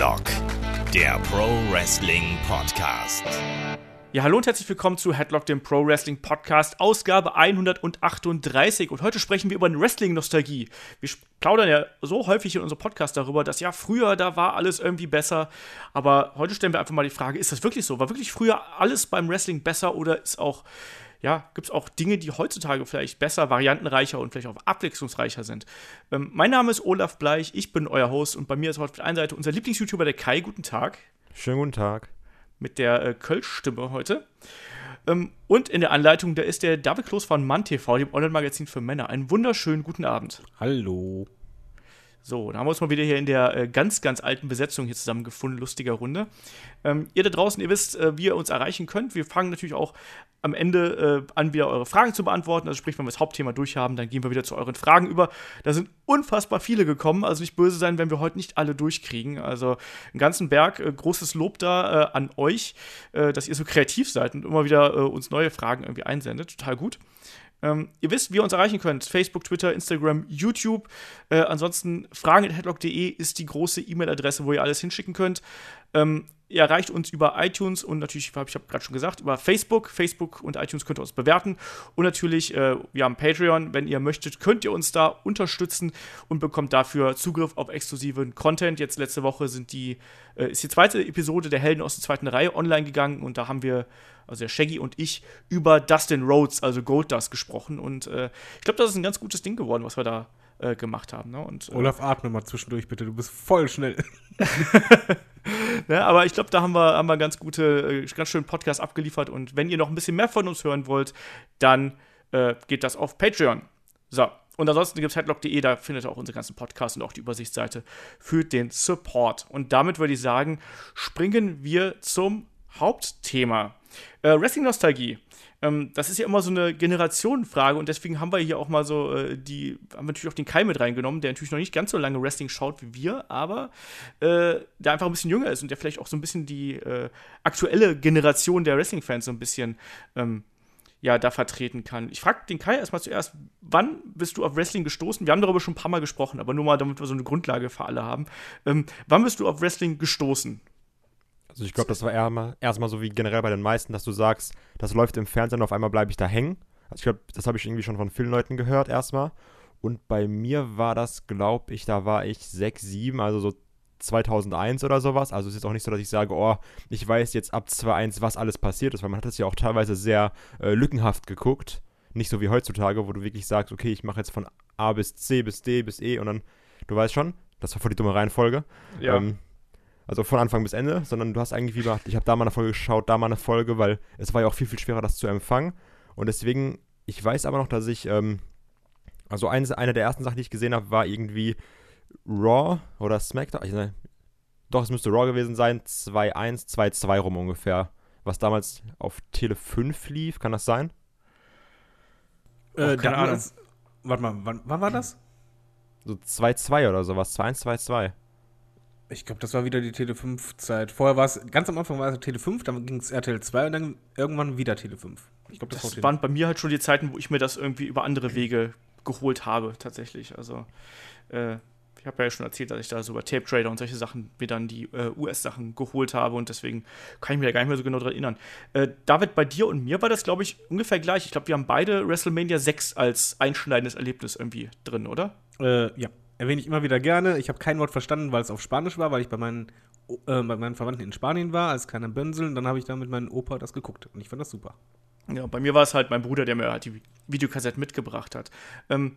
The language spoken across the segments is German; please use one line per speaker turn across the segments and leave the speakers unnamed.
Headlock, der Pro Wrestling Podcast.
Ja, hallo und herzlich willkommen zu Headlock, dem Pro Wrestling Podcast, Ausgabe 138. Und heute sprechen wir über Wrestling-Nostalgie. Wir plaudern ja so häufig in unserem Podcast darüber, dass ja früher, da war alles irgendwie besser. Aber heute stellen wir einfach mal die Frage, ist das wirklich so? War wirklich früher alles beim Wrestling besser oder ist auch ja, gibt es auch Dinge, die heutzutage vielleicht besser, variantenreicher und vielleicht auch abwechslungsreicher sind. Ähm, mein Name ist Olaf Bleich, ich bin euer Host und bei mir ist heute auf der einen Seite unser Lieblings-YouTuber, der Kai. Guten Tag.
Schönen guten Tag.
Mit der äh, Kölsch-Stimme heute. Ähm, und in der Anleitung, da ist der David Kloß von MannTV, dem Online-Magazin für Männer. Einen wunderschönen guten Abend.
Hallo.
So, da haben wir uns mal wieder hier in der äh, ganz, ganz alten Besetzung hier zusammengefunden, lustiger Runde. Ähm, ihr da draußen, ihr wisst, äh, wie ihr uns erreichen könnt. Wir fangen natürlich auch am Ende äh, an, wieder eure Fragen zu beantworten. Also sprich, wenn wir das Hauptthema durchhaben, dann gehen wir wieder zu euren Fragen über. Da sind unfassbar viele gekommen, also nicht böse sein, wenn wir heute nicht alle durchkriegen. Also einen ganzen Berg, äh, großes Lob da äh, an euch, äh, dass ihr so kreativ seid und immer wieder uns neue Fragen irgendwie einsendet. Total gut. Ähm, ihr wisst, wie ihr uns erreichen könnt. Facebook, Twitter, Instagram, YouTube. Äh, ansonsten fragen.headlock.de ist die große E-Mail-Adresse, wo ihr alles hinschicken könnt. Ähm, Ihr erreicht uns über iTunes und natürlich, ich habe gerade schon gesagt, über Facebook. Facebook und iTunes könnt ihr uns bewerten. Und natürlich, äh, wir haben Patreon. Wenn ihr möchtet, könnt ihr uns da unterstützen und bekommt dafür Zugriff auf exklusiven Content. Jetzt letzte Woche sind die, äh, ist die zweite Episode der Helden aus der zweiten Reihe online gegangen und da haben wir, also der Shaggy und ich, über Dustin Rhodes, also Goldust, gesprochen. Und äh, ich glaube, das ist ein ganz gutes Ding geworden, was wir da äh, gemacht haben. Ne? Und,
äh, Olaf, atme mal zwischendurch bitte, du bist voll schnell.
ne, aber ich glaube, da haben wir, haben wir ganz gute, äh, ganz schönen Podcast abgeliefert. Und wenn ihr noch ein bisschen mehr von uns hören wollt, dann äh, geht das auf Patreon. So. Und ansonsten gibt es headlock.de, da findet ihr auch unsere ganzen Podcasts und auch die Übersichtsseite für den Support. Und damit würde ich sagen, springen wir zum Hauptthema. Äh, Wrestling-Nostalgie. Ähm, das ist ja immer so eine Generationenfrage und deswegen haben wir hier auch mal so äh, die, haben wir natürlich auch den Kai mit reingenommen, der natürlich noch nicht ganz so lange Wrestling schaut wie wir, aber äh, der einfach ein bisschen jünger ist und der vielleicht auch so ein bisschen die äh, aktuelle Generation der Wrestling-Fans so ein bisschen ähm, ja, da vertreten kann. Ich frage den Kai erstmal zuerst, wann bist du auf Wrestling gestoßen? Wir haben darüber schon ein paar Mal gesprochen, aber nur mal, damit wir so eine Grundlage für alle haben. Ähm, wann bist du auf Wrestling gestoßen?
Also ich glaube, das war erstmal erst so wie generell bei den meisten, dass du sagst, das läuft im Fernsehen, auf einmal bleibe ich da hängen. Also ich glaube, das habe ich irgendwie schon von vielen Leuten gehört erstmal. Und bei mir war das, glaube ich, da war ich 6, 7, also so 2001 oder sowas. Also es ist auch nicht so, dass ich sage, oh, ich weiß jetzt ab 2.1, was alles passiert ist, weil man hat das ja auch teilweise sehr äh, lückenhaft geguckt. Nicht so wie heutzutage, wo du wirklich sagst, okay, ich mache jetzt von A bis C bis D bis E und dann, du weißt schon, das war voll die dumme Reihenfolge. Ja. Ähm, also von Anfang bis Ende, sondern du hast eigentlich wie gesagt, ich habe da mal eine Folge geschaut, da mal eine Folge, weil es war ja auch viel, viel schwerer, das zu empfangen. Und deswegen, ich weiß aber noch, dass ich, ähm, also eines, eine der ersten Sachen, die ich gesehen habe, war irgendwie Raw oder SmackDown. Ich, ne, doch, es müsste Raw gewesen sein, 2-1, 2-2 rum ungefähr. Was damals auf Tele 5 lief, kann das sein?
Äh, keine Ahnung. Warte mal, wann, wann war das?
So 2-2 oder sowas, 2-1, 2-2.
Ich glaube, das war wieder die Tele 5 Zeit. Vorher war es, ganz am Anfang war es Tele 5, dann ging es RTL 2 und dann irgendwann wieder Tele 5. Ich glaube, das, das waren bei mir halt schon die Zeiten, wo ich mir das irgendwie über andere Wege geholt habe, tatsächlich. Also, äh, ich habe ja schon erzählt, dass ich da so über Tape Trader und solche Sachen mir dann die äh, US-Sachen geholt habe und deswegen kann ich mich da gar nicht mehr so genau daran erinnern. Äh, David, bei dir und mir war das, glaube ich, ungefähr gleich. Ich glaube, wir haben beide WrestleMania 6 als einschneidendes Erlebnis irgendwie drin, oder?
Äh, ja erwähne ich immer wieder gerne. Ich habe kein Wort verstanden, weil es auf Spanisch war, weil ich bei meinen, äh, bei meinen Verwandten in Spanien war, als kleiner Bönsel. Und dann habe ich da mit meinem Opa das geguckt. Und ich fand das super.
Ja, bei mir war es halt mein Bruder, der mir halt die Videokassette mitgebracht hat. Ähm,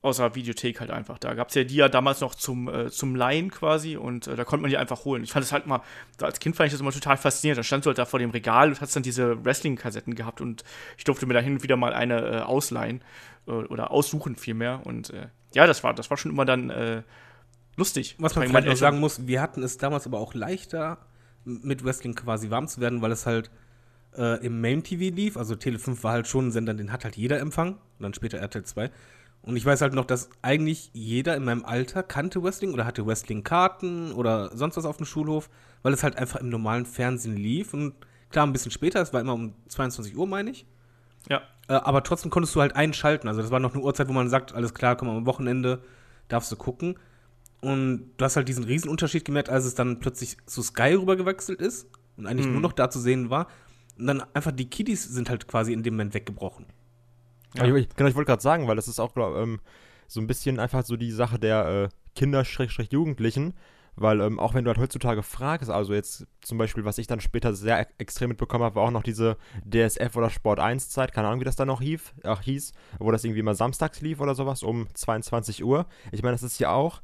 außer Videothek halt einfach. Da gab es ja die ja damals noch zum, äh, zum Leihen quasi und äh, da konnte man die einfach holen. Ich fand es halt mal, als Kind fand ich das immer total faszinierend. Da stand du halt da vor dem Regal und hast dann diese Wrestling-Kassetten gehabt und ich durfte mir da hin und wieder mal eine äh, ausleihen äh, oder aussuchen vielmehr. Und äh, ja, das war, das war schon immer dann äh, lustig.
Was man vielleicht auch sagen muss, wir hatten es damals aber auch leichter, mit Wrestling quasi warm zu werden, weil es halt äh, im Main-TV lief. Also Tele 5 war halt schon ein Sender, den hat halt jeder empfangen. Und dann später RTL 2. Und ich weiß halt noch, dass eigentlich jeder in meinem Alter kannte Wrestling oder hatte Wrestling-Karten oder sonst was auf dem Schulhof, weil es halt einfach im normalen Fernsehen lief. Und klar, ein bisschen später, es war immer um 22 Uhr, meine ich. Ja. Äh, aber trotzdem konntest du halt einschalten. Also das war noch eine Uhrzeit, wo man sagt, alles klar, komm am Wochenende, darfst du gucken.
Und du hast halt diesen Riesenunterschied gemerkt, als es dann plötzlich zu Sky rüber gewechselt ist und eigentlich
Mhm.
nur noch da zu sehen war. Und dann einfach die Kiddies sind halt quasi in dem Moment weggebrochen.
Ja.
Ja. Ich, genau, ich wollte gerade sagen, weil das ist auch glaub, ähm, so ein bisschen einfach so die Sache der äh, Kinder-Jugendlichen, weil ähm, auch wenn du halt heutzutage fragst, also jetzt zum Beispiel, was ich dann später sehr e- extrem mitbekommen habe, war auch noch diese DSF oder Sport 1 Zeit, keine Ahnung, wie das dann noch hieß, ach, hieß, wo das irgendwie mal samstags lief oder sowas um 22 Uhr. Ich meine, das ist ja auch,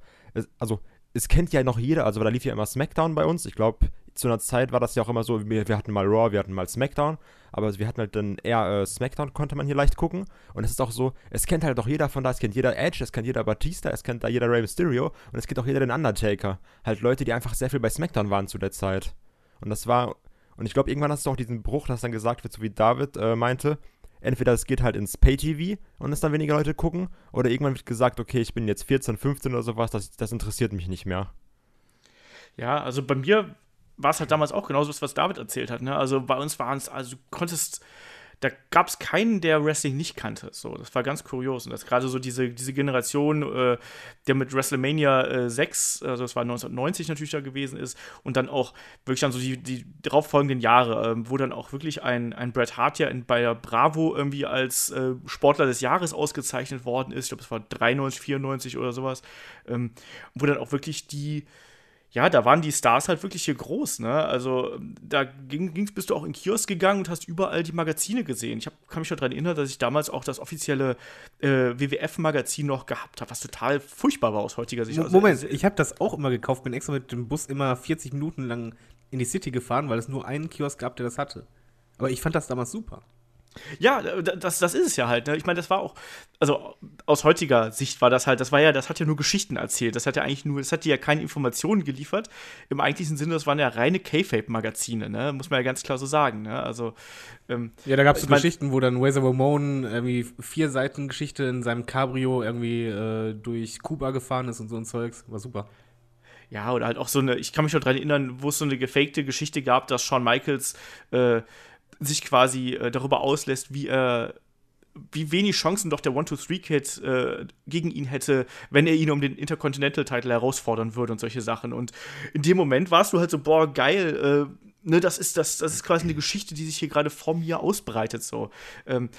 also es kennt ja noch jeder, also da lief ja immer SmackDown bei uns. Ich glaube, zu einer Zeit war das ja auch immer so, wir, wir hatten mal Raw, wir hatten mal SmackDown, aber wir hatten halt dann eher äh, SmackDown, konnte man hier leicht gucken. Und es ist auch so, es kennt halt auch jeder von da, es kennt jeder Edge, es kennt jeder Batista, es kennt da jeder Rey Mysterio und es kennt auch jeder den Undertaker. Halt Leute, die einfach sehr viel bei SmackDown waren zu der Zeit. Und das war, und ich glaube, irgendwann hast du auch diesen Bruch, dass dann gesagt wird, so wie David äh, meinte, entweder es geht halt ins Pay-TV und es dann weniger Leute gucken, oder irgendwann wird gesagt, okay, ich bin jetzt 14, 15 oder sowas, das, das interessiert mich nicht mehr.
Ja, also bei mir war es halt damals auch genauso, was David erzählt hat. Ne? Also bei uns waren es, also du konntest, da gab es keinen, der Wrestling nicht kannte. So, das war ganz kurios. Und das gerade so diese, diese Generation, äh, der mit WrestleMania äh, 6, also das war 1990 natürlich da gewesen ist, und dann auch wirklich dann so die, die darauffolgenden Jahre, ähm, wo dann auch wirklich ein, ein Bret Hart ja in, bei der Bravo irgendwie als äh, Sportler des Jahres ausgezeichnet worden ist. Ich glaube, es war 93, 94 oder sowas. Ähm, wo dann auch wirklich die ja, da waren die Stars halt wirklich hier groß, ne? Also da ging, ging's, bist du auch in Kiosk gegangen und hast überall die Magazine gesehen. Ich hab, kann mich noch daran erinnern, dass ich damals auch das offizielle äh, WWF-Magazin noch gehabt habe, was total furchtbar war aus heutiger Sicht. Also,
Moment, ich habe das auch immer gekauft, bin extra mit dem Bus immer 40 Minuten lang in die City gefahren, weil es nur einen Kiosk gab, der das hatte. Aber ich fand das damals super.
Ja, das, das ist es ja halt. Ne? Ich meine, das war auch, also aus heutiger Sicht war das halt, das war ja, das hat ja nur Geschichten erzählt. Das hat ja eigentlich nur, das hat dir ja keine Informationen geliefert. Im eigentlichen Sinne, das waren ja reine K-Fape-Magazine, ne? Muss man ja ganz klar so sagen, ne? Also, ähm,
Ja, da gab es so Geschichten, wo dann Razor Ramon irgendwie vier Seiten Geschichte in seinem Cabrio irgendwie äh, durch Kuba gefahren ist und so ein Zeugs. War super.
Ja, oder halt auch so eine, ich kann mich noch daran erinnern, wo es so eine gefakte Geschichte gab, dass Shawn Michaels äh, sich quasi äh, darüber auslässt, wie er wie wenig Chancen doch der One-Two-Three-Kid äh, gegen ihn hätte, wenn er ihn um den Intercontinental-Title herausfordern würde und solche Sachen. Und in dem Moment warst du halt so, boah, geil, äh, ne, das ist, das, das ist quasi eine Geschichte, die sich hier gerade vor mir ausbreitet. So. Ähm,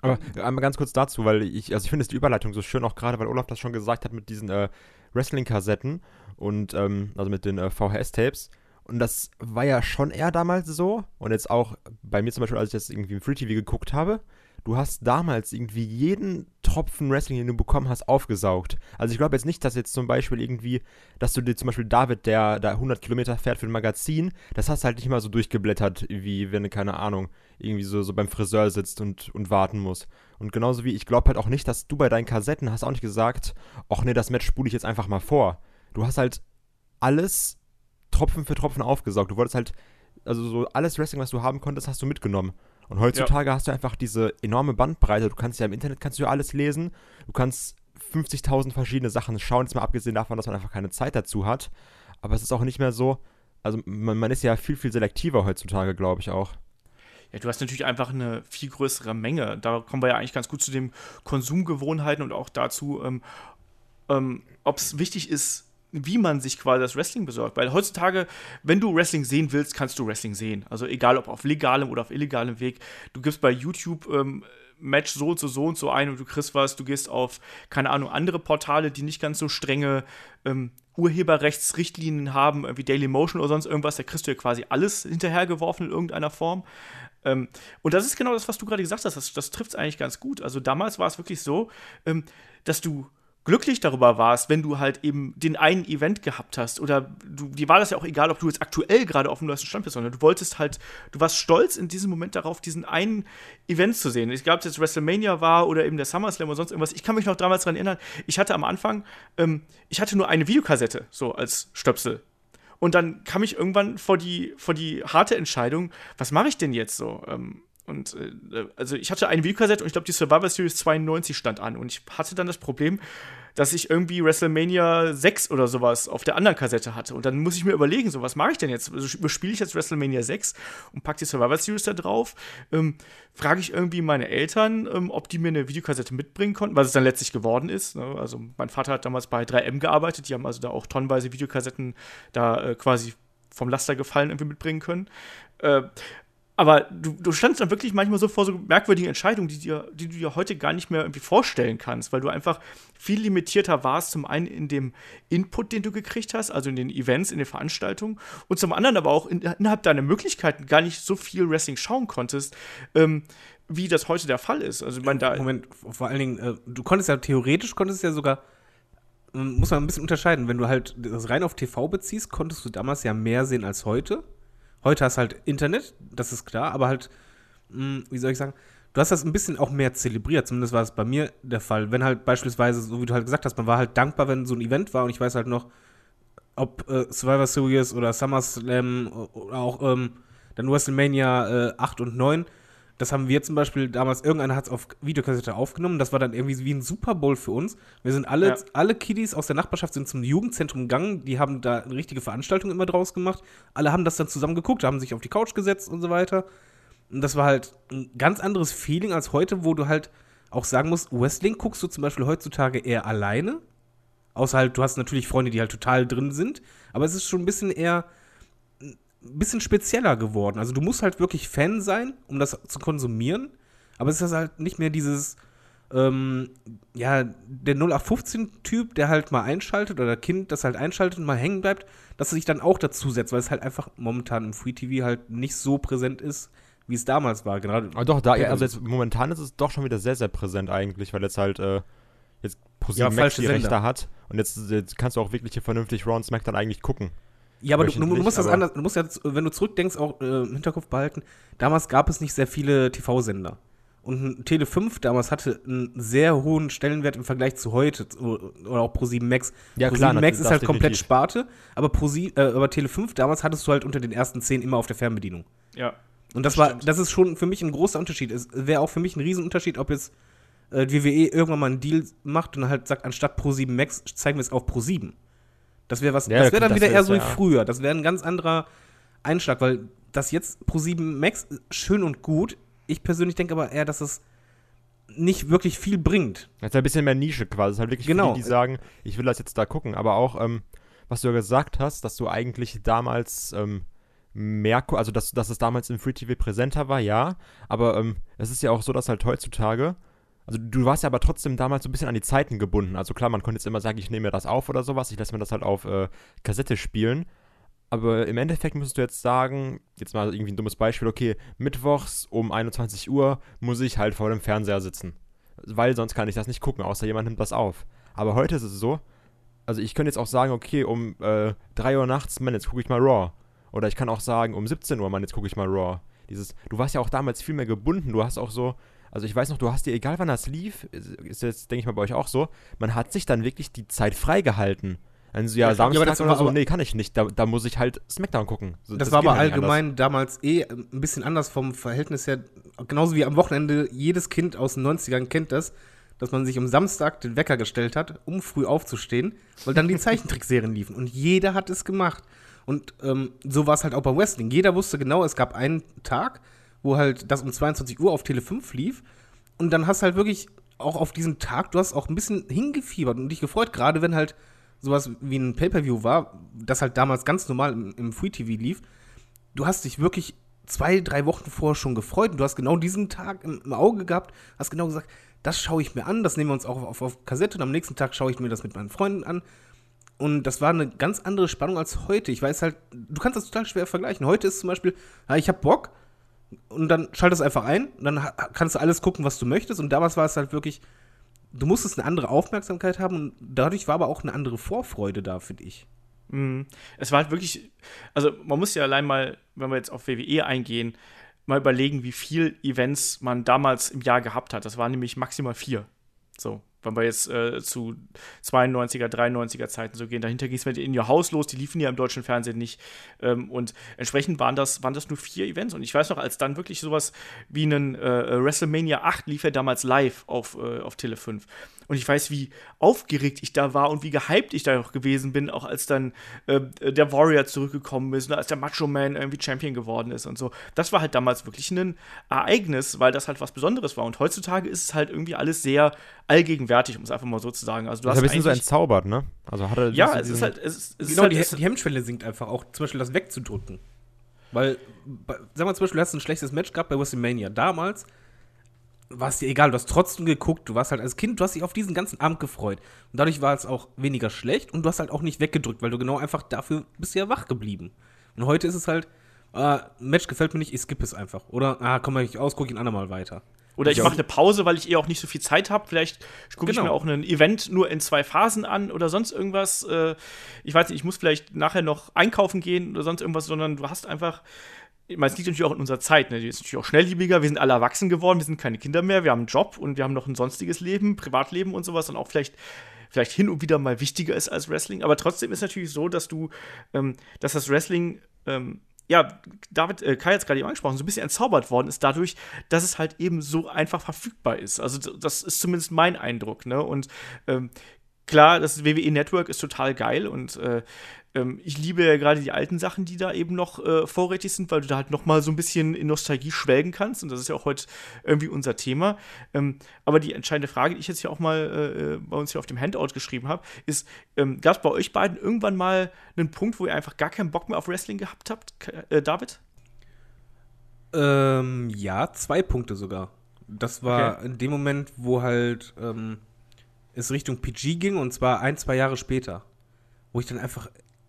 Aber einmal ganz kurz dazu, weil ich, also ich finde es die Überleitung so schön, auch gerade weil Olaf das schon gesagt hat mit diesen äh, Wrestling-Kassetten und ähm, also mit den äh, VHS-Tapes. Und das war ja schon eher damals so. Und jetzt auch bei mir zum Beispiel, als ich das irgendwie im Free TV geguckt habe, du hast damals irgendwie jeden Tropfen Wrestling, den du bekommen hast, aufgesaugt. Also ich glaube jetzt nicht, dass jetzt zum Beispiel irgendwie, dass du dir zum Beispiel David, der da 100 Kilometer fährt für ein Magazin, das hast du halt nicht mal so durchgeblättert, wie wenn du, keine Ahnung, irgendwie so, so beim Friseur sitzt und, und warten muss. Und genauso wie ich glaube halt auch nicht, dass du bei deinen Kassetten hast auch nicht gesagt, ach nee, das Match spule ich jetzt einfach mal vor. Du hast halt alles Tropfen für Tropfen aufgesaugt. Du wolltest halt, also so alles Wrestling, was du haben konntest, hast du mitgenommen. Und heutzutage hast du einfach diese enorme Bandbreite. Du kannst ja im Internet kannst du ja alles lesen. Du kannst 50.000 verschiedene Sachen schauen, jetzt mal abgesehen davon, dass man einfach keine Zeit dazu hat. Aber es ist auch nicht mehr so, also man, man ist ja viel, viel selektiver heutzutage, glaube ich auch.
Ja, du hast natürlich einfach eine viel größere Menge. Da kommen wir ja eigentlich ganz gut zu den Konsumgewohnheiten und auch dazu, ähm, ähm, ob es wichtig ist, wie man sich quasi das Wrestling besorgt. Weil heutzutage, wenn du Wrestling sehen willst, kannst du Wrestling sehen. Also egal ob auf legalem oder auf illegalem Weg. Du gibst bei YouTube ähm, Match so und so, so und so ein und du kriegst was. Du gehst auf, keine Ahnung, andere Portale, die nicht ganz so strenge ähm, Urheberrechtsrichtlinien haben, wie Daily Motion oder sonst irgendwas. Da kriegst du ja quasi alles hinterhergeworfen in irgendeiner Form. Ähm, und das ist genau das, was du gerade gesagt hast. Das, das trifft es eigentlich ganz gut. Also damals war es wirklich so, ähm, dass du glücklich darüber warst, wenn du halt eben den einen Event gehabt hast. Oder du, dir war das ja auch egal, ob du jetzt aktuell gerade auf dem neuesten Stand bist, sondern du wolltest halt, du warst stolz in diesem Moment darauf, diesen einen Event zu sehen. Ich glaube, es jetzt WrestleMania war oder eben der SummerSlam oder sonst irgendwas. Ich kann mich noch damals daran erinnern, ich hatte am Anfang, ähm, ich hatte nur eine Videokassette, so als Stöpsel. Und dann kam ich irgendwann vor die, vor die harte Entscheidung, was mache ich denn jetzt so? Ähm, Und äh, also ich hatte eine Videokassette und ich glaube, die Survivor Series 92 stand an. Und ich hatte dann das Problem, dass ich irgendwie WrestleMania 6 oder sowas auf der anderen Kassette hatte. Und dann muss ich mir überlegen, so, was mache ich denn jetzt? Also, überspiele ich jetzt WrestleMania 6 und packe die Survivor Series da drauf? Ähm, Frage ich irgendwie meine Eltern, ähm, ob die mir eine Videokassette mitbringen konnten, was es dann letztlich geworden ist. Ne? Also mein Vater hat damals bei 3M gearbeitet, die haben also da auch tonnenweise Videokassetten da äh, quasi vom Laster gefallen irgendwie mitbringen können. Äh, aber du, du standst dann wirklich manchmal so vor so merkwürdigen Entscheidungen, die, dir, die du dir heute gar nicht mehr irgendwie vorstellen kannst, weil du einfach viel limitierter warst, zum einen in dem Input, den du gekriegt hast, also in den Events, in den Veranstaltungen, und zum anderen aber auch in, innerhalb deiner Möglichkeiten gar nicht so viel Wrestling schauen konntest, ähm, wie das heute der Fall ist. Also, ich meine, da.
Moment, vor allen Dingen, äh, du konntest ja theoretisch, konntest ja sogar, muss man ein bisschen unterscheiden, wenn du halt das rein auf TV beziehst, konntest du damals ja mehr sehen als heute. Heute hast du halt Internet, das ist klar, aber halt, mh, hm, wie soll ich sagen, du hast das ein bisschen auch mehr zelebriert. Zumindest war es bei mir der Fall. Wenn halt beispielsweise, so wie du halt gesagt hast, man war halt dankbar, wenn so ein Event war und ich weiß halt noch, ob äh, Survivor Series oder SummerSlam oder auch ähm, dann WrestleMania äh, 8 und 9 das haben wir zum Beispiel damals, irgendeiner hat es auf Videokassette aufgenommen. Das war dann irgendwie wie ein Super Bowl für uns. Wir sind alle, ja. alle Kiddies aus der Nachbarschaft sind zum Jugendzentrum gegangen. Die haben da eine richtige Veranstaltung immer draus gemacht. Alle haben das dann zusammen geguckt, haben sich auf die Couch gesetzt und so weiter. Und das war halt ein ganz anderes Feeling als heute, wo du halt auch sagen musst, Wrestling guckst du zum Beispiel heutzutage eher alleine. Außer halt, du hast natürlich Freunde, die halt total drin sind. Aber es ist schon ein bisschen eher ein bisschen spezieller geworden. Also du musst halt wirklich Fan sein, um das zu konsumieren. Aber es ist halt nicht mehr dieses, ähm, ja, der 0815-Typ, der halt mal einschaltet oder Kind, das halt einschaltet und mal hängen bleibt, dass er sich dann auch dazu setzt, weil es halt einfach momentan im Free TV halt nicht so präsent ist, wie es damals war. Gerade
Aber doch, da, also jetzt momentan ist es doch schon wieder sehr, sehr präsent eigentlich, weil jetzt halt äh, jetzt ProSieben ja, Max die Rechte hat und jetzt, jetzt kannst du auch wirklich hier vernünftig Raw und SmackDown eigentlich gucken.
Ja, aber du, du, musst das anders, du musst ja, wenn du zurückdenkst, auch äh, im Hinterkopf behalten, damals gab es nicht sehr viele TV-Sender. Und Tele 5 damals hatte einen sehr hohen Stellenwert im Vergleich zu heute oder auch Pro7 Max.
Ja, Pro7 klar,
Max ist halt komplett Sparte, aber, Pro äh, aber Tele 5 damals hattest du halt unter den ersten zehn immer auf der Fernbedienung.
Ja.
Und das, das war, das ist schon für mich ein großer Unterschied. Es wäre auch für mich ein Riesenunterschied, ob jetzt äh, WWE irgendwann mal einen Deal macht und halt sagt, anstatt Pro7 Max zeigen wir es auf Pro7. Das wäre was, ja, das wäre dann das wieder eher so wie früher. Das wäre ein ganz anderer Einschlag, weil das jetzt Pro 7 Max schön und gut. Ich persönlich denke aber eher, dass es nicht wirklich viel bringt.
Das ist ein bisschen mehr Nische quasi. Das ist halt wirklich
genau.
viele, die sagen, ich will das jetzt da gucken. Aber auch, ähm, was du ja gesagt hast, dass du eigentlich damals ähm, mehr, also dass, dass es damals im Free TV präsenter war, ja. Aber ähm, es ist ja auch so, dass halt heutzutage also du warst ja aber trotzdem damals so ein bisschen an die Zeiten gebunden. Also klar, man konnte jetzt immer sagen, ich nehme mir das auf oder sowas, ich lasse mir das halt auf äh, Kassette spielen. Aber im Endeffekt müsstest du jetzt sagen, jetzt mal irgendwie ein dummes Beispiel, okay, mittwochs um 21 Uhr muss ich halt vor dem Fernseher sitzen. Weil sonst kann ich das nicht gucken, außer jemand nimmt das auf. Aber heute ist es so, also ich könnte jetzt auch sagen, okay, um äh, 3 Uhr nachts, man, jetzt gucke ich mal Raw. Oder ich kann auch sagen, um 17 Uhr, man, jetzt gucke ich mal Raw. Dieses, du warst ja auch damals viel mehr gebunden, du hast auch so, also ich weiß noch, du hast dir, egal wann das lief, ist jetzt, denke ich mal, bei euch auch so, man hat sich dann wirklich die Zeit freigehalten. Also ja, Samstag ja, oder so, nee, kann ich nicht. Da, da muss ich halt Smackdown gucken.
So, das, das, war aber allgemein anders. damals eh ein bisschen anders vom Verhältnis her. Genauso wie am Wochenende, jedes Kind aus den 90ern kennt das, dass man sich am Samstag den Wecker gestellt hat, um früh aufzustehen, weil dann die Zeichentrickserien liefen. Und jeder hat es gemacht. Und ähm, so war es halt auch bei Wrestling. Jeder wusste genau, es gab einen Tag, wo halt das um 22 Uhr auf Tele 5 lief. Und dann hast halt wirklich auch auf diesen Tag, du hast auch ein bisschen hingefiebert und dich gefreut, gerade wenn halt sowas wie ein Pay-Per-View war, das halt damals ganz normal im, im Free TV lief. Du hast dich wirklich zwei, drei Wochen vorher schon gefreut und du hast genau diesen Tag im, im Auge gehabt, hast genau gesagt, das schaue ich mir an, das nehmen wir uns auch auf, auf Kassette und am nächsten Tag schaue ich mir das mit meinen Freunden an. Und das war eine ganz andere Spannung als heute. Ich weiß halt, du kannst das total schwer vergleichen. Heute ist zum Beispiel, ja, ich habe Bock, und dann schaltest einfach ein und dann kannst du alles gucken, was du möchtest. Und damals war es halt wirklich, du musstest eine andere Aufmerksamkeit haben und dadurch war aber auch eine andere Vorfreude da, finde ich.
Mhm. Es war halt wirklich, also man muss ja allein mal, wenn wir jetzt auf WWE eingehen, mal überlegen, wie viel Events man damals im Jahr gehabt hat. Das waren nämlich maximal vier. Wenn wir jetzt äh, zu 92er, 93er Zeiten so gehen, dahinter ging es mit In Your House los, die liefen ja im deutschen Fernsehen nicht. Ähm, und entsprechend waren das, waren das nur vier Events. Und ich weiß noch, als dann wirklich sowas wie ein äh, WrestleMania 8 lief ja damals live auf, äh, auf Tele 5. Und ich weiß, wie aufgeregt ich da war und wie gehypt ich da noch gewesen bin, auch als dann äh, der Warrior zurückgekommen ist, ne, als der Macho Man irgendwie Champion geworden ist und so. Das war halt damals wirklich ein Ereignis, weil das halt was Besonderes war. Und heutzutage ist es halt irgendwie alles sehr allgegenwärtig, um es einfach mal so zu sagen. Also du
das
hast
ist ein bisschen so entzaubert, ne?
Also hat er ja, es ist halt, es ist, es
genau,
ist
halt, die, die Hemmschwelle sinkt einfach auch, zum Beispiel das wegzudrücken. Weil, sag mal zum Beispiel, du hast ein schlechtes Match gehabt bei WrestleMania. Damals war es dir egal, du hast trotzdem geguckt, du warst halt als Kind, du hast dich auf diesen ganzen Abend gefreut. Und dadurch war es auch weniger schlecht und du hast halt auch nicht weggedrückt, weil du genau einfach dafür bist ja wach geblieben. Und heute ist es halt, äh, Match gefällt mir nicht, ich skippe es einfach. Oder, ah, komm mal nicht aus, guck ihn andermal weiter.
Oder ich mache eine Pause, weil ich eh auch nicht so viel Zeit habe. Vielleicht gucke genau. ich mir auch ein Event nur in zwei Phasen an oder sonst irgendwas. Äh, ich weiß nicht, ich muss vielleicht nachher noch einkaufen gehen oder sonst irgendwas, sondern du hast einfach ich meine, es liegt natürlich auch in unserer Zeit, ne? Die ist natürlich auch schnelllebiger, wir sind alle erwachsen geworden, wir sind keine Kinder mehr, wir haben einen Job und wir haben noch ein sonstiges Leben, Privatleben und sowas und auch vielleicht vielleicht hin und wieder mal wichtiger ist als Wrestling, aber trotzdem ist natürlich so, dass du, ähm, dass das Wrestling, ähm, ja, David, äh, Kai hat es gerade eben angesprochen, so ein bisschen entzaubert worden ist dadurch, dass es halt eben so einfach verfügbar ist. Also das ist zumindest mein Eindruck, ne? Und ähm, klar, das WWE Network ist total geil und äh, ähm, ich liebe ja gerade die alten Sachen, die da eben noch äh, vorrätig sind, weil du da halt noch mal so ein bisschen in Nostalgie schwelgen kannst und das ist ja auch heute irgendwie unser Thema. Ähm, aber die entscheidende Frage, die ich jetzt hier auch mal äh, äh bei uns hier auf dem Handout geschrieben habe, ist, ähm, gab es bei euch beiden irgendwann mal einen Punkt, wo ihr einfach gar keinen Bock mehr auf Wrestling gehabt habt, äh, David?
Ähm, ja, zwei Punkte sogar. Das war okay. in dem Moment, wo halt ähm, es Richtung PG ging und zwar ein, zwei Jahre später. Wo ich dann einfach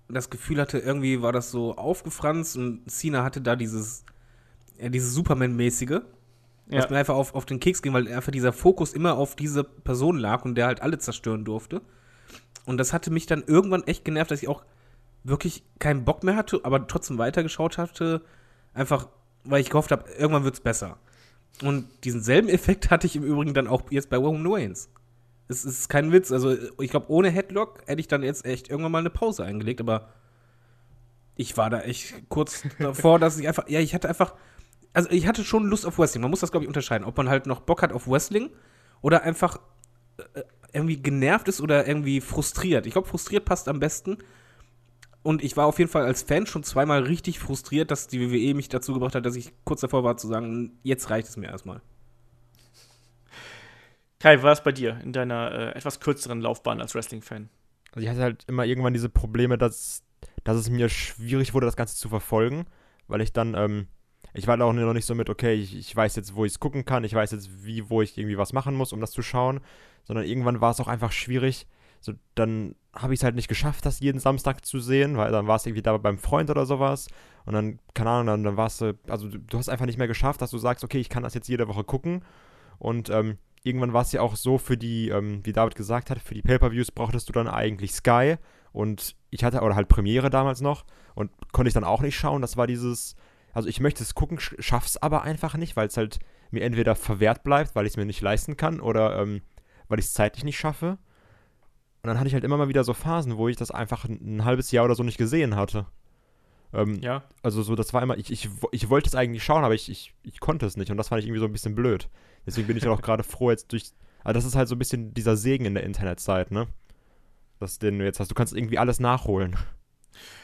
das Gefühl hatte, irgendwie war das so aufgefranst und Cena hatte da dieses, ja, dieses Superman-mäßige, ja. was mir einfach auf, auf den Keks ging, weil einfach dieser Fokus immer auf diese Person lag und der halt alle zerstören durfte. Und das hatte mich dann irgendwann echt genervt, dass ich auch wirklich keinen Bock mehr hatte, aber trotzdem weitergeschaut hatte, einfach weil ich gehofft habe, irgendwann wird es besser. Und diesen selben Effekt hatte ich im Übrigen dann auch jetzt bei Roman Reigns. Es ist kein Witz. Also, ich glaube, ohne Headlock hätte ich dann jetzt echt irgendwann mal eine Pause eingelegt, aber ich war da echt kurz davor, dass ich einfach, ja, ich hatte einfach, also ich hatte schon Lust auf Wrestling. Man muss das, glaube ich, unterscheiden, ob man halt noch Bock hat auf Wrestling oder einfach äh, irgendwie genervt ist oder irgendwie frustriert. Ich glaube, frustriert passt am besten. Und ich war auf jeden Fall als Fan schon zweimal richtig frustriert, dass die WWE mich dazu gebracht hat, dass ich kurz davor war zu sagen, jetzt reicht es mir erstmal.
Kai, war es bei dir in deiner äh, etwas kürzeren Laufbahn als Wrestling-Fan?
Also ich hatte halt immer irgendwann diese Probleme, dass, dass es mir schwierig wurde, das Ganze zu verfolgen, weil ich dann, ähm, ich war da auch noch nicht so mit, okay, ich, ich weiß jetzt, wo ich es gucken kann, ich weiß jetzt, wie, wo ich irgendwie was machen muss, um das zu schauen, sondern irgendwann war es auch einfach schwierig. So, dann habe ich es halt nicht geschafft, das jeden Samstag zu sehen, weil dann war es irgendwie da beim Freund oder sowas. Und dann, keine Ahnung, dann, dann warst du, also du, du hast einfach nicht mehr geschafft, dass du sagst, okay, ich kann das jetzt jede Woche gucken. Und ähm, irgendwann war es ja auch so für die, ähm, wie David gesagt hat, für die Pay-Per-Views brauchtest du dann eigentlich Sky und ich hatte, oder halt Premiere damals noch und konnte ich dann auch nicht schauen. Das war dieses, also ich möchte es gucken, schaff's aber einfach nicht, weil es halt mir entweder verwehrt bleibt, weil ich es mir nicht leisten kann oder ähm, weil ich es zeitlich nicht schaffe. Und dann hatte ich halt immer mal wieder so Phasen, wo ich das einfach ein, ein halbes Jahr oder so nicht gesehen hatte. Ähm, ja. Also so, das war immer, ich, ich, ich wollte es eigentlich schauen, aber ich, ich, ich konnte es nicht und das fand ich irgendwie so ein bisschen blöd. Deswegen bin ich auch gerade froh jetzt durch. Also das ist halt so ein bisschen dieser Segen in der Internetzeit, ne? Dass den du jetzt hast. Du kannst irgendwie alles nachholen.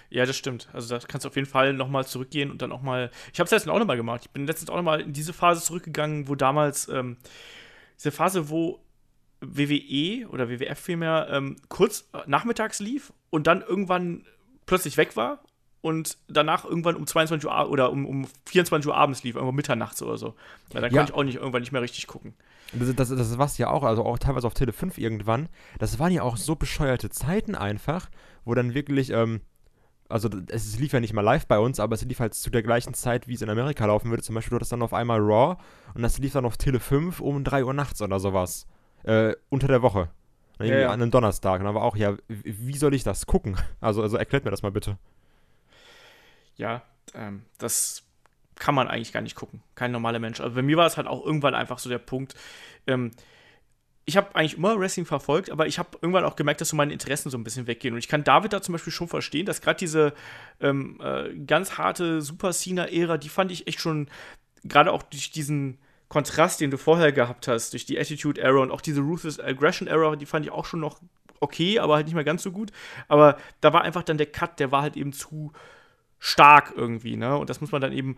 Ja, das stimmt. Also da kannst du auf jeden Fall nochmal zurückgehen und dann auch mal. Ich habe es letztens auch nochmal gemacht. Ich bin letztens auch nochmal in diese Phase zurückgegangen, wo damals ähm, diese Phase, wo WWE oder WWF vielmehr ähm, kurz nachmittags lief und dann irgendwann plötzlich weg war und danach irgendwann um 22 Uhr oder um, um 24 Uhr abends lief, irgendwo mitternachts oder so. Weil dann ja. konnte ich auch nicht irgendwann nicht mehr richtig gucken.
Das, das, das war ja auch, also auch teilweise auf Tele 5 irgendwann. Das waren ja auch so bescheuerte Zeiten einfach, wo dann wirklich, ähm, also es lief ja nicht mal live bei uns, aber es lief halt zu der gleichen Zeit, wie es in Amerika laufen würde. Zum Beispiel, du hattest dann auf einmal Raw und das lief dann auf Tele 5 um 3 Uhr nachts oder sowas. Äh, unter der Woche. Ja, ja. An einem Donnerstag. Und dann war auch, ja, wie soll ich das gucken? Also, also erklärt mir das mal bitte
ja, ähm, das kann man eigentlich gar nicht gucken. Kein normaler Mensch. Also bei mir war es halt auch irgendwann einfach so der Punkt, ähm, ich habe eigentlich immer Wrestling verfolgt, aber ich habe irgendwann auch gemerkt, dass so meine Interessen so ein bisschen weggehen. Und ich kann David da zum Beispiel schon verstehen, dass gerade diese ähm, äh, ganz harte Super Cena-Ära, die fand ich echt schon, gerade auch durch diesen Kontrast, den du vorher gehabt hast, durch die Attitude Era und auch diese Ruthless Aggression Era, die fand ich auch schon noch okay, aber halt nicht mehr ganz so gut. Aber da war einfach dann der Cut, der war halt eben zu stark irgendwie, ne? Und das muss man dann eben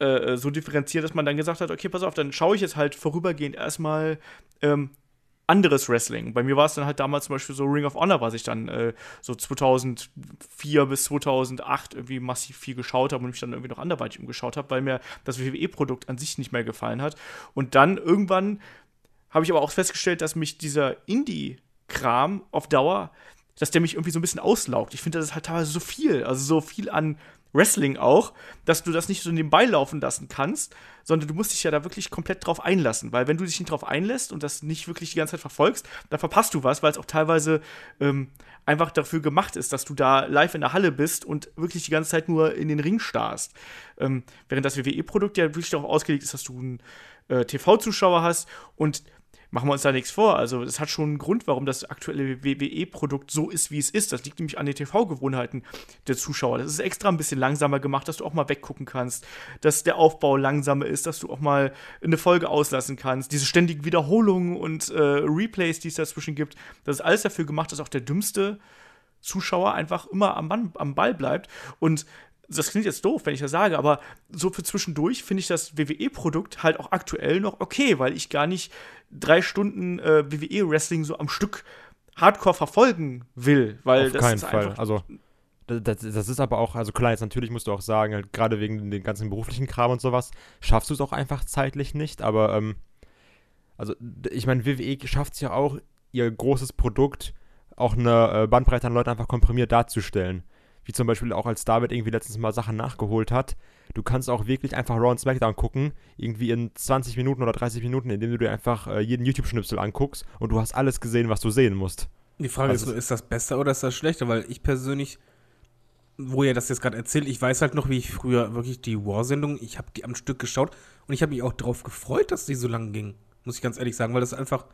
äh, so differenzieren, dass man dann gesagt hat, okay, pass auf, dann schaue ich jetzt halt vorübergehend erstmal ähm, anderes Wrestling. Bei mir war es dann halt damals zum Beispiel so Ring of Honor, was ich dann äh, so 2004 bis 2008 irgendwie massiv viel geschaut habe und mich dann irgendwie noch anderweitig umgeschaut habe, weil mir das WWE-Produkt an sich nicht mehr gefallen hat. Und dann irgendwann habe ich aber auch festgestellt, dass mich dieser Indie-Kram auf Dauer, dass der mich irgendwie so ein bisschen auslaugt. Ich finde, das ist halt teilweise so viel, also so viel an Wrestling auch, dass du das nicht so nebenbei laufen lassen kannst, sondern du musst dich ja da wirklich komplett drauf einlassen. Weil wenn du dich nicht drauf einlässt und das nicht wirklich die ganze Zeit verfolgst, dann verpasst du was, weil es auch teilweise ähm, einfach dafür gemacht ist, dass du da live in der Halle bist und wirklich die ganze Zeit nur in den Ring starrst. Ähm, während das WWE-Produkt ja wirklich darauf ausgelegt ist, dass du einen äh, TV-Zuschauer hast und machen wir uns da nichts vor. Also, das hat schon einen Grund, warum das aktuelle WWE-Produkt so ist, wie es ist. Das liegt nämlich an den TV-Gewohnheiten der Zuschauer. Das ist extra ein bisschen langsamer gemacht, dass du auch mal weggucken kannst, dass der Aufbau langsamer ist, dass du auch mal eine Folge auslassen kannst. Diese ständigen Wiederholungen und äh, Replays, die es dazwischen gibt, das ist alles dafür gemacht, dass auch der dümmste Zuschauer einfach immer am, Mann, am Ball bleibt. Und das klingt jetzt doof, wenn ich das sage, aber so für zwischendurch finde ich das WWE-Produkt halt auch aktuell noch okay, weil ich gar nicht drei Stunden äh, WWE-Wrestling so am Stück hardcore verfolgen will, weil
Auf
das
keinen
ist
Fall.
einfach.
Also, das, das ist aber auch, also klar, jetzt natürlich musst du auch sagen, halt, gerade wegen dem ganzen beruflichen Kram und sowas, schaffst du es auch einfach zeitlich nicht, aber, ähm, also, ich meine, WWE schafft es ja auch, ihr großes Produkt auch eine äh, Bandbreite an Leuten einfach komprimiert darzustellen. Wie zum Beispiel auch als David irgendwie letztens mal Sachen nachgeholt hat. Du kannst auch wirklich einfach Raw und SmackDown gucken, irgendwie in 20 Minuten oder 30 Minuten, indem du dir einfach äh, jeden YouTube-Schnipsel anguckst und du hast alles gesehen, was du sehen musst.
Die Frage
Also
ist nur, ist das besser oder ist das schlechter? Weil ich persönlich, wo ihr das jetzt gerade erzählt, ich weiß halt noch, wie ich früher wirklich die War-Sendung, ich habe die am Stück geschaut und ich habe mich auch darauf gefreut, dass die so lang ging. Muss ich ganz ehrlich sagen, weil das einfach,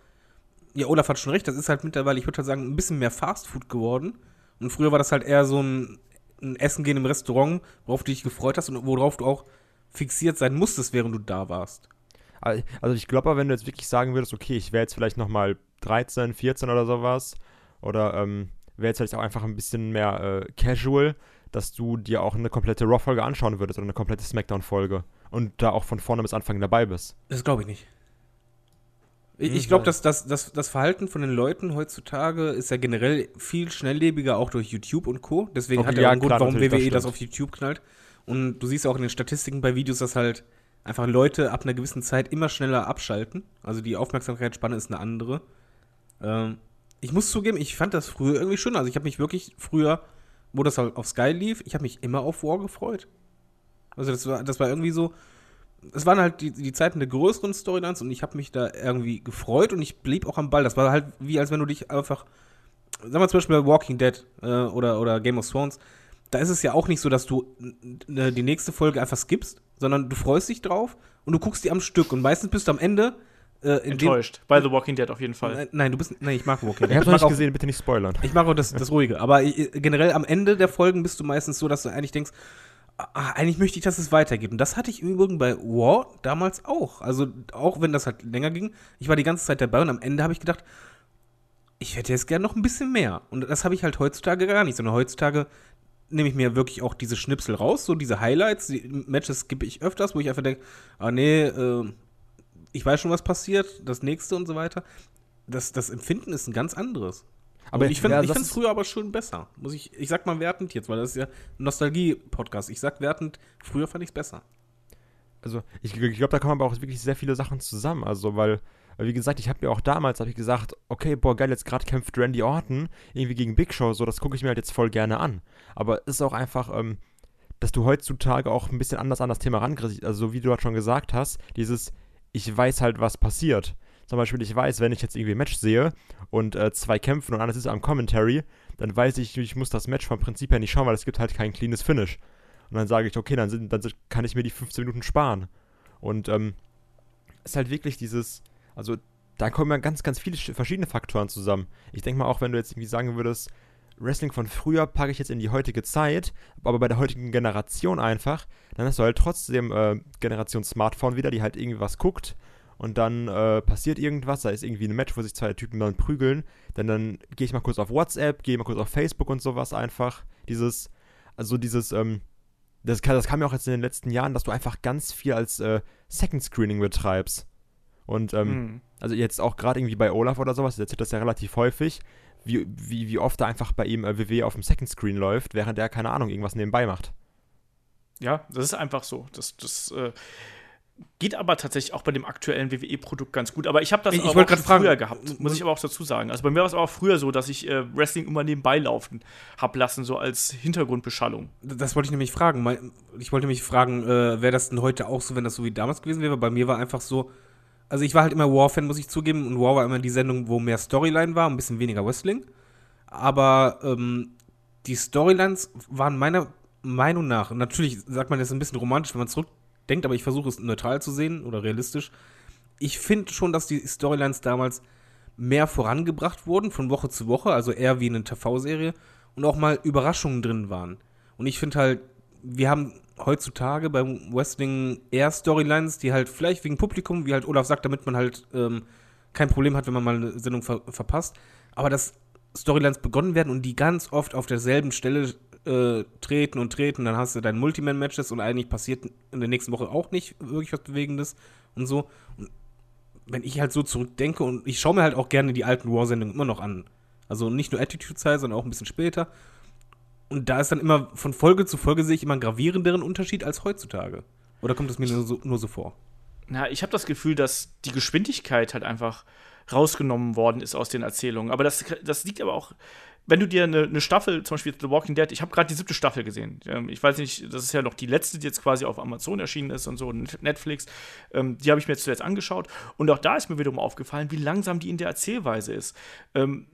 ja, Olaf hat schon recht, das ist halt mittlerweile, ich würde halt sagen, ein bisschen mehr Fastfood geworden. Und früher war das halt eher so ein, ein Essen gehen im Restaurant, worauf du dich gefreut hast und worauf du auch fixiert sein musstest, während du da warst.
Also ich glaube aber, wenn du jetzt wirklich sagen würdest, okay, ich wäre jetzt vielleicht nochmal 13, 14 oder sowas, oder ähm, wäre jetzt vielleicht auch einfach ein bisschen mehr äh, casual, dass du dir auch eine komplette Raw-Folge anschauen würdest oder eine komplette Smackdown-Folge und da auch von vorne bis Anfang dabei bist.
Das glaube ich nicht. Ich,
Hm,
ich glaube, dass das, das, das Verhalten von den Leuten heutzutage ist ja generell viel schnelllebiger, auch durch YouTube und Co. Deswegen
Okay,
hat er
ja,
auch einen Grund, warum
natürlich, das
WWE das, auf YouTube knallt. Und du siehst auch in den Statistiken bei Videos, dass halt einfach Leute ab einer gewissen Zeit immer schneller abschalten. Also die Aufmerksamkeitsspanne ist eine andere. Ähm, ich muss zugeben, ich fand das früher irgendwie schön. Also ich habe mich wirklich früher, wo das halt auf Sky lief, ich habe mich immer auf War gefreut. Also das war, das war irgendwie so, es waren halt die, die Zeiten der größeren Storylines und ich habe mich da irgendwie gefreut und ich blieb auch am Ball. Das war halt wie, als wenn du dich einfach, sagen wir zum Beispiel bei Walking Dead äh, oder, oder Game of Thrones, da ist es ja auch nicht so, dass du n- n- die nächste Folge einfach skippst, sondern du freust dich drauf und du guckst die am Stück und meistens bist du am Ende äh, in dem,
Enttäuscht. Bei The Walking Dead auf jeden Fall.
Nein, Nein, du bist, nein, ich mag Walking
Ich hab's noch nicht
auch-
gesehen, bitte nicht spoilern.
ich mag auch das, das Ruhige. Aber äh, generell am Ende der Folgen bist du meistens so, dass du eigentlich denkst, ah, eigentlich möchte ich, dass es weitergeht. Und das hatte ich im Übrigen bei War damals auch. Also auch wenn das halt länger ging. Ich war die ganze Zeit dabei und am Ende habe ich gedacht, ich hätte jetzt gerne noch ein bisschen mehr. Und das habe ich halt heutzutage gar nicht, sondern heutzutage nehme ich mir wirklich auch diese Schnipsel raus, so diese Highlights, die Matches skippe ich öfters, wo ich einfach denke, ah nee, äh, ich weiß schon, was passiert, das nächste und so weiter. Das, das Empfinden ist ein ganz anderes.
Aber
ich finde
ja,
ich find's
ist-
früher aber schon besser. Muss ich, ich sag mal wertend jetzt, weil das ist ja ein Nostalgie-Podcast. Ich sag wertend, früher fand ich's besser.
Also ich, ich glaube, da kommen aber auch wirklich sehr viele Sachen zusammen. Also weil, wie gesagt, ich habe mir auch damals habe ich gesagt, okay, boah geil, jetzt gerade kämpft Randy Orton irgendwie gegen Big Show, so das gucke ich mir halt jetzt voll gerne an. Aber es ist auch einfach, ähm, dass du heutzutage auch ein bisschen anders an das Thema rangehst. Also so wie du halt schon gesagt hast, dieses, ich weiß halt, was passiert. Zum Beispiel, ich weiß, wenn ich jetzt irgendwie ein Match sehe und äh, zwei kämpfen und alles ist am Commentary, dann weiß ich, ich muss das Match vom Prinzip her nicht schauen, weil es gibt halt kein cleanes Finish. Und dann sage ich, okay, dann, sind, dann kann ich mir die 15 Minuten sparen. Und ähm, es ist halt wirklich dieses, also da kommen ja ganz, ganz viele verschiedene Faktoren zusammen. Ich denke mal auch, wenn du jetzt irgendwie sagen würdest, Wrestling von früher packe ich jetzt in die heutige Zeit, aber bei der heutigen Generation einfach, dann hast du halt trotzdem äh, Generation Smartphone wieder, die halt irgendwie was guckt und dann äh, passiert irgendwas, da ist irgendwie ein Match, wo sich zwei Typen dann prügeln, dann, dann gehe ich mal kurz auf WhatsApp, gehe mal kurz auf Facebook und sowas einfach. Dieses, also dieses, ähm, das, das kam ja auch jetzt in den letzten Jahren, dass du einfach ganz viel als äh, Second Screening betreibst. Und ähm, mhm. also jetzt auch gerade irgendwie bei Olaf oder sowas, erzählt das ja relativ häufig, wie, wie, wie oft da einfach bei ihm äh, WW auf dem Second Screen läuft, während er, keine Ahnung, irgendwas nebenbei macht.
Ja, das ist einfach so. Das, das äh, geht aber tatsächlich auch bei dem aktuellen WWE-Produkt ganz gut. Aber ich habe das
ich,
auch,
ich auch früher
fragen, gehabt, muss ich aber auch dazu sagen. Also bei mir war es auch früher so, dass ich äh, Wrestling immer nebenbei laufen habe lassen, so als Hintergrundbeschallung.
Das wollte ich nämlich fragen. Ich wollte mich fragen, äh, wäre das denn heute auch so, wenn das so wie damals gewesen wäre? Bei mir war einfach so, also ich war halt immer War-Fan, muss ich zugeben, und War war immer die Sendung, wo mehr Storyline war, ein bisschen weniger Wrestling. Aber ähm, die Storylines waren meiner Meinung nach, natürlich sagt man das ein bisschen romantisch, wenn man zurückdenkt, aber ich versuche es neutral zu sehen oder realistisch. Ich finde schon, dass die Storylines damals mehr vorangebracht wurden, von Woche zu Woche, also eher wie eine TV-Serie und auch mal Überraschungen drin waren. Und ich finde halt, wir haben heutzutage beim Wrestling eher Storylines, die halt vielleicht wegen Publikum, wie halt Olaf sagt, damit man halt ähm, kein Problem hat, wenn man mal eine Sendung ver verpasst, aber dass Storylines begonnen werden und die ganz oft auf derselben Stelle äh, treten und treten, dann hast du deine Multiman-Matches und eigentlich passiert in der nächsten Woche auch nicht wirklich was Bewegendes und so. Und wenn ich halt so zurückdenke und ich schaue mir halt auch gerne die alten War-Sendungen immer noch an. Also nicht nur Attitude-Zeit, sondern auch ein bisschen später. Und da ist dann immer von Folge zu Folge sehe ich immer einen gravierenderen Unterschied als heutzutage. Oder kommt es mir nur so, nur so vor?
Na, ich habe das Gefühl, dass die Geschwindigkeit halt einfach rausgenommen worden ist aus den Erzählungen. Aber das, das liegt aber auch, wenn du dir eine, eine Staffel, zum Beispiel The Walking Dead, ich habe gerade die siebte Staffel gesehen. Ähm, ich weiß nicht, das ist ja noch die letzte, die jetzt quasi auf Amazon erschienen ist und so, Netflix. Ähm, die habe ich mir zuletzt angeschaut. Und auch da ist mir wiederum aufgefallen, wie langsam die in der Erzählweise ist. Ähm,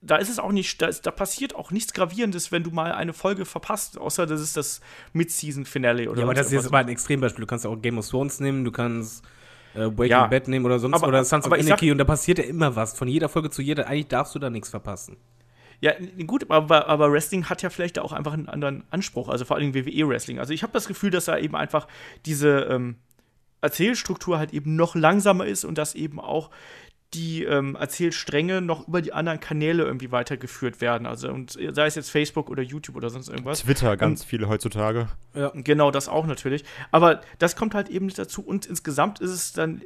da ist es auch nicht, da, ist, da, passiert auch nichts Gravierendes, wenn du mal eine Folge verpasst, außer das ist das Mid-Season-Finale oder
Ja, aber das ist jetzt mal ein Extrembeispiel. Du kannst auch Game of Thrones nehmen, du kannst äh, Breaking ja. Bad nehmen oder sonst aber, oder Sons of Anarchy und da passiert ja immer was. Von jeder Folge zu jeder. Eigentlich darfst du da nichts verpassen.
Ja, gut, aber, aber Wrestling hat ja vielleicht auch einfach einen anderen Anspruch, also vor allem WWE-Wrestling. Also ich habe das Gefühl, dass da eben einfach diese ähm, Erzählstruktur halt eben noch langsamer ist und dass eben auch die ähm, Erzählstränge noch über die anderen Kanäle irgendwie weitergeführt werden. Also und sei es jetzt Facebook oder YouTube oder sonst irgendwas.
Twitter ganz ähm, viele heutzutage.
Ja, genau, das auch natürlich. Aber das kommt halt eben nicht dazu. Und insgesamt ist es dann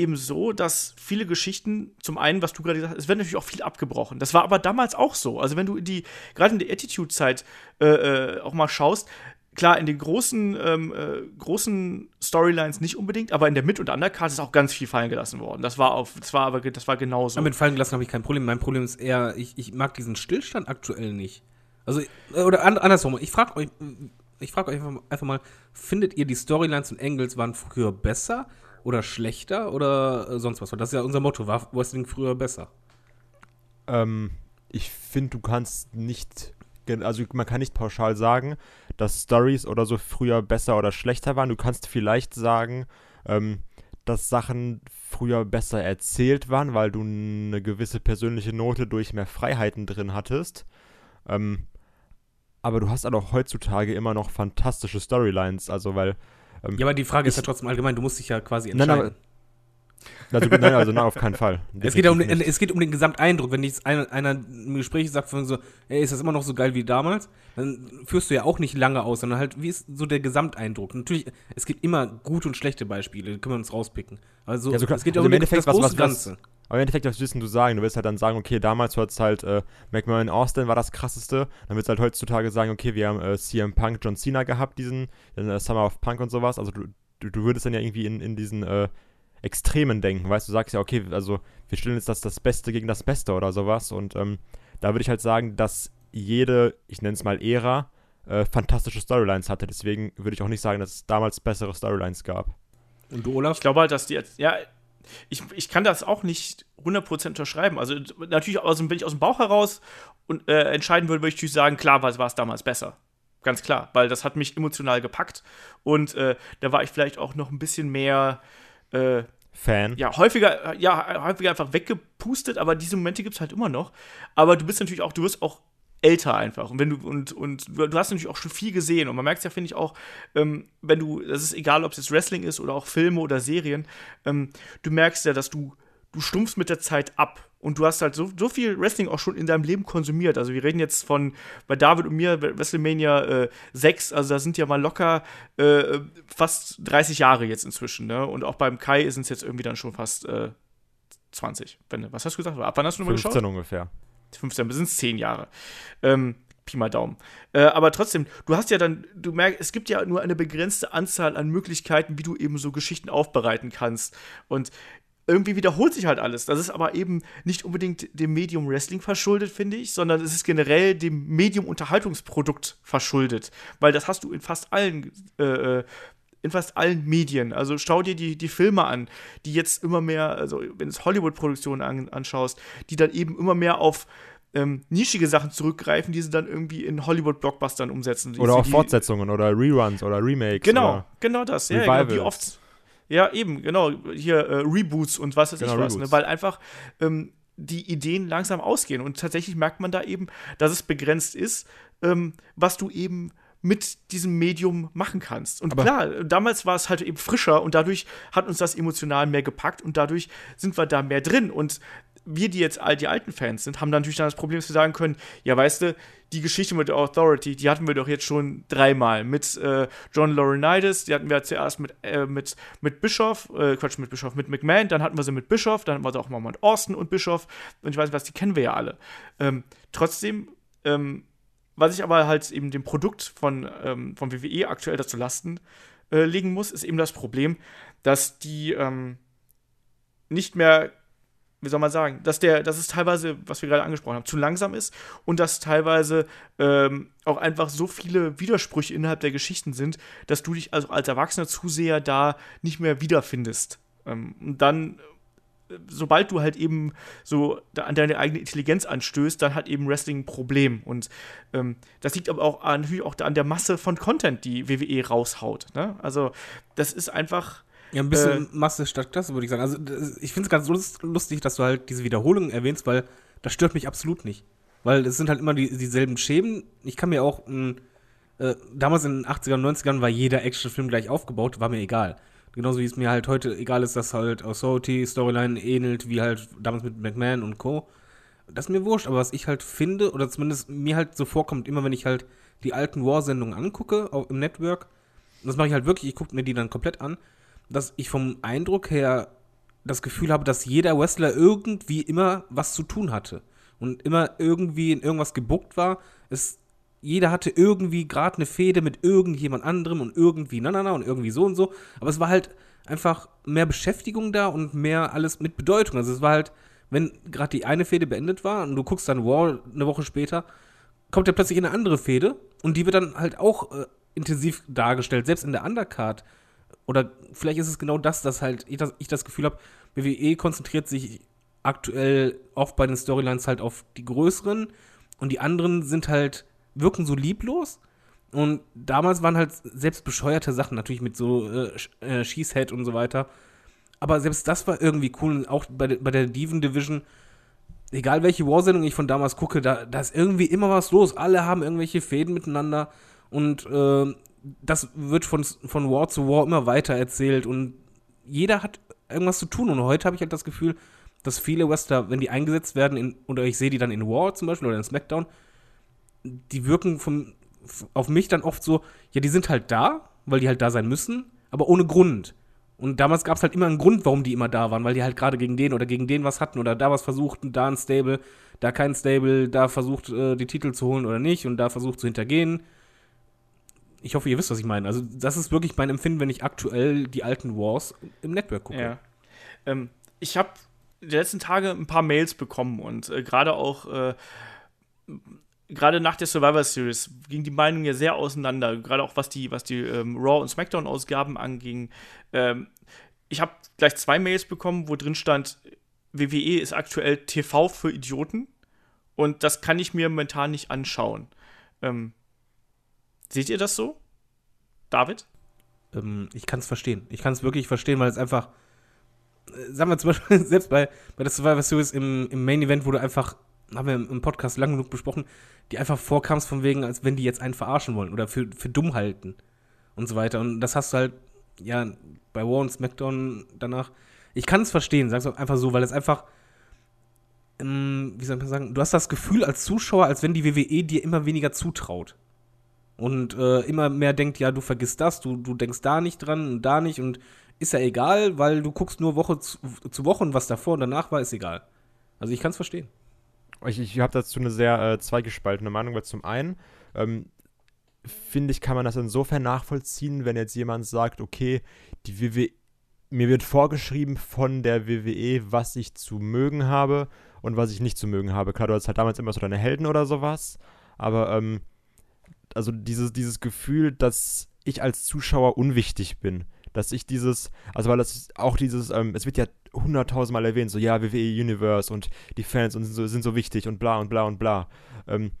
eben so, dass viele Geschichten, zum einen, was du gerade gesagt hast, es wird natürlich auch viel abgebrochen. Das war aber damals auch so. Also wenn du die, gerade in der Attitude-Zeit äh, äh, auch mal schaust, klar, in den großen, ähm, äh, großen Storylines nicht unbedingt, aber in der Mid- und Undercard ist auch ganz viel fallen gelassen worden. Das war auf, das war aber, das war genauso.
Ja, mit fallen gelassen habe ich kein Problem. Mein Problem ist eher, ich, ich mag diesen Stillstand aktuell nicht. Also, äh, oder andersrum, ich frage euch, ich frage euch einfach mal, findet ihr die Storylines und Angles waren früher besser oder schlechter oder äh, sonst was? Das ist ja unser Motto, war Wrestling früher besser?
Ähm, ich finde, du kannst nicht also man kann nicht pauschal sagen, dass Stories oder so früher besser oder schlechter waren. Du kannst vielleicht sagen, ähm, dass Sachen früher besser erzählt waren, weil du eine gewisse persönliche Note durch mehr Freiheiten drin hattest. Ähm, aber du hast halt auch heutzutage immer noch fantastische Storylines, also weil.
Ähm, ja, aber die Frage ist ja trotzdem allgemein, du musst dich ja quasi entscheiden. Nein, aber,
also, nein, also nein, auf keinen Fall.
Es geht, ja um, es geht um den Gesamteindruck. Wenn jetzt einer, einer im Gespräch sagt von so, ey, ist das immer noch so geil wie damals, dann führst du ja auch nicht lange aus, sondern halt, wie ist so der Gesamteindruck? Natürlich, es gibt immer gute und schlechte Beispiele, können wir uns rauspicken. Also,
ja, so, es geht ja also um im Endeffekt, das was, was, Ganze. Aber im Endeffekt, was willst du sagen? Du willst halt dann sagen, okay, damals war es halt, äh, McMahon Austin war das krasseste. Dann willst du halt heutzutage sagen, okay, wir haben äh, CM Punk, John Cena gehabt, diesen äh, Summer of Punk und sowas. Also du, du, du würdest dann ja irgendwie in, in diesen äh, Extremen denken, weißt du, sagst ja, okay, also wir stellen jetzt das, das Beste gegen das Beste oder sowas und ähm, da würde ich halt sagen, dass jede, ich nenne es mal Ära, äh, fantastische Storylines hatte, deswegen würde ich auch nicht sagen, dass es damals bessere Storylines gab.
Und du, Olaf? Ich glaube halt, dass die, jetzt, ja, ich, ich kann das auch nicht 100% unterschreiben. Also natürlich, aus dem, wenn ich aus dem Bauch heraus und, äh, entscheiden würde, würde ich natürlich sagen, klar war es damals besser. Ganz klar, weil das hat mich emotional gepackt und äh, da war ich vielleicht auch noch ein bisschen mehr äh,
Fan.
ja, häufiger, ja, häufiger einfach weggepustet, aber diese Momente gibt es halt immer noch. Aber du bist natürlich auch, du wirst auch älter einfach. Und wenn du, und, und du du hast natürlich auch schon viel gesehen. Und man merkt es ja, finde ich, auch, ähm, wenn du, das ist egal, ob es jetzt Wrestling ist oder auch Filme oder Serien, ähm, du merkst ja, dass du, du stumpfst mit der Zeit ab. Und du hast halt so, so viel Wrestling auch schon in deinem Leben konsumiert. Also wir reden jetzt von, bei David und mir, WrestleMania äh, 6, also da sind ja mal locker äh, fast 30 Jahre jetzt inzwischen. Ne? Und auch beim Kai sind es jetzt irgendwie dann schon fast äh, 20. Wenn, was hast du gesagt? Ab wann hast du nochmal geschaut?
15 ungefähr.
15, bis sind es 10 Jahre. Ähm, Pi mal Daumen. Äh, aber trotzdem, du hast ja dann, du merkst, es gibt ja nur eine begrenzte Anzahl an Möglichkeiten, wie du eben so Geschichten aufbereiten kannst. Und irgendwie wiederholt sich halt alles. Das ist aber eben nicht unbedingt dem Medium Wrestling verschuldet, finde ich, sondern es ist generell dem Medium Unterhaltungsprodukt verschuldet. Weil das hast du in fast allen äh, in fast allen Medien. Also schau dir die, die Filme an, die jetzt immer mehr, also wenn du es Hollywood-Produktionen an, anschaust, die dann eben immer mehr auf ähm, nischige Sachen zurückgreifen, die sie dann irgendwie in Hollywood-Blockbustern umsetzen.
Oder auch Fortsetzungen oder Reruns oder Remakes.
Genau, genau das. Ja, genau, wie oft. Ja, eben, genau. Hier äh, Reboots und was weiß
Genau,
ich was. Ne? Weil einfach ähm, die Ideen langsam ausgehen. Und tatsächlich merkt man da eben, dass es begrenzt ist, ähm, was du eben mit diesem Medium machen kannst. Und
Aber-
klar, damals war es halt eben frischer und dadurch hat uns das emotional mehr gepackt und dadurch sind wir da mehr drin. Und wir, die jetzt all die alten Fans sind, haben dann natürlich dann das Problem, dass wir sagen können, ja, weißt du, die Geschichte mit der Authority, die hatten wir doch jetzt schon dreimal. Mit äh, John Laurinaitis, die hatten wir zuerst mit, äh, mit, mit Bischoff, äh, Quatsch, mit Bischoff, mit McMahon, dann hatten wir sie mit Bischoff, dann hatten wir sie auch mal mit Austin und Bischoff und ich weiß nicht was, die kennen wir ja alle. Ähm, trotzdem, ähm, was ich aber halt eben dem Produkt von, ähm, von WWE aktuell dazu Lasten äh, legen muss, ist eben das Problem, dass die ähm, nicht mehr, wie soll man sagen, dass der, dass es teilweise, was wir gerade angesprochen haben, zu langsam ist und dass teilweise ähm, auch einfach so viele Widersprüche innerhalb der Geschichten sind, dass du dich also als erwachsener Zuseher da nicht mehr wiederfindest. Ähm, und dann äh, sobald du halt eben so an deine eigene Intelligenz anstößt, dann hat eben Wrestling ein Problem. Und ähm, das liegt aber auch an, natürlich auch an der Masse von Content, die WWE raushaut. Ne? Also, das ist einfach.
Ja, ein bisschen Masse statt Klasse, würde ich sagen. Also, ich finde es ganz lust- lustig, dass du halt diese Wiederholungen erwähnst, weil das stört mich absolut nicht. Weil es sind halt immer die, dieselben Schemen. Ich kann mir auch, mh, äh, damals in den 80ern, 90ern war jeder Actionfilm gleich aufgebaut, war mir egal. Genauso wie es mir halt heute egal ist, dass halt Authority Storyline ähnelt, wie halt damals mit McMahon und Co. Das ist mir wurscht, aber was ich halt finde, oder zumindest mir halt so vorkommt, immer wenn ich halt die alten War-Sendungen angucke auf, im Network, das mache ich halt wirklich, ich gucke mir die dann komplett an, dass ich vom Eindruck her das Gefühl habe, dass jeder Wrestler irgendwie immer was zu tun hatte und immer irgendwie in irgendwas gebuckt war. Es, jeder hatte irgendwie gerade eine Fehde mit irgendjemand anderem und irgendwie na na na und irgendwie so und so. Aber es war halt einfach mehr Beschäftigung da und mehr alles mit Bedeutung. Also es war halt, wenn gerade die eine Fehde beendet war und du guckst dann War eine Woche später, kommt ja plötzlich eine andere Fehde und die wird dann halt auch äh, intensiv dargestellt, selbst in der Undercard. Oder vielleicht ist es genau das, dass halt ich das, ich das Gefühl habe, WWE konzentriert sich aktuell oft bei den Storylines halt auf die größeren und die anderen sind halt, wirken so lieblos. Und damals waren halt selbst bescheuerte Sachen, natürlich mit so äh, äh, Schießhead und so weiter. Aber selbst das war irgendwie cool. Und auch bei, der- bei der Diven Division, egal welche War-Sendung ich von damals gucke, da, da ist irgendwie immer was los. Alle haben irgendwelche Fäden miteinander. Und äh, das wird von, von War zu War immer weiter erzählt. Und jeder hat irgendwas zu tun. Und heute habe ich halt das Gefühl, dass viele Wrestler, wenn die eingesetzt werden, in, oder ich sehe die dann in War zum Beispiel oder in SmackDown, die wirken vom, auf mich dann oft so, ja, die sind halt da, weil die halt da sein müssen, aber ohne Grund. Und damals gab es halt immer einen Grund, warum die immer da waren, weil die halt gerade gegen den oder gegen den was hatten oder da was versuchten, da ein Stable, da kein Stable, da versucht, äh, die Titel zu holen oder nicht und da versucht zu hintergehen. Ich hoffe, ihr wisst, was ich meine. Also, das ist wirklich mein Empfinden, wenn ich aktuell die alten Wars im Network gucke.
Ja. Ähm, ich habe die letzten Tage ein paar Mails bekommen und äh, gerade auch äh, gerade nach der Survivor Series ging die Meinung ja sehr auseinander, gerade auch was die, was die ähm, Raw und SmackDown-Ausgaben anging. Ähm, ich habe gleich zwei Mails bekommen, wo drin stand, WWE ist aktuell TV für Idioten und das kann ich mir momentan nicht anschauen. Ähm, seht ihr das so? David?
ähm, ich kann es verstehen. Ich kann es wirklich verstehen, weil es einfach äh, sagen wir zum Beispiel, selbst bei, bei der Survivor Series im, im Main Event, du einfach, haben wir im Podcast lang genug besprochen, die einfach vorkamst von wegen, als wenn die jetzt einen verarschen wollen oder für, für dumm halten und so weiter. Und das hast du halt, ja, bei War und SmackDown danach. Ich kann es verstehen, sag's einfach so, weil es einfach, ähm, wie soll man sagen, du hast das Gefühl als Zuschauer, als wenn die WWE dir immer weniger zutraut. Und äh, immer mehr denkt, ja, du vergisst das, du, du denkst da nicht dran und da nicht und ist ja egal, weil du guckst nur Woche zu, zu Woche und was davor und danach war, ist egal. Also ich kann es verstehen.
Ich, ich habe dazu eine sehr äh, zweigespaltene Meinung, weil zum einen ähm, finde ich, kann man das insofern nachvollziehen, wenn jetzt jemand sagt, okay, die WWE, mir wird vorgeschrieben von der WWE, was ich zu mögen habe und was ich nicht zu mögen habe. Klar, du hast halt damals immer so deine Helden oder sowas, aber ähm, also dieses, dieses Gefühl, dass ich als Zuschauer unwichtig bin, dass ich dieses, also weil das auch dieses, ähm, es wird ja hunderttausendmal erwähnt, so ja, WWE Universe und die Fans und sind so, sind so wichtig und bla und bla und bla. Ähm,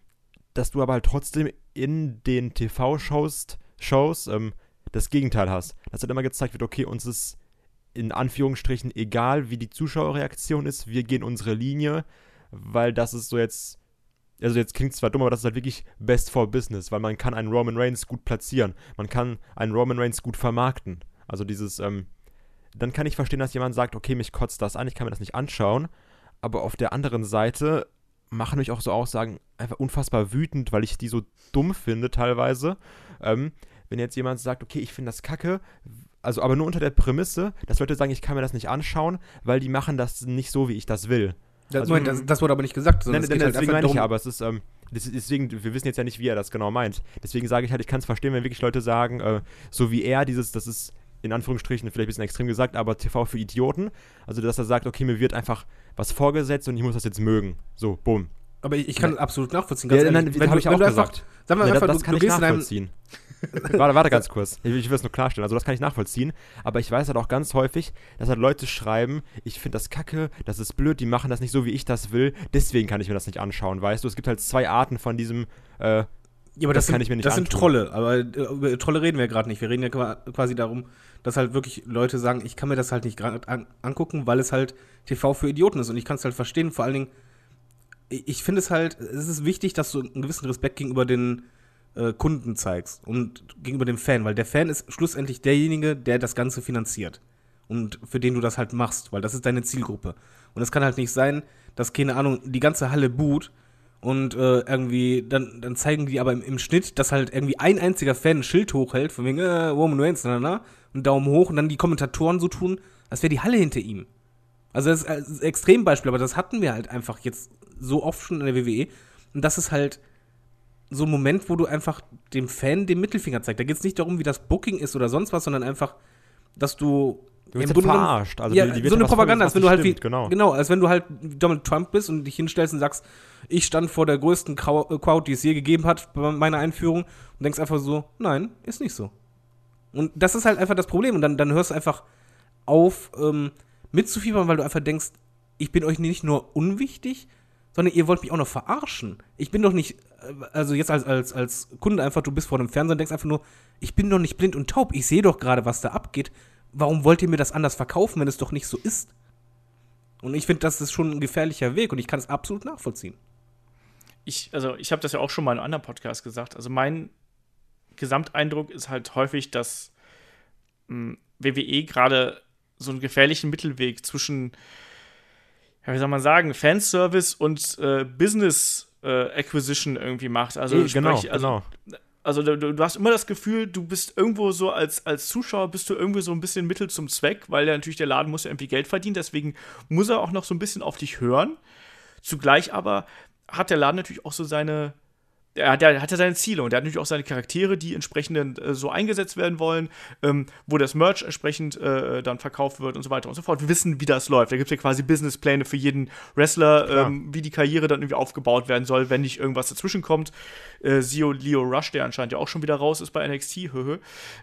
dass du aber halt trotzdem in den TV-Shows Shows, ähm, das Gegenteil hast. Dass halt immer gezeigt wird, okay, uns ist in Anführungsstrichen egal, wie die Zuschauerreaktion ist, wir gehen unsere Linie, weil das ist so jetzt, also jetzt klingt es zwar dumm, aber das ist halt wirklich best for business, weil man kann einen Roman Reigns gut platzieren, man kann einen Roman Reigns gut vermarkten. Also dieses, ähm, dann kann ich verstehen, dass jemand sagt, okay, mich kotzt das an, ich kann mir das nicht anschauen, aber auf der anderen Seite machen mich auch so Aussagen einfach unfassbar wütend, weil ich die so dumm finde teilweise. Ähm, wenn jetzt jemand sagt, okay, ich finde das kacke, also aber nur unter der Prämisse, dass Leute sagen, ich kann mir das nicht anschauen, weil die machen das nicht so, wie ich das will.
Das,
Also-
Moment, das, das wurde aber nicht gesagt.
Nein, nein,
halt
deswegen meine ich ja, aber es ist, ähm, das, deswegen, wir wissen jetzt ja nicht, wie er das genau meint. Deswegen sage ich halt, ich kann es verstehen, wenn wirklich Leute sagen, äh, so wie er, dieses, das ist in Anführungsstrichen vielleicht ein bisschen extrem gesagt, aber TV für Idioten. Also, dass er sagt, okay, mir wird einfach was vorgesetzt und ich muss das jetzt mögen. So, bumm.
Aber ich, ich kann absolut nachvollziehen.
Ja,
ehrlich.
nein, das habe ich auch
du einfach-
gesagt.
Sag mal
Ja,
einfach,
das
du,
kann
du
ich nachvollziehen. warte, warte ganz kurz. Ich, ich will es nur klarstellen. Also, das kann ich nachvollziehen. Aber ich weiß halt auch ganz häufig, dass halt Leute schreiben, ich finde das kacke, das ist blöd, die machen das nicht so, wie ich das will. Deswegen kann ich mir das nicht anschauen, weißt du? Es gibt halt zwei Arten von diesem. Äh,
Ja, aber
Das
das,
kann
sind,
ich mir nicht
das sind
antun.
Trolle. Aber äh, über Trolle reden wir gerade nicht. Wir reden ja qua- quasi darum, dass halt wirklich Leute sagen, ich kann mir das halt nicht gerade an, angucken, weil es halt TV für Idioten ist. Und ich kann es halt verstehen. Vor allen Dingen, ich finde es halt, es ist wichtig, dass du einen gewissen Respekt gegenüber den äh, Kunden zeigst und gegenüber dem Fan, weil der Fan ist schlussendlich derjenige, der das Ganze finanziert. Und für den du das halt machst, weil das ist deine Zielgruppe. Und es kann halt nicht sein, dass, keine Ahnung, die ganze Halle boot und äh, irgendwie, dann, dann zeigen die aber im, im Schnitt, dass halt irgendwie ein einziger Fan ein Schild hochhält, von wegen, äh, Roman Reigns, na, na, und Daumen hoch und dann die Kommentatoren so tun, als wäre die Halle hinter ihm. Also das ist ein Extrembeispiel, aber das hatten wir halt einfach jetzt so oft schon in der WWE. Und das ist halt so ein Moment, wo du einfach dem Fan den Mittelfinger zeigst. Da geht es nicht darum, wie das Booking ist oder sonst was, sondern einfach, dass du
du wirst halt verarscht. Also,
ja,
die- die
so eine Propaganda, als wenn du halt
nicht
wie,
stimmt,
genau. als wenn du halt Donald Trump bist und dich hinstellst und sagst, ich stand vor der größten Crowd, Crowd, die es je gegeben hat bei meiner Einführung und denkst einfach so, nein, ist nicht so. Und das ist halt einfach das Problem und dann, dann hörst du einfach auf ähm, mitzufiebern, weil du einfach denkst, ich bin euch nicht nur unwichtig, sondern ihr wollt mich auch noch verarschen. Ich bin doch nicht, äh, also jetzt als, als, als Kunde einfach, du bist vor dem Fernseher und denkst einfach nur, ich bin doch nicht blind und taub, ich sehe doch gerade, was da abgeht. Warum wollt ihr mir das anders verkaufen, wenn es doch nicht so ist? Und ich finde, das ist schon ein gefährlicher Weg und ich kann es absolut nachvollziehen.
ich, also ich habe das ja auch schon mal in einem anderen Podcast gesagt. Also mein Gesamteindruck ist halt häufig, dass mh, WWE gerade so einen gefährlichen Mittelweg zwischen, ja, wie soll man sagen, Fanservice und äh, Business äh, Acquisition irgendwie macht. Also,
Eh, genau,
sprich, also,
genau.
also du, du hast immer das Gefühl, du bist irgendwo so als, als Zuschauer bist du irgendwie so ein bisschen Mittel zum Zweck, weil ja natürlich der Laden muss ja irgendwie Geld verdienen, deswegen muss er auch noch so ein bisschen auf dich hören. Zugleich aber hat der Laden natürlich auch so seine, er hat, er hat ja seine Ziele und er hat natürlich auch seine Charaktere, die entsprechend äh, so eingesetzt werden wollen, ähm, wo das Merch entsprechend äh, dann verkauft wird und so weiter und so fort. Wir wissen, wie das läuft. Da gibt es ja quasi Businesspläne für jeden Wrestler, ähm, wie die Karriere dann irgendwie aufgebaut werden soll, wenn nicht irgendwas dazwischen kommt. Äh, Sio Leo Rush, der anscheinend ja auch schon wieder raus ist bei NXT, höhö.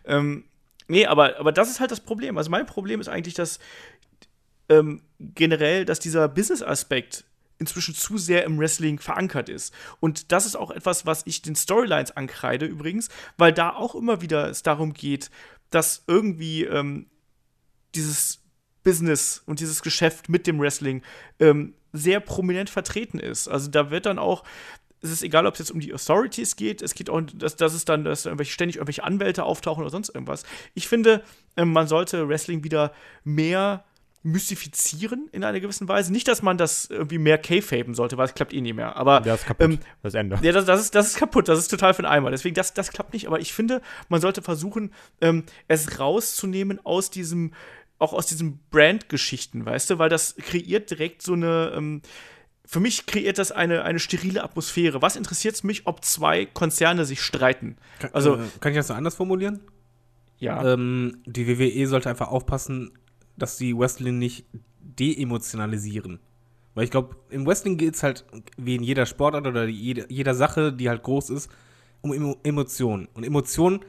Ähm, nee, aber, aber das ist halt das Problem. Also mein Problem ist eigentlich, dass ähm, generell, dass dieser Business-Aspekt inzwischen zu sehr im Wrestling verankert ist. Und das ist auch etwas, was ich den Storylines ankreide übrigens, weil da auch immer wieder es darum geht, dass irgendwie ähm, dieses Business und dieses Geschäft mit dem Wrestling ähm, sehr prominent vertreten ist. Also da wird dann auch, es ist egal, ob es jetzt um die Authorities geht, es geht auch, dass, dass es dann, dass irgendwelche, ständig irgendwelche Anwälte auftauchen oder sonst irgendwas. Ich finde, ähm, man sollte Wrestling wieder mehr mystifizieren in einer gewissen Weise. Nicht, dass man das irgendwie mehr K-Faben sollte, weil es klappt eh nie mehr. Aber
Der ist kaputt.
ähm,
das Ende.
ja, das, das, ist, das ist kaputt, das ist total für den Eimer. Deswegen, das, das klappt nicht. Aber ich finde, man sollte versuchen, ähm, es rauszunehmen aus diesem, auch aus diesen Brand-Geschichten, weißt du, weil das kreiert direkt so eine. Ähm, für mich kreiert das eine, eine sterile Atmosphäre. Was interessiert es mich, ob zwei Konzerne sich streiten? Also,
äh, kann ich das noch anders formulieren?
ja.
Ähm, die WWE sollte einfach aufpassen, dass die Wrestling nicht deemotionalisieren. Weil ich glaube, im Wrestling geht es halt, wie in jeder Sportart oder jede, jeder Sache, die halt groß ist, um Emo Emotionen. Und Emotionen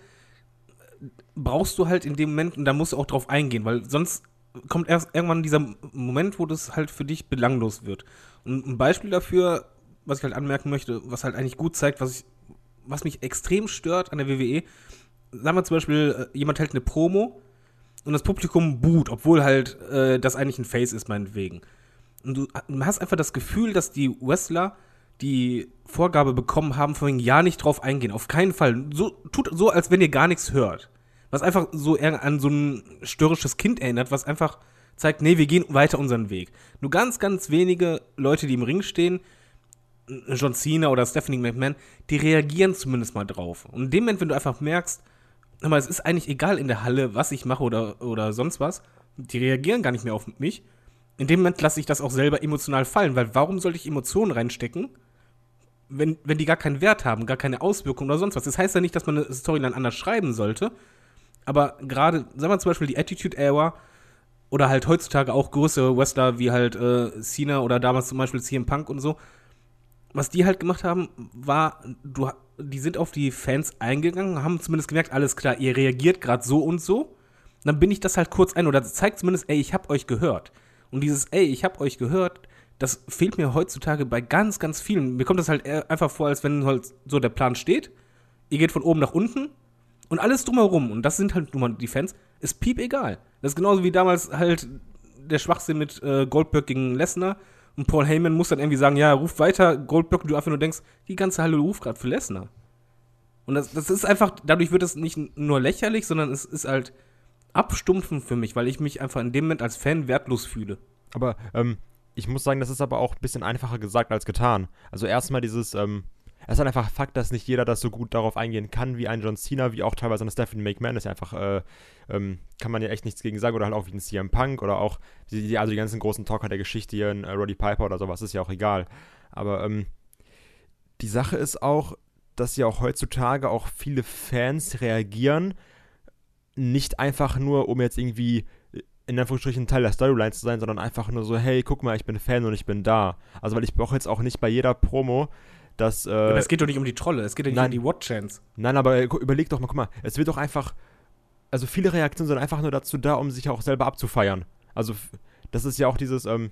brauchst du halt in dem Moment und da musst du auch drauf eingehen, weil sonst kommt erst irgendwann dieser Moment, wo das halt für dich belanglos wird. Und ein Beispiel dafür, was ich halt anmerken möchte, was halt eigentlich gut zeigt, was, ich, was mich extrem stört an der WWE, sagen wir zum Beispiel, äh, jemand hält eine Promo und das Publikum boot, obwohl halt äh, das eigentlich ein Face ist, meinetwegen. Und du hast einfach das Gefühl, dass die Wrestler die Vorgabe bekommen haben, wegen ja nicht drauf eingehen. Auf keinen Fall. So, tut so, als wenn ihr gar nichts hört. Was einfach so eher an so ein störrisches Kind erinnert, was einfach zeigt, nee, wir gehen weiter unseren Weg. Nur ganz, ganz wenige Leute, die im Ring stehen, John Cena oder Stephanie McMahon, die reagieren zumindest mal drauf. Und in dem Moment, wenn du einfach merkst, aber es ist eigentlich egal in der Halle, was ich mache oder, oder sonst was, die reagieren gar nicht mehr auf mich. In dem Moment lasse ich das auch selber emotional fallen, weil warum sollte ich Emotionen reinstecken, wenn, wenn die gar keinen Wert haben, gar keine Auswirkung oder sonst was? Das heißt ja nicht, dass man eine Storyline anders schreiben sollte, aber gerade, sagen wir zum Beispiel die Attitude Era oder halt heutzutage auch größere Wrestler wie halt äh, Cena oder damals zum Beispiel CM Punk und so, was die halt gemacht haben, war, du, die sind auf die Fans eingegangen, haben zumindest gemerkt, alles klar, ihr reagiert gerade so und so. Dann bin ich das halt kurz ein oder zeigt zumindest, ey, ich hab euch gehört. Und dieses, ey, ich hab euch gehört, das fehlt mir heutzutage bei ganz, ganz vielen. Mir kommt das halt einfach vor, als wenn halt so der Plan steht. Ihr geht von oben nach unten und alles drumherum, und das sind halt nun mal die Fans, ist piep egal. Das ist genauso wie damals halt der Schwachsinn mit äh, Goldberg gegen Lesnar. Und Paul Heyman muss dann irgendwie sagen, ja, ruf weiter, Goldberg, du einfach nur denkst, die ganze Halle ruft gerade für Lesnar. Und das, das ist einfach, dadurch wird es nicht nur lächerlich, sondern es ist halt abstumpfend für mich, weil ich mich einfach in dem Moment als Fan wertlos fühle.
Aber ähm, ich muss sagen, das ist aber auch ein bisschen einfacher gesagt als getan. Also erstmal dieses, ähm, es ist halt einfach Fakt, dass nicht jeder das so gut darauf eingehen kann wie ein John Cena, wie auch teilweise eine Stephanie McMahon. Das ist ja einfach, äh, ähm, kann man ja echt nichts gegen sagen. Oder halt auch wie ein CM Punk oder auch, die, also die ganzen großen Talker der Geschichte hier, ein äh, Roddy Piper oder sowas, ist ja auch egal. Aber ähm, die Sache ist auch, dass ja auch heutzutage auch viele Fans reagieren, nicht einfach nur, um jetzt irgendwie in Anführungsstrichen Teil der Storyline zu sein, sondern einfach nur so, hey, guck mal, ich bin Fan und ich bin da. Also weil ich brauche jetzt auch nicht bei jeder Promo, dass. Äh,
Aber es geht doch nicht um die Trolle, es geht doch nicht
nein.
um die Watch-Chance.
Nein, aber gu- überleg doch mal, guck mal, es wird doch einfach. Also viele Reaktionen sind einfach nur dazu da, um sich auch selber abzufeiern. Also das ist ja auch dieses, ähm,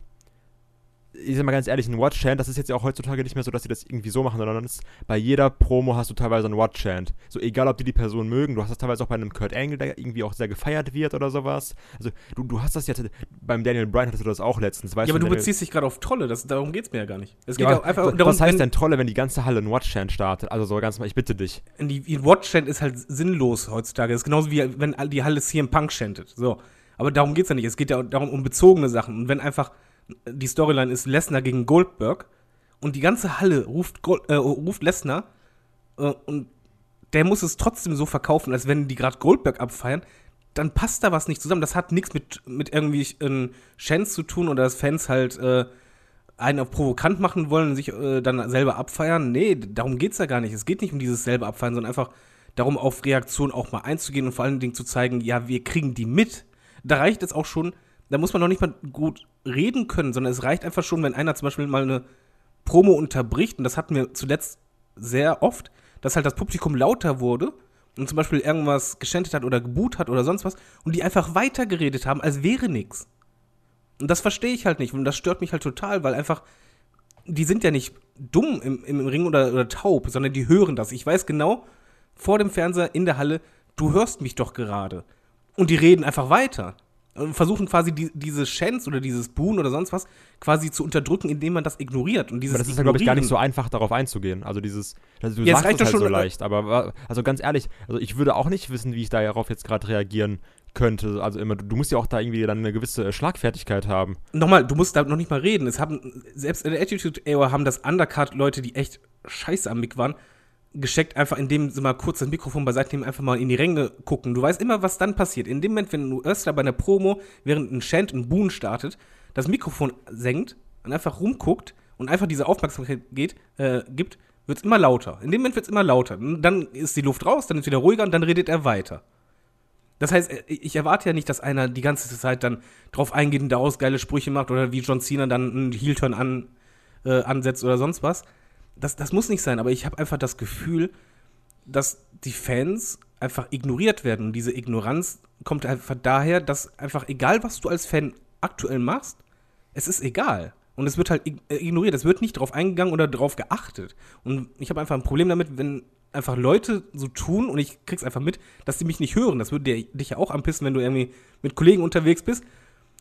ich sag mal ganz ehrlich, ein Watch-Chant, das ist jetzt ja auch heutzutage nicht mehr so, dass sie das irgendwie so machen, sondern bei jeder Promo hast du teilweise einen Watch-Chant. So egal, ob die die Person mögen, du hast das teilweise auch bei einem Kurt Angle, der irgendwie auch sehr gefeiert wird oder sowas. Also du, du hast das jetzt, beim Daniel Bryan hattest du das auch letztens, weißt
Ja, aber du
Daniel-
beziehst dich gerade auf Trolle, das, darum geht's mir ja gar nicht. Es geht
ja,
auch einfach darum,
was heißt denn Trolle, wenn die ganze Halle einen Watch-Chant startet? Also so ganz mal, ich bitte dich.
die Watch-Chant ist halt sinnlos heutzutage. Das ist genauso wie wenn die Halle CM Punk chantet. So. Aber darum geht's ja nicht. Es geht ja darum um bezogene Sachen. Und wenn einfach die Storyline ist Lesnar gegen Goldberg und die ganze Halle ruft, Gold, äh, ruft Lesnar äh, und der muss es trotzdem so verkaufen, als wenn die gerade Goldberg abfeiern, dann passt da was nicht zusammen. Das hat nichts mit, mit irgendwie äh, Chance zu tun oder dass Fans halt äh, einen auf provokant machen wollen und sich äh, dann selber abfeiern. Nee, darum geht's ja gar nicht. Es geht nicht um dieses selber abfeiern, sondern einfach darum, auf Reaktionen auch mal einzugehen und vor allen Dingen zu zeigen, ja, wir kriegen die mit. Da reicht es auch schon, da muss man noch nicht mal gut reden können, sondern es reicht einfach schon, wenn einer zum Beispiel mal eine Promo unterbricht, und das hatten wir zuletzt sehr oft, dass halt das Publikum lauter wurde und zum Beispiel irgendwas geschändet hat oder geboot hat oder sonst was und die einfach weitergeredet haben, als wäre nichts. Und das verstehe ich halt nicht und das stört mich halt total, weil einfach, die sind ja nicht dumm im, im Ring oder, oder taub, sondern die hören das. Ich weiß genau, vor dem Fernseher in der Halle, du hörst mich doch gerade. Und die reden einfach weiter. Und versuchen quasi die, diese Chance oder dieses Boon oder sonst was quasi zu unterdrücken, indem man das ignoriert. Und dieses
Aber das ist ja, glaube ich, gar nicht so einfach, darauf einzugehen. Also dieses, also du
Ja,
sagst
reicht
es halt so
schon, äh,
leicht, aber also ganz ehrlich, also ich würde auch nicht wissen, wie ich darauf jetzt gerade reagieren könnte. Also immer, du musst ja auch da irgendwie dann eine gewisse äh, Schlagfertigkeit haben.
Nochmal, du musst da noch nicht mal reden. Es haben, selbst in der Attitude Era haben das Undercard-Leute, die echt scheiße am Mic waren, gescheckt, einfach indem sie mal kurz das Mikrofon beiseite nehmen, einfach mal in die Ränge gucken. Du weißt immer, was dann passiert. In dem Moment, wenn ein Wrestler bei einer Promo, während ein Chant ein Boon startet, das Mikrofon senkt und einfach rumguckt und einfach diese Aufmerksamkeit geht, äh, gibt, wird es immer lauter. In dem Moment wird es immer lauter. Dann ist die Luft raus, dann ist wieder ruhiger und dann redet er weiter. Das heißt, äh, ich erwarte ja nicht, dass einer die ganze Zeit dann drauf eingeht und daraus geile Sprüche macht oder wie John Cena dann einen Heel-Turn an, äh, ansetzt oder sonst was. Das, das muss nicht sein, aber ich habe einfach das Gefühl, dass die Fans einfach ignoriert werden. Und diese Ignoranz kommt einfach daher, dass einfach egal, was du als Fan aktuell machst, es ist egal. Und es wird halt äh, ignoriert. Es wird nicht drauf eingegangen oder drauf geachtet. Und ich habe einfach ein Problem damit, wenn einfach Leute so tun und ich krieg's einfach mit, dass sie mich nicht hören. Das würde dich ja auch anpissen, wenn du irgendwie mit Kollegen unterwegs bist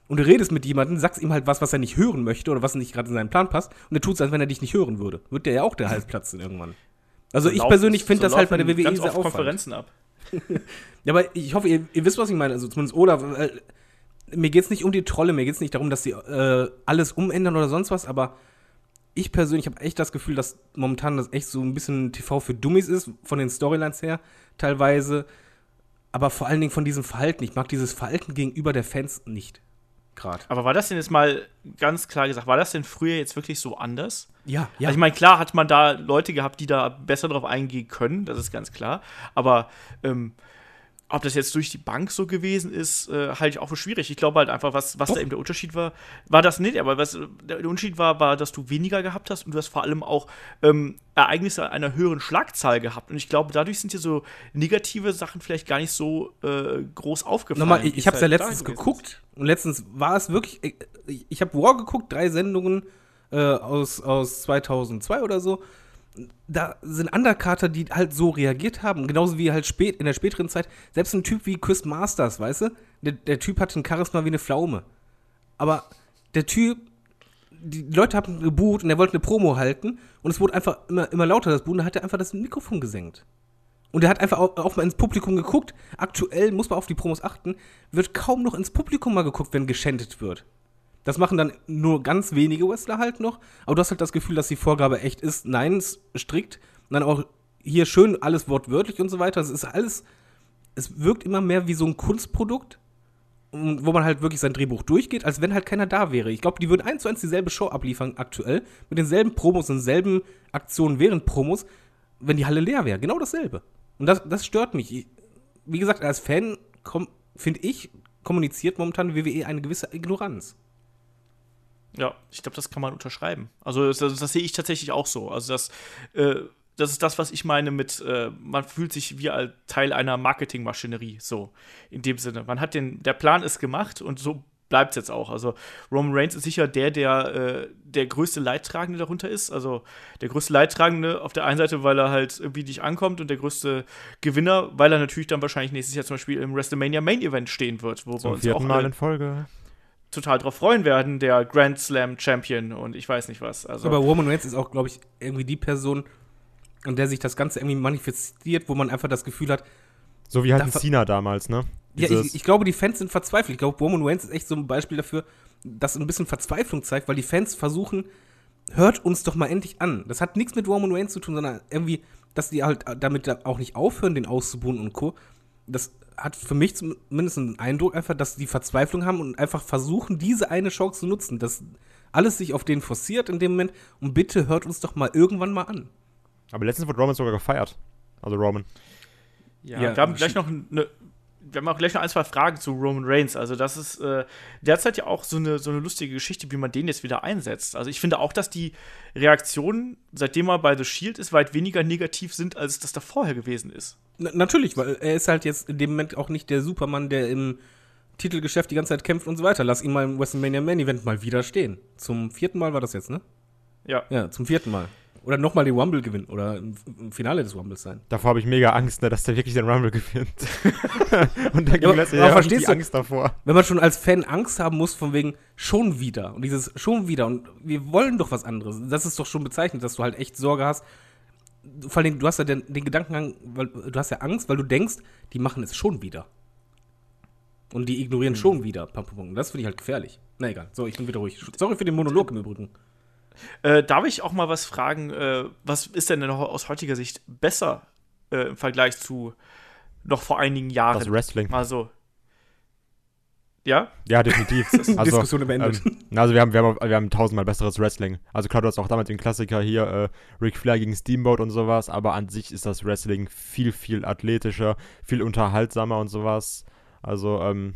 und du redest mit jemandem, sagst ihm halt was, was er nicht hören möchte oder was nicht gerade in seinen Plan passt und er tut es, als wenn er dich nicht hören würde. Wird dir ja auch der Hals platzen irgendwann. Also ich
laufen-
persönlich finde
so
das halt bei der WWE
ganz
sehr
oft
Aufwand.
Konferenzen ab.
Ja, aber ich hoffe, ihr, ihr wisst, was ich meine. Also zumindest Olaf, äh, mir geht's nicht um die Trolle, mir geht's nicht darum, dass sie äh, alles umändern oder sonst was, aber ich persönlich habe echt das Gefühl, dass momentan das echt so ein bisschen TV für Dummies ist, von den Storylines her teilweise, aber vor allen Dingen von diesem Verhalten. Ich mag dieses Verhalten gegenüber der Fans nicht. Gerade.
Aber war das denn jetzt mal ganz klar gesagt, war das denn früher jetzt wirklich so anders?
Ja,
Also ich meine, klar hat man da Leute gehabt, die da besser drauf eingehen können, das ist ganz klar. Aber ähm, ob das jetzt durch die Bank so gewesen ist, äh, halte ich auch für schwierig. Ich glaube halt einfach, was, was da eben der Unterschied war, war das nicht, aber was der Unterschied war, war, dass du weniger gehabt hast und du hast vor allem auch ähm, Ereignisse einer höheren Schlagzahl gehabt. Und ich glaube, dadurch sind dir so negative Sachen vielleicht gar nicht so äh, groß aufgefallen.
Nochmal, ich, ich habe es ja
halt
letztens geguckt und letztens war es wirklich, ich, ich habe War geguckt, drei Sendungen äh, aus, aus 2002 oder so. Da sind Undercarter, die halt so reagiert haben, genauso wie halt spät in der späteren Zeit. Selbst ein Typ wie Chris Masters, weißt du? Der, der Typ hat ein Charisma wie eine Pflaume. Aber der Typ, die Leute haben geboot und er wollte eine Promo halten und es wurde einfach immer, immer lauter, das Boot, und dann hat er einfach das Mikrofon gesenkt. Und er hat einfach auch, auch mal ins Publikum geguckt. Aktuell muss man auf die Promos achten, wird kaum noch ins Publikum mal geguckt, wenn geschändet wird. Das machen dann nur ganz wenige Wrestler halt noch. Aber du hast halt das Gefühl, dass die Vorgabe echt ist. Nein, es ist strikt. Und dann auch hier schön alles wortwörtlich und so weiter. Es ist alles, es wirkt immer mehr wie so ein Kunstprodukt, wo man halt wirklich sein Drehbuch durchgeht, als wenn halt keiner da wäre. Ich glaube, die würden eins zu eins dieselbe Show abliefern aktuell, mit denselben Promos denselben Aktionen während Promos, wenn die Halle leer wäre. Genau dasselbe. Und das, das stört mich. Ich, wie gesagt, als Fan finde ich, kommuniziert momentan WWE eine gewisse Ignoranz.
Ja, ich glaube, das kann man unterschreiben. Also das, das, das sehe ich tatsächlich auch so. Also das, äh, das ist das, was ich meine mit, äh, man fühlt sich wie Teil einer Marketingmaschinerie, so in dem Sinne. Man hat den, der Plan ist gemacht und so bleibt es jetzt auch. Also Roman Reigns ist sicher der, der äh, der größte Leidtragende darunter ist. Also der größte Leidtragende auf der einen Seite, weil er halt irgendwie nicht ankommt und der größte Gewinner, weil er natürlich dann wahrscheinlich nächstes Jahr zum Beispiel im WrestleMania Main Event stehen wird, wo wir
Zum
uns
vierten
auch
Mal in Folge.
Total drauf freuen werden, der Grand Slam Champion und ich weiß nicht was. Also
Aber Roman Reigns ist auch, glaube ich, irgendwie die Person, an der sich das Ganze irgendwie manifestiert, wo man einfach das Gefühl hat,
So wie halt
Da
ein Cena damals, ne?
Ja, ich, ich glaube, die Fans sind verzweifelt. Ich glaube, Roman Reigns ist echt so ein Beispiel dafür, das ein bisschen Verzweiflung zeigt, weil die Fans versuchen, hört uns doch mal endlich an. Das hat nichts mit Roman Reigns zu tun, sondern irgendwie, dass die halt damit da auch nicht aufhören, den auszubuhen und Co. Das hat für mich zumindest einen Eindruck einfach, dass die Verzweiflung haben und einfach versuchen, diese eine Chance zu nutzen, dass alles sich auf den forciert in dem Moment und bitte hört uns doch mal irgendwann mal an.
Aber letztens wurde Roman sogar gefeiert. Also Roman.
Ja,
Ja,
wir haben gleich noch eine, wir haben auch gleich noch ein, zwei Fragen zu Roman Reigns. Also, das ist äh, derzeit ja auch so eine, so eine lustige Geschichte, wie man den jetzt wieder einsetzt. Also, ich finde auch, dass die Reaktionen, seitdem er bei The Shield ist, weit weniger negativ sind, als das da vorher gewesen ist.
Na, natürlich, weil er ist halt jetzt in dem Moment auch nicht der Supermann, der im Titelgeschäft die ganze Zeit kämpft und so weiter. Lass ihn mal im WrestleMania Main Event mal wieder stehen. Zum vierten Mal war das jetzt, ne?
Ja.
Ja, zum vierten Mal. Oder nochmal den Rumble gewinnen oder im, im Finale des Rumbles sein.
Davor habe ich mega Angst, ne, dass der wirklich den Rumble gewinnt. und dann
Ja, aber-
letztes
aber
die
du-
Angst davor.
Wenn man schon als Fan Angst haben muss, von wegen schon wieder und dieses schon wieder und wir wollen doch was anderes. Das ist doch schon bezeichnet, dass du halt echt Sorge hast. Vor allem, du hast ja den, den Gedankengang, weil du hast ja Angst, weil du denkst, die machen es schon wieder. Und die ignorieren schon wieder. Das finde ich halt gefährlich. Na egal. So, ich bin wieder ruhig. Sorry für den Monolog im Übrigen.
Äh, darf ich auch mal was fragen? Äh, was ist denn noch aus heutiger Sicht besser äh, im Vergleich zu noch vor einigen Jahren?
Das Wrestling.
Mal so. Ja?
Ja, definitiv. also,
Diskussion beendet.
Ähm, also wir haben, wir, haben, wir haben tausendmal besseres Wrestling. Also klar, du hast auch damals den Klassiker hier, äh, Ric Flair gegen Steamboat und sowas, aber an sich ist das Wrestling viel, viel athletischer, viel unterhaltsamer und sowas. Also, ähm,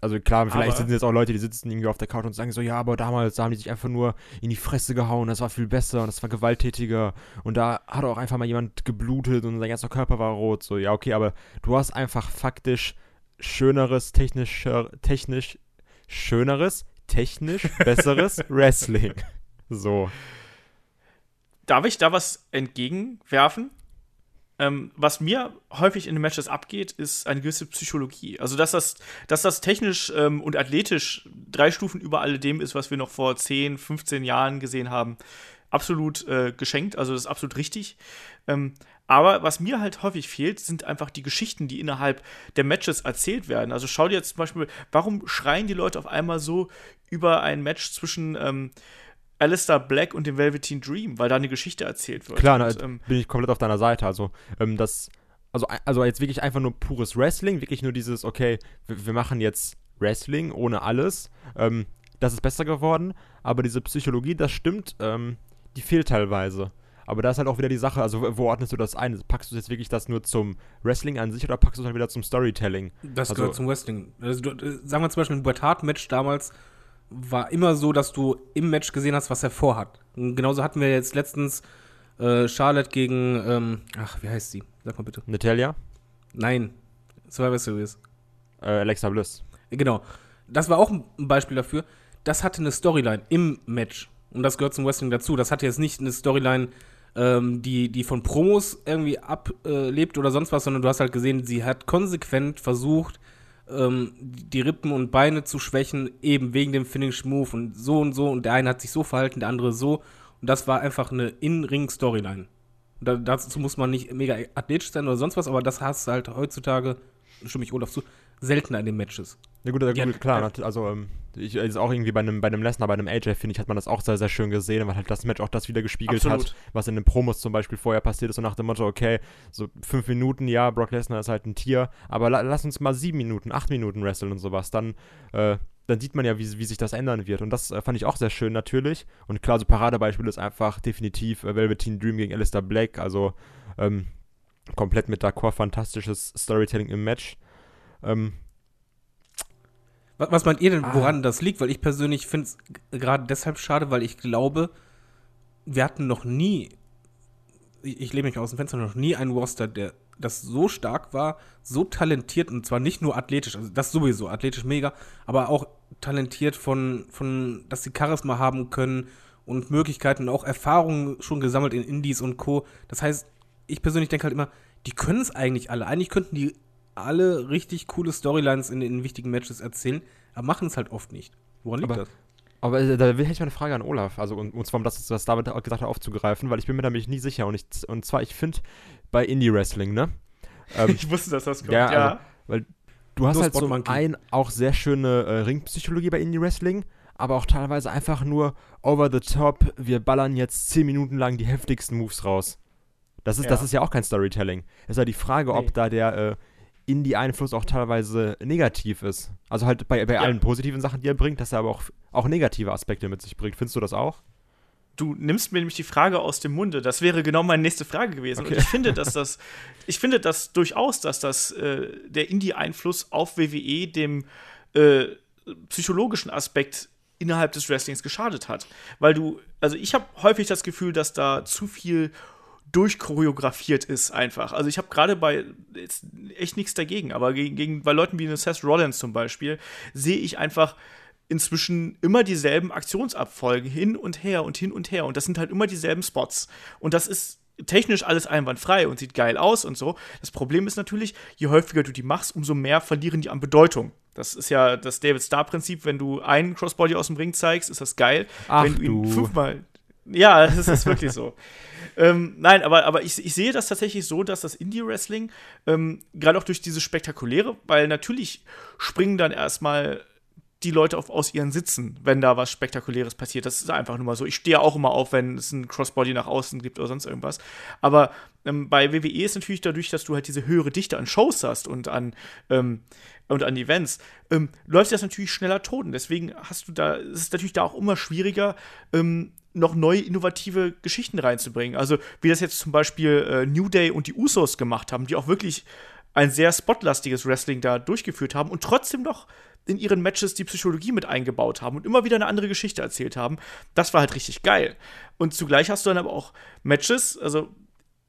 also klar, vielleicht
Aber-
sitzen jetzt auch Leute, die sitzen irgendwie auf der Couch und sagen so, ja, aber damals da haben die sich einfach nur in die Fresse gehauen, das war viel besser und das war gewalttätiger und da hat auch einfach mal jemand geblutet und sein ganzer Körper war rot. So, ja, okay, aber du hast einfach faktisch schöneres, technischer, technisch, schöneres, technisch besseres Wrestling. So.
Darf ich da was entgegenwerfen? Ähm, was mir häufig in den Matches abgeht, ist eine gewisse Psychologie. Also, dass das, dass das technisch ähm, und athletisch drei Stufen über alledem ist, was wir noch vor 10, 15 Jahren gesehen haben, absolut äh, geschenkt. Also, das ist absolut richtig. Ähm, aber was mir halt häufig fehlt, sind einfach die Geschichten, die innerhalb der Matches erzählt werden. Also, schau dir jetzt zum Beispiel, warum schreien die Leute auf einmal so über ein Match zwischen ähm, Alistair Black und dem Velveteen Dream, weil da eine Geschichte erzählt wird.
Klar,
und,
na,
ähm,
bin ich komplett auf deiner Seite. Also, ähm, das, also, also jetzt wirklich einfach nur pures Wrestling, wirklich nur dieses, okay, wir, wir machen jetzt Wrestling ohne alles. Ähm, das ist besser geworden, aber diese Psychologie, das stimmt, ähm, die fehlt teilweise. Aber da ist halt auch wieder die Sache, also wo- ordnest du das ein? Packst du jetzt wirklich das nur zum Wrestling an sich oder packst du es dann wieder zum Storytelling?
Das
Also-
gehört zum Wrestling. Also, du, äh, sagen wir zum Beispiel ein Bret Hart-Match damals war immer so, dass du im Match gesehen hast, was er vorhat. Und genauso hatten wir jetzt letztens äh, Charlotte gegen, ähm, ach, wie heißt sie? Sag mal bitte.
Natalia,
Nein, Survivor Series.
äh, Alexa Bliss.
Genau. Das war auch ein Beispiel dafür. Das hatte eine Storyline im Match. Und das gehört zum Wrestling dazu. Das hatte jetzt nicht eine Storyline, ähm, die, die von Promos irgendwie ablebt oder sonst was, sondern du hast halt gesehen, sie hat konsequent versucht, ähm, die Rippen und Beine zu schwächen, eben wegen dem Finish Move und so und so. Und der eine hat sich so verhalten, der andere so. Und das war einfach eine In-Ring-Storyline. Da, dazu muss man nicht mega athletisch sein oder sonst was, aber das hast du halt heutzutage, stimme ich Olaf zu, seltener in den Matches.
Ja gut, ja,
Ja,
gut klar,
äh,
also ähm, ich, ist auch irgendwie bei einem, bei einem Lesnar, bei einem AJ, finde ich, hat man das auch sehr, sehr schön gesehen, weil halt das Match auch das wieder gespiegelt
Absolut.
hat, was in den Promos zum Beispiel vorher passiert ist, so nach dem Motto, okay, so fünf Minuten, ja, Brock Lesnar ist halt ein Tier, aber la lass uns mal sieben Minuten, acht Minuten wresteln und sowas, dann, äh, dann sieht man ja, wie, wie sich das ändern wird. Und das äh, fand ich auch sehr schön natürlich. Und klar, so Paradebeispiel ist einfach definitiv äh, Velveteen Dream gegen Alistair Black, also ähm, komplett mit D'accord, fantastisches Storytelling im Match. Ähm,
Was, was meint ihr denn,
Ah.
woran das liegt? Weil ich persönlich finde es gerade deshalb schade, weil ich glaube, wir hatten noch nie, ich, ich lehne mich aus dem Fenster, noch nie einen Roster, der das so stark war, so talentiert und zwar nicht nur athletisch, also das sowieso, athletisch mega, aber auch talentiert von, von dass sie Charisma haben können und Möglichkeiten, auch Erfahrungen schon gesammelt in Indies und Co. Das heißt, ich persönlich denke halt immer, die können es eigentlich alle. Eigentlich könnten die alle richtig coole Storylines in den wichtigen Matches erzählen, aber machen es halt oft nicht. Woran liegt
Aber-
das?
Aber äh, da will ich mal eine Frage an Olaf, also und, und zwar um das, was David gesagt hat, aufzugreifen, weil ich bin mir nämlich nie sicher und, ich, und zwar, ich finde bei Indie-Wrestling, ne? Ähm,
ich wusste, dass das kommt.
Ja,
Ja,
also- weil du hast
Nur
halt
Spot
so
Monkey.
ein auch sehr schöne äh, Ringpsychologie bei Indie-Wrestling, aber auch teilweise einfach nur over the top, wir ballern jetzt 10 Minuten lang die heftigsten Moves raus. Das ist, das
Ja.
ist ja auch kein Storytelling. Es ist ja die Frage,
Nee.
ob da der äh, Indie-Einfluss auch teilweise negativ ist. Also halt bei, bei
Ja.
allen positiven Sachen, die er bringt, dass er aber auch, auch negative Aspekte mit sich bringt. Findest du das auch?
du nimmst mir nämlich die Frage aus dem Munde. Das wäre genau meine nächste Frage gewesen.
Okay.
Und ich finde, dass das, ich finde das durchaus, dass das äh, der Indie-Einfluss auf WWE dem äh, psychologischen Aspekt innerhalb des Wrestlings geschadet hat. Weil du, also ich habe häufig das Gefühl, dass da zu viel durchchoreografiert ist einfach. Also ich habe gerade bei jetzt echt nichts dagegen, aber gegen, gegen bei Leuten wie eine Seth Rollins zum Beispiel sehe ich einfach inzwischen immer dieselben Aktionsabfolgen hin und her und hin und her. Und das sind halt immer dieselben Spots. Und das ist technisch alles einwandfrei und sieht geil aus und so. Das Problem ist natürlich, je häufiger du die machst, umso mehr verlieren die an Bedeutung. Das ist ja das David Star-Prinzip. Wenn du einen Crossbody aus dem Ring zeigst, ist das geil.
Ach
Wenn du ihn
du.
fünfmal. Ja, das ist wirklich so. Ähm, nein, aber, aber ich, ich sehe das tatsächlich so, dass das Indie-Wrestling, ähm, gerade auch durch dieses Spektakuläre, weil natürlich springen dann erstmal die Leute auf, aus ihren Sitzen, wenn da was Spektakuläres passiert. Das ist einfach nur mal so. Ich stehe auch immer auf, wenn es ein Crossbody nach außen gibt oder sonst irgendwas. Aber ähm, bei WWE ist natürlich dadurch, dass du halt diese höhere Dichte an Shows hast und an, ähm, und an Events, ähm, läuft das natürlich schneller tot. Und Deswegen hast du da, es ist natürlich da auch immer schwieriger, ähm, noch neue innovative Geschichten reinzubringen. Also wie das jetzt zum Beispiel äh, New Day und die Usos gemacht haben, die auch wirklich ein sehr spotlastiges Wrestling da durchgeführt haben und trotzdem noch in ihren Matches die Psychologie mit eingebaut haben und immer wieder eine andere Geschichte erzählt haben. Das war halt richtig geil. Und zugleich hast du dann aber auch Matches, also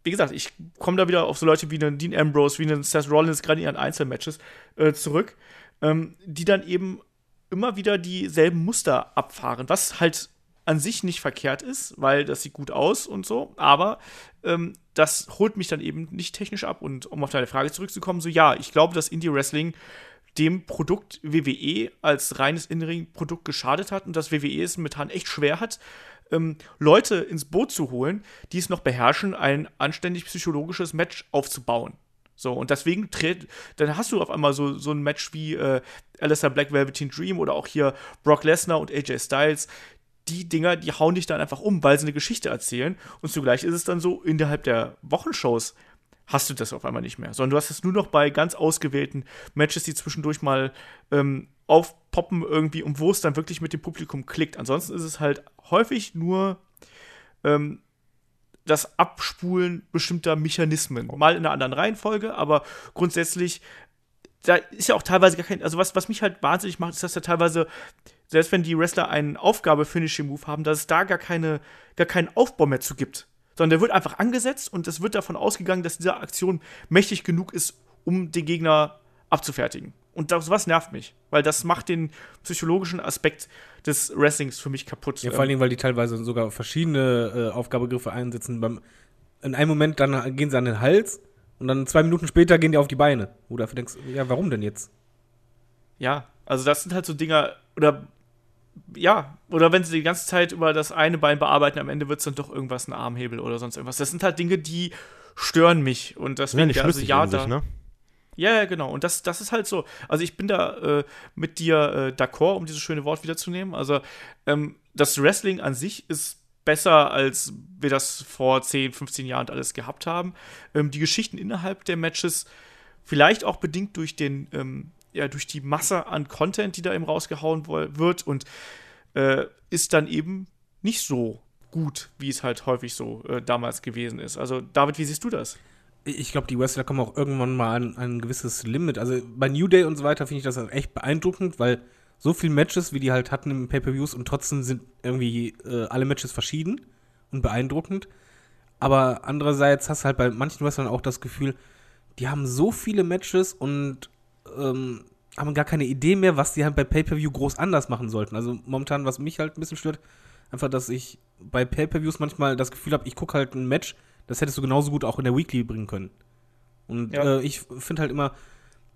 wie gesagt, ich komme da wieder auf so Leute wie einen Dean Ambrose, wie einen Seth Rollins, gerade in ihren Einzelmatches äh, zurück, ähm, die dann eben immer wieder dieselben Muster abfahren, was halt an sich nicht verkehrt ist, weil das sieht gut aus und so, aber ähm, das holt mich dann eben nicht technisch ab. Und um auf deine Frage zurückzukommen, so ja, ich glaube, dass Indie-Wrestling dem Produkt WWE als reines In-Ring-Produkt geschadet hat und dass WWE es momentan echt schwer hat, ähm, Leute ins Boot zu holen, die es noch beherrschen, ein anständig psychologisches Match aufzubauen. So, und deswegen tritt, dann hast du auf einmal so, so ein Match wie äh, Alistair Black Velveteen Dream oder auch hier Brock Lesnar und AJ Styles. Die Dinger, die hauen dich dann einfach um, weil sie eine Geschichte erzählen. Und zugleich ist es dann so, innerhalb der Wochenshows hast du das auf einmal nicht mehr, sondern du hast es nur noch bei ganz ausgewählten Matches, die zwischendurch mal ähm, aufpoppen irgendwie und wo es dann wirklich mit dem Publikum klickt. Ansonsten ist es halt häufig nur ähm, das Abspulen bestimmter Mechanismen. Mal in einer anderen Reihenfolge, aber grundsätzlich, da ist ja auch teilweise gar kein, also was, was mich halt wahnsinnig macht, ist, dass da teilweise, selbst wenn die Wrestler einen Aufgabe-Finishing-Move haben, dass es da gar, keine, gar keinen Aufbau mehr zu gibt. Sondern der wird einfach angesetzt und es wird davon ausgegangen, dass diese Aktion mächtig genug ist, um den Gegner abzufertigen. Und das, was nervt mich, weil das macht den psychologischen Aspekt des Wrestlings für mich kaputt.
Ja, vor allen Dingen, weil die teilweise sogar verschiedene äh, Aufgabegriffe einsetzen. Beim, in einem Moment dann gehen sie an den Hals und dann zwei Minuten später gehen die auf die Beine. Wo du denkst, ja, warum denn jetzt?
Ja, also das sind halt so Dinger, oder ja, oder wenn sie die ganze Zeit über das eine Bein bearbeiten, am Ende wird es dann doch irgendwas ein Armhebel oder sonst irgendwas. Das sind halt Dinge, die stören mich. Und
Ja,
deswegen,
nicht
ja, also ja, da,
sich, ne?
ja, ja, genau. Und das, das ist halt so. Also ich bin da äh, mit dir äh, d'accord, um dieses schöne Wort wiederzunehmen. Also ähm, das Wrestling an sich ist besser, als wir das vor 10, 15 Jahren alles gehabt haben. Ähm, die Geschichten innerhalb der Matches, vielleicht auch bedingt durch den, ähm, ja, durch die Masse an Content, die da eben rausgehauen wird und äh, ist dann eben nicht so gut, wie es halt häufig so äh, damals gewesen ist. Also David, wie siehst du das?
Ich glaube, die Wrestler kommen auch irgendwann mal an, ein gewisses Limit. Also bei New Day und so weiter finde ich das echt beeindruckend, weil so viele Matches, wie die halt hatten im Pay-Per-Views und trotzdem sind irgendwie äh, alle Matches verschieden und beeindruckend. Aber andererseits hast du halt bei manchen Wrestlern auch das Gefühl, die haben so viele Matches und ähm, haben gar keine Idee mehr, was die halt bei Pay-Per-View groß anders machen sollten. Also momentan, was mich halt ein bisschen stört, einfach, dass ich bei Pay-Per-Views manchmal das Gefühl habe, ich gucke halt ein Match, das hättest du genauso gut auch in der Weekly bringen können. Und
Ja.
äh, ich finde halt immer,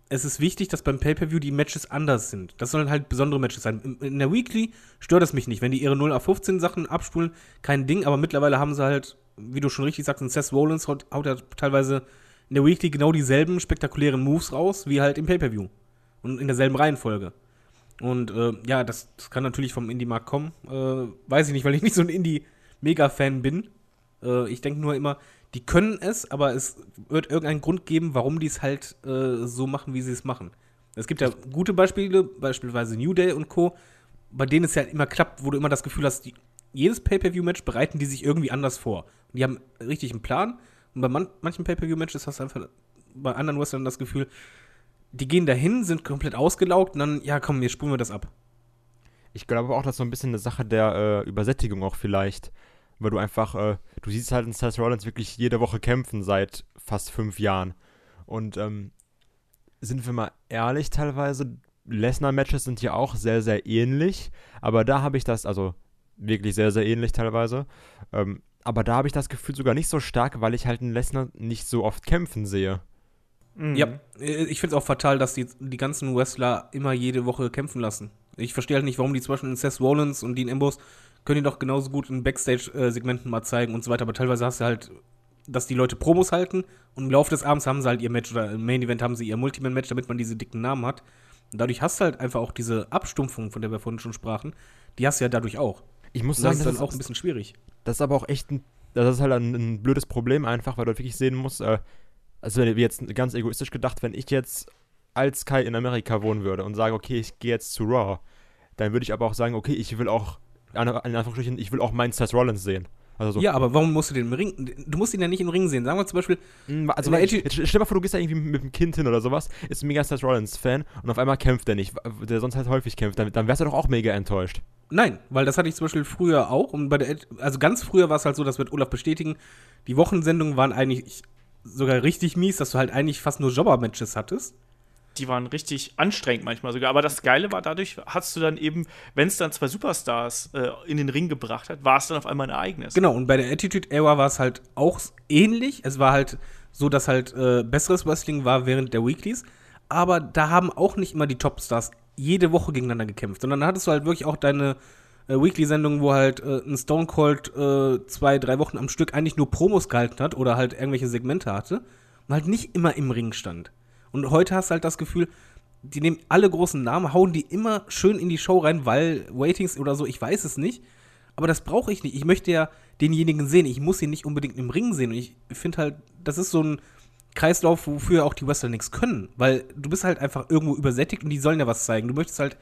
es ist wichtig, dass beim Pay-Per-View die Matches anders sind. Das sollen halt besondere Matches sein. In, in der Weekly stört es mich nicht. Wenn die ihre 0 auf 15 Sachen abspulen, kein Ding, aber mittlerweile haben sie halt, wie du schon richtig sagst, ein Seth Rollins haut, haut ja teilweise in der Weekly genau dieselben spektakulären Moves raus, wie halt im Pay-Per-View. Und in derselben Reihenfolge. Und äh, ja, das, das kann natürlich vom Indie-Markt kommen. Äh, weiß ich nicht, weil ich nicht so ein Indie-Mega-Fan bin. Äh, ich denke nur immer, die können es, aber es wird irgendeinen Grund geben, warum die es halt äh, so machen, wie sie es machen. Es gibt ja gute Beispiele, beispielsweise New Day und Co., bei denen es ja immer klappt, wo du immer das Gefühl hast, die, jedes Pay-Per-View-Match bereiten die sich irgendwie anders vor. Und die haben richtig einen Plan. Und bei man, manchen Pay-Per-View-Matches hast du einfach bei anderen Wrestlern das Gefühl, die gehen dahin, sind komplett ausgelaugt und dann, ja komm, jetzt spulen wir das ab.
Ich glaube auch, das ist so ein bisschen eine Sache der äh, Übersättigung auch vielleicht. Weil du einfach, äh, du siehst halt in Seth Rollins wirklich jede Woche kämpfen seit fast fünf Jahren. Und ähm, sind wir mal ehrlich, teilweise Lesnar-Matches sind ja auch sehr, sehr ähnlich, aber da habe ich das, also wirklich sehr, sehr ähnlich teilweise, ähm, aber da habe ich das Gefühl sogar nicht so stark, weil ich halt einen Lesnar nicht so oft kämpfen sehe.
Mhm.
Ja, äh, ich finde es auch fatal, dass die, die ganzen Wrestler immer jede Woche kämpfen lassen. Ich verstehe halt nicht, warum die zum Beispiel in Seth Rollins und Dean Ambrose können die doch genauso gut in Backstage-Segmenten mal zeigen und so weiter. Aber teilweise hast du halt, dass die Leute Promos halten und im Laufe des Abends haben sie halt ihr Match oder im Main Event haben sie ihr Multiman-Match, damit man diese dicken Namen hat. Und dadurch hast du halt einfach auch diese Abstumpfung, von der wir vorhin schon sprachen, die hast du ja dadurch auch.
Ich muss sagen,
das
das
ist dann auch ein bisschen schwierig.
Das ist aber auch echt ein, das ist halt ein, ein blödes Problem einfach, weil du wirklich sehen musst, äh, also wenn- jetzt ganz egoistisch gedacht, wenn ich jetzt als Kai in Amerika wohnen würde und sage, okay, ich gehe jetzt zu Raw, dann würde ich aber auch sagen, okay, ich will auch, in Anführungsstrichen, ich will auch meinen Seth Rollins sehen. Also so,
Ja, aber warum musst du den im Ring? Du musst ihn ja nicht im Ring sehen. Sagen wir zum Beispiel,
Mm, Also, weil stell dir mal vor, du gehst da irgendwie mit dem Kind hin oder sowas, ist ein mega Seth Rollins-Fan und auf einmal kämpft er nicht, der sonst halt häufig kämpft. Dann, dann wärst du doch auch mega enttäuscht.
Nein, weil das hatte ich zum Beispiel früher auch. Und bei der, also ganz früher war es halt so, das wird Olaf bestätigen. Die Wochensendungen waren eigentlich sogar richtig mies, dass du halt eigentlich fast nur Jobber-Matches hattest.
Die waren richtig anstrengend manchmal sogar. Aber das Geile war, dadurch hast du dann eben, wenn es dann zwei Superstars äh, in den Ring gebracht hat, war es dann auf einmal ein Ereignis.
Genau, und bei der Attitude Era war es halt auch ähnlich. Es war halt so, dass halt äh, besseres Wrestling war während der Weeklies. Aber da haben auch nicht immer die Topstars jede Woche gegeneinander gekämpft, sondern da hattest du halt wirklich auch deine äh, Weekly-Sendungen, wo halt äh, ein Stone Cold äh, zwei, drei Wochen am Stück eigentlich nur Promos gehalten hat oder halt irgendwelche Segmente hatte und halt nicht immer im Ring stand. Und heute hast du halt das Gefühl, die nehmen alle großen Namen, hauen die immer schön in die Show rein, weil Waitings oder so, ich weiß es nicht. Aber das brauche ich nicht. Ich möchte ja denjenigen sehen. Ich muss ihn nicht unbedingt im Ring sehen. Und ich finde halt, das ist so ein Kreislauf, wofür auch die Wrestler nichts können. Weil du bist halt einfach irgendwo übersättigt und die sollen ja was zeigen. Du möchtest halt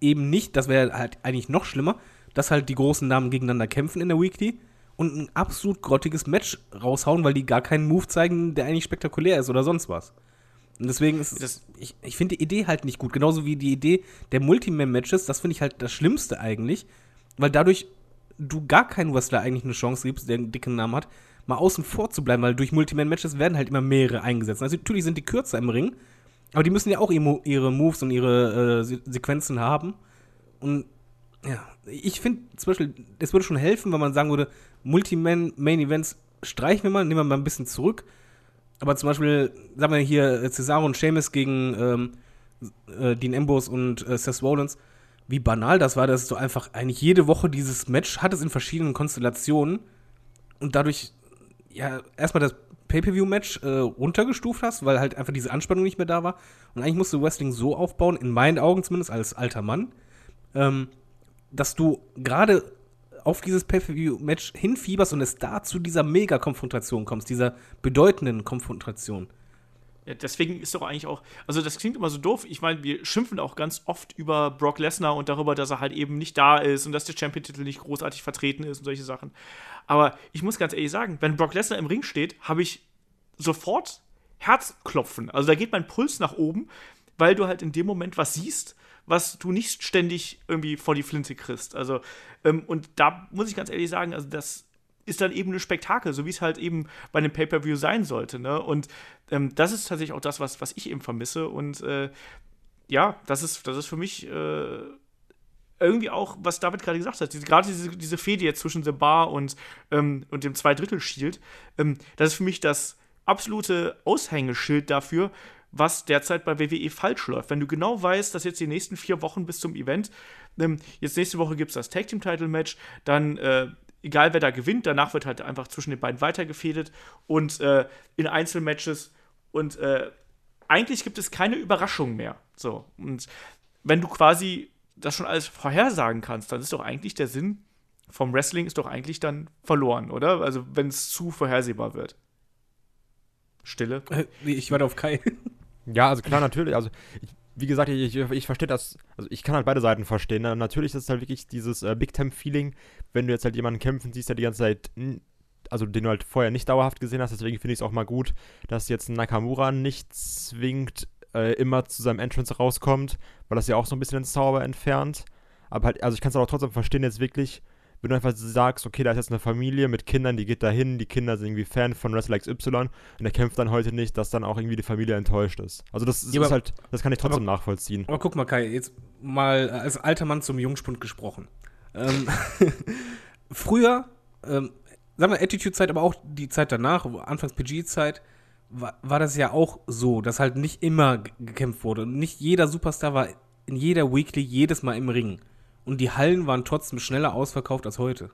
eben nicht, das wäre halt eigentlich noch schlimmer, dass halt die großen Namen gegeneinander kämpfen in der Weekly und ein absolut grottiges Match raushauen, weil die gar keinen Move zeigen, der eigentlich spektakulär ist oder sonst was. Und deswegen ist
Das-
ich, ich finde die Idee halt nicht gut. Genauso wie die Idee der Multiman-Matches, das finde ich halt das Schlimmste eigentlich, weil dadurch du gar keinen Wrestler eigentlich eine Chance gibst, der einen dicken Namen hat, mal außen vor zu bleiben, weil durch Multiman-Matches werden halt immer mehrere eingesetzt. Also natürlich sind die kürzer im Ring, aber die müssen ja auch ihre, Moves und ihre äh, Se- Sequenzen haben. Und ja, ich finde zum Beispiel, es würde schon helfen, wenn man sagen würde, Multiman-Main-Events streichen wir mal, nehmen wir mal ein bisschen zurück. Aber zum Beispiel, sagen wir hier, äh, Cesaro und Sheamus gegen ähm, äh, Dean Ambrose und äh, Seth Rollins, wie banal das war, dass du einfach eigentlich jede Woche dieses Match hattest in verschiedenen Konstellationen und dadurch ja erstmal das Pay-Per-View-Match äh, runtergestuft hast, weil halt einfach diese Anspannung nicht mehr da war. Und eigentlich musst du Wrestling so aufbauen, in meinen Augen zumindest als alter Mann, ähm, dass du gerade auf dieses Pay-Per-View-Match hinfieberst und es da zu dieser Mega-Konfrontation kommst, dieser bedeutenden Konfrontation.
Ja, deswegen ist doch eigentlich auch, also das klingt immer so doof. Ich meine, wir schimpfen auch ganz oft über Brock Lesnar und darüber, dass er halt eben nicht da ist und dass der Champion-Titel nicht großartig vertreten ist und solche Sachen. Aber ich muss ganz ehrlich sagen, wenn Brock Lesnar im Ring steht, habe ich sofort Herzklopfen. Also da geht mein Puls nach oben, weil du halt in dem Moment was siehst, was du nicht ständig irgendwie vor die Flinte kriegst. Also, ähm, und da muss ich ganz ehrlich sagen, also das ist dann eben ein Spektakel, so wie es halt eben bei einem Pay-Per-View sein sollte. Ne? Und ähm, das ist tatsächlich auch das, was, was ich eben vermisse. Und äh, ja, das ist, das ist für mich äh, irgendwie auch, was David gerade gesagt hat, diese, gerade diese, diese Fehde jetzt zwischen The Bar und, ähm, und dem Zweidrittel-Shield, ähm, das ist für mich das absolute Aushängeschild dafür, was derzeit bei WWE falsch läuft. Wenn du genau weißt, dass jetzt die nächsten vier Wochen bis zum Event, ähm, jetzt nächste Woche gibt es das Tag Team Title Match, dann äh, egal wer da gewinnt, danach wird halt einfach zwischen den beiden weitergefädet und äh, in Einzelmatches und äh, eigentlich gibt es keine Überraschung mehr. So. Und wenn du quasi das schon alles vorhersagen kannst, dann ist doch eigentlich der Sinn vom Wrestling ist doch eigentlich dann verloren, oder? Also wenn es zu vorhersehbar wird. Stille.
Äh, Ich warte auf Kai.
Ja, also klar, natürlich. Also, ich, wie gesagt, ich, ich, ich verstehe das. Also, ich kann halt beide Seiten verstehen. Ne? Natürlich ist es halt wirklich dieses äh, Big-Time-Feeling, wenn du jetzt halt jemanden kämpfen siehst, der die ganze Zeit. Also, den du halt vorher nicht dauerhaft gesehen hast. Deswegen finde ich es auch mal gut, dass jetzt Nakamura nicht zwingend äh, immer zu seinem Entrance rauskommt, weil das ja auch so ein bisschen den Zauber entfernt. Aber halt, also, ich kann es auch trotzdem verstehen, jetzt wirklich, wenn du einfach sagst, okay, da ist jetzt eine Familie mit Kindern, die geht da hin, die Kinder sind irgendwie Fan von Wrestler XY und er kämpft dann heute nicht, dass dann auch irgendwie die Familie enttäuscht ist. Also das ist,
Ja, aber-
halt, das kann ich trotzdem nachvollziehen.
Aber guck mal, Kai, jetzt mal als alter Mann zum Jungspund gesprochen. Ähm, früher, ähm, sagen wir Attitude-Zeit, aber auch die Zeit danach, Anfangs PG-Zeit, war, war das ja auch so, dass halt nicht immer ge- gekämpft wurde. Und nicht jeder Superstar war in jeder Weekly jedes Mal im Ring. Und die Hallen waren trotzdem schneller ausverkauft als heute.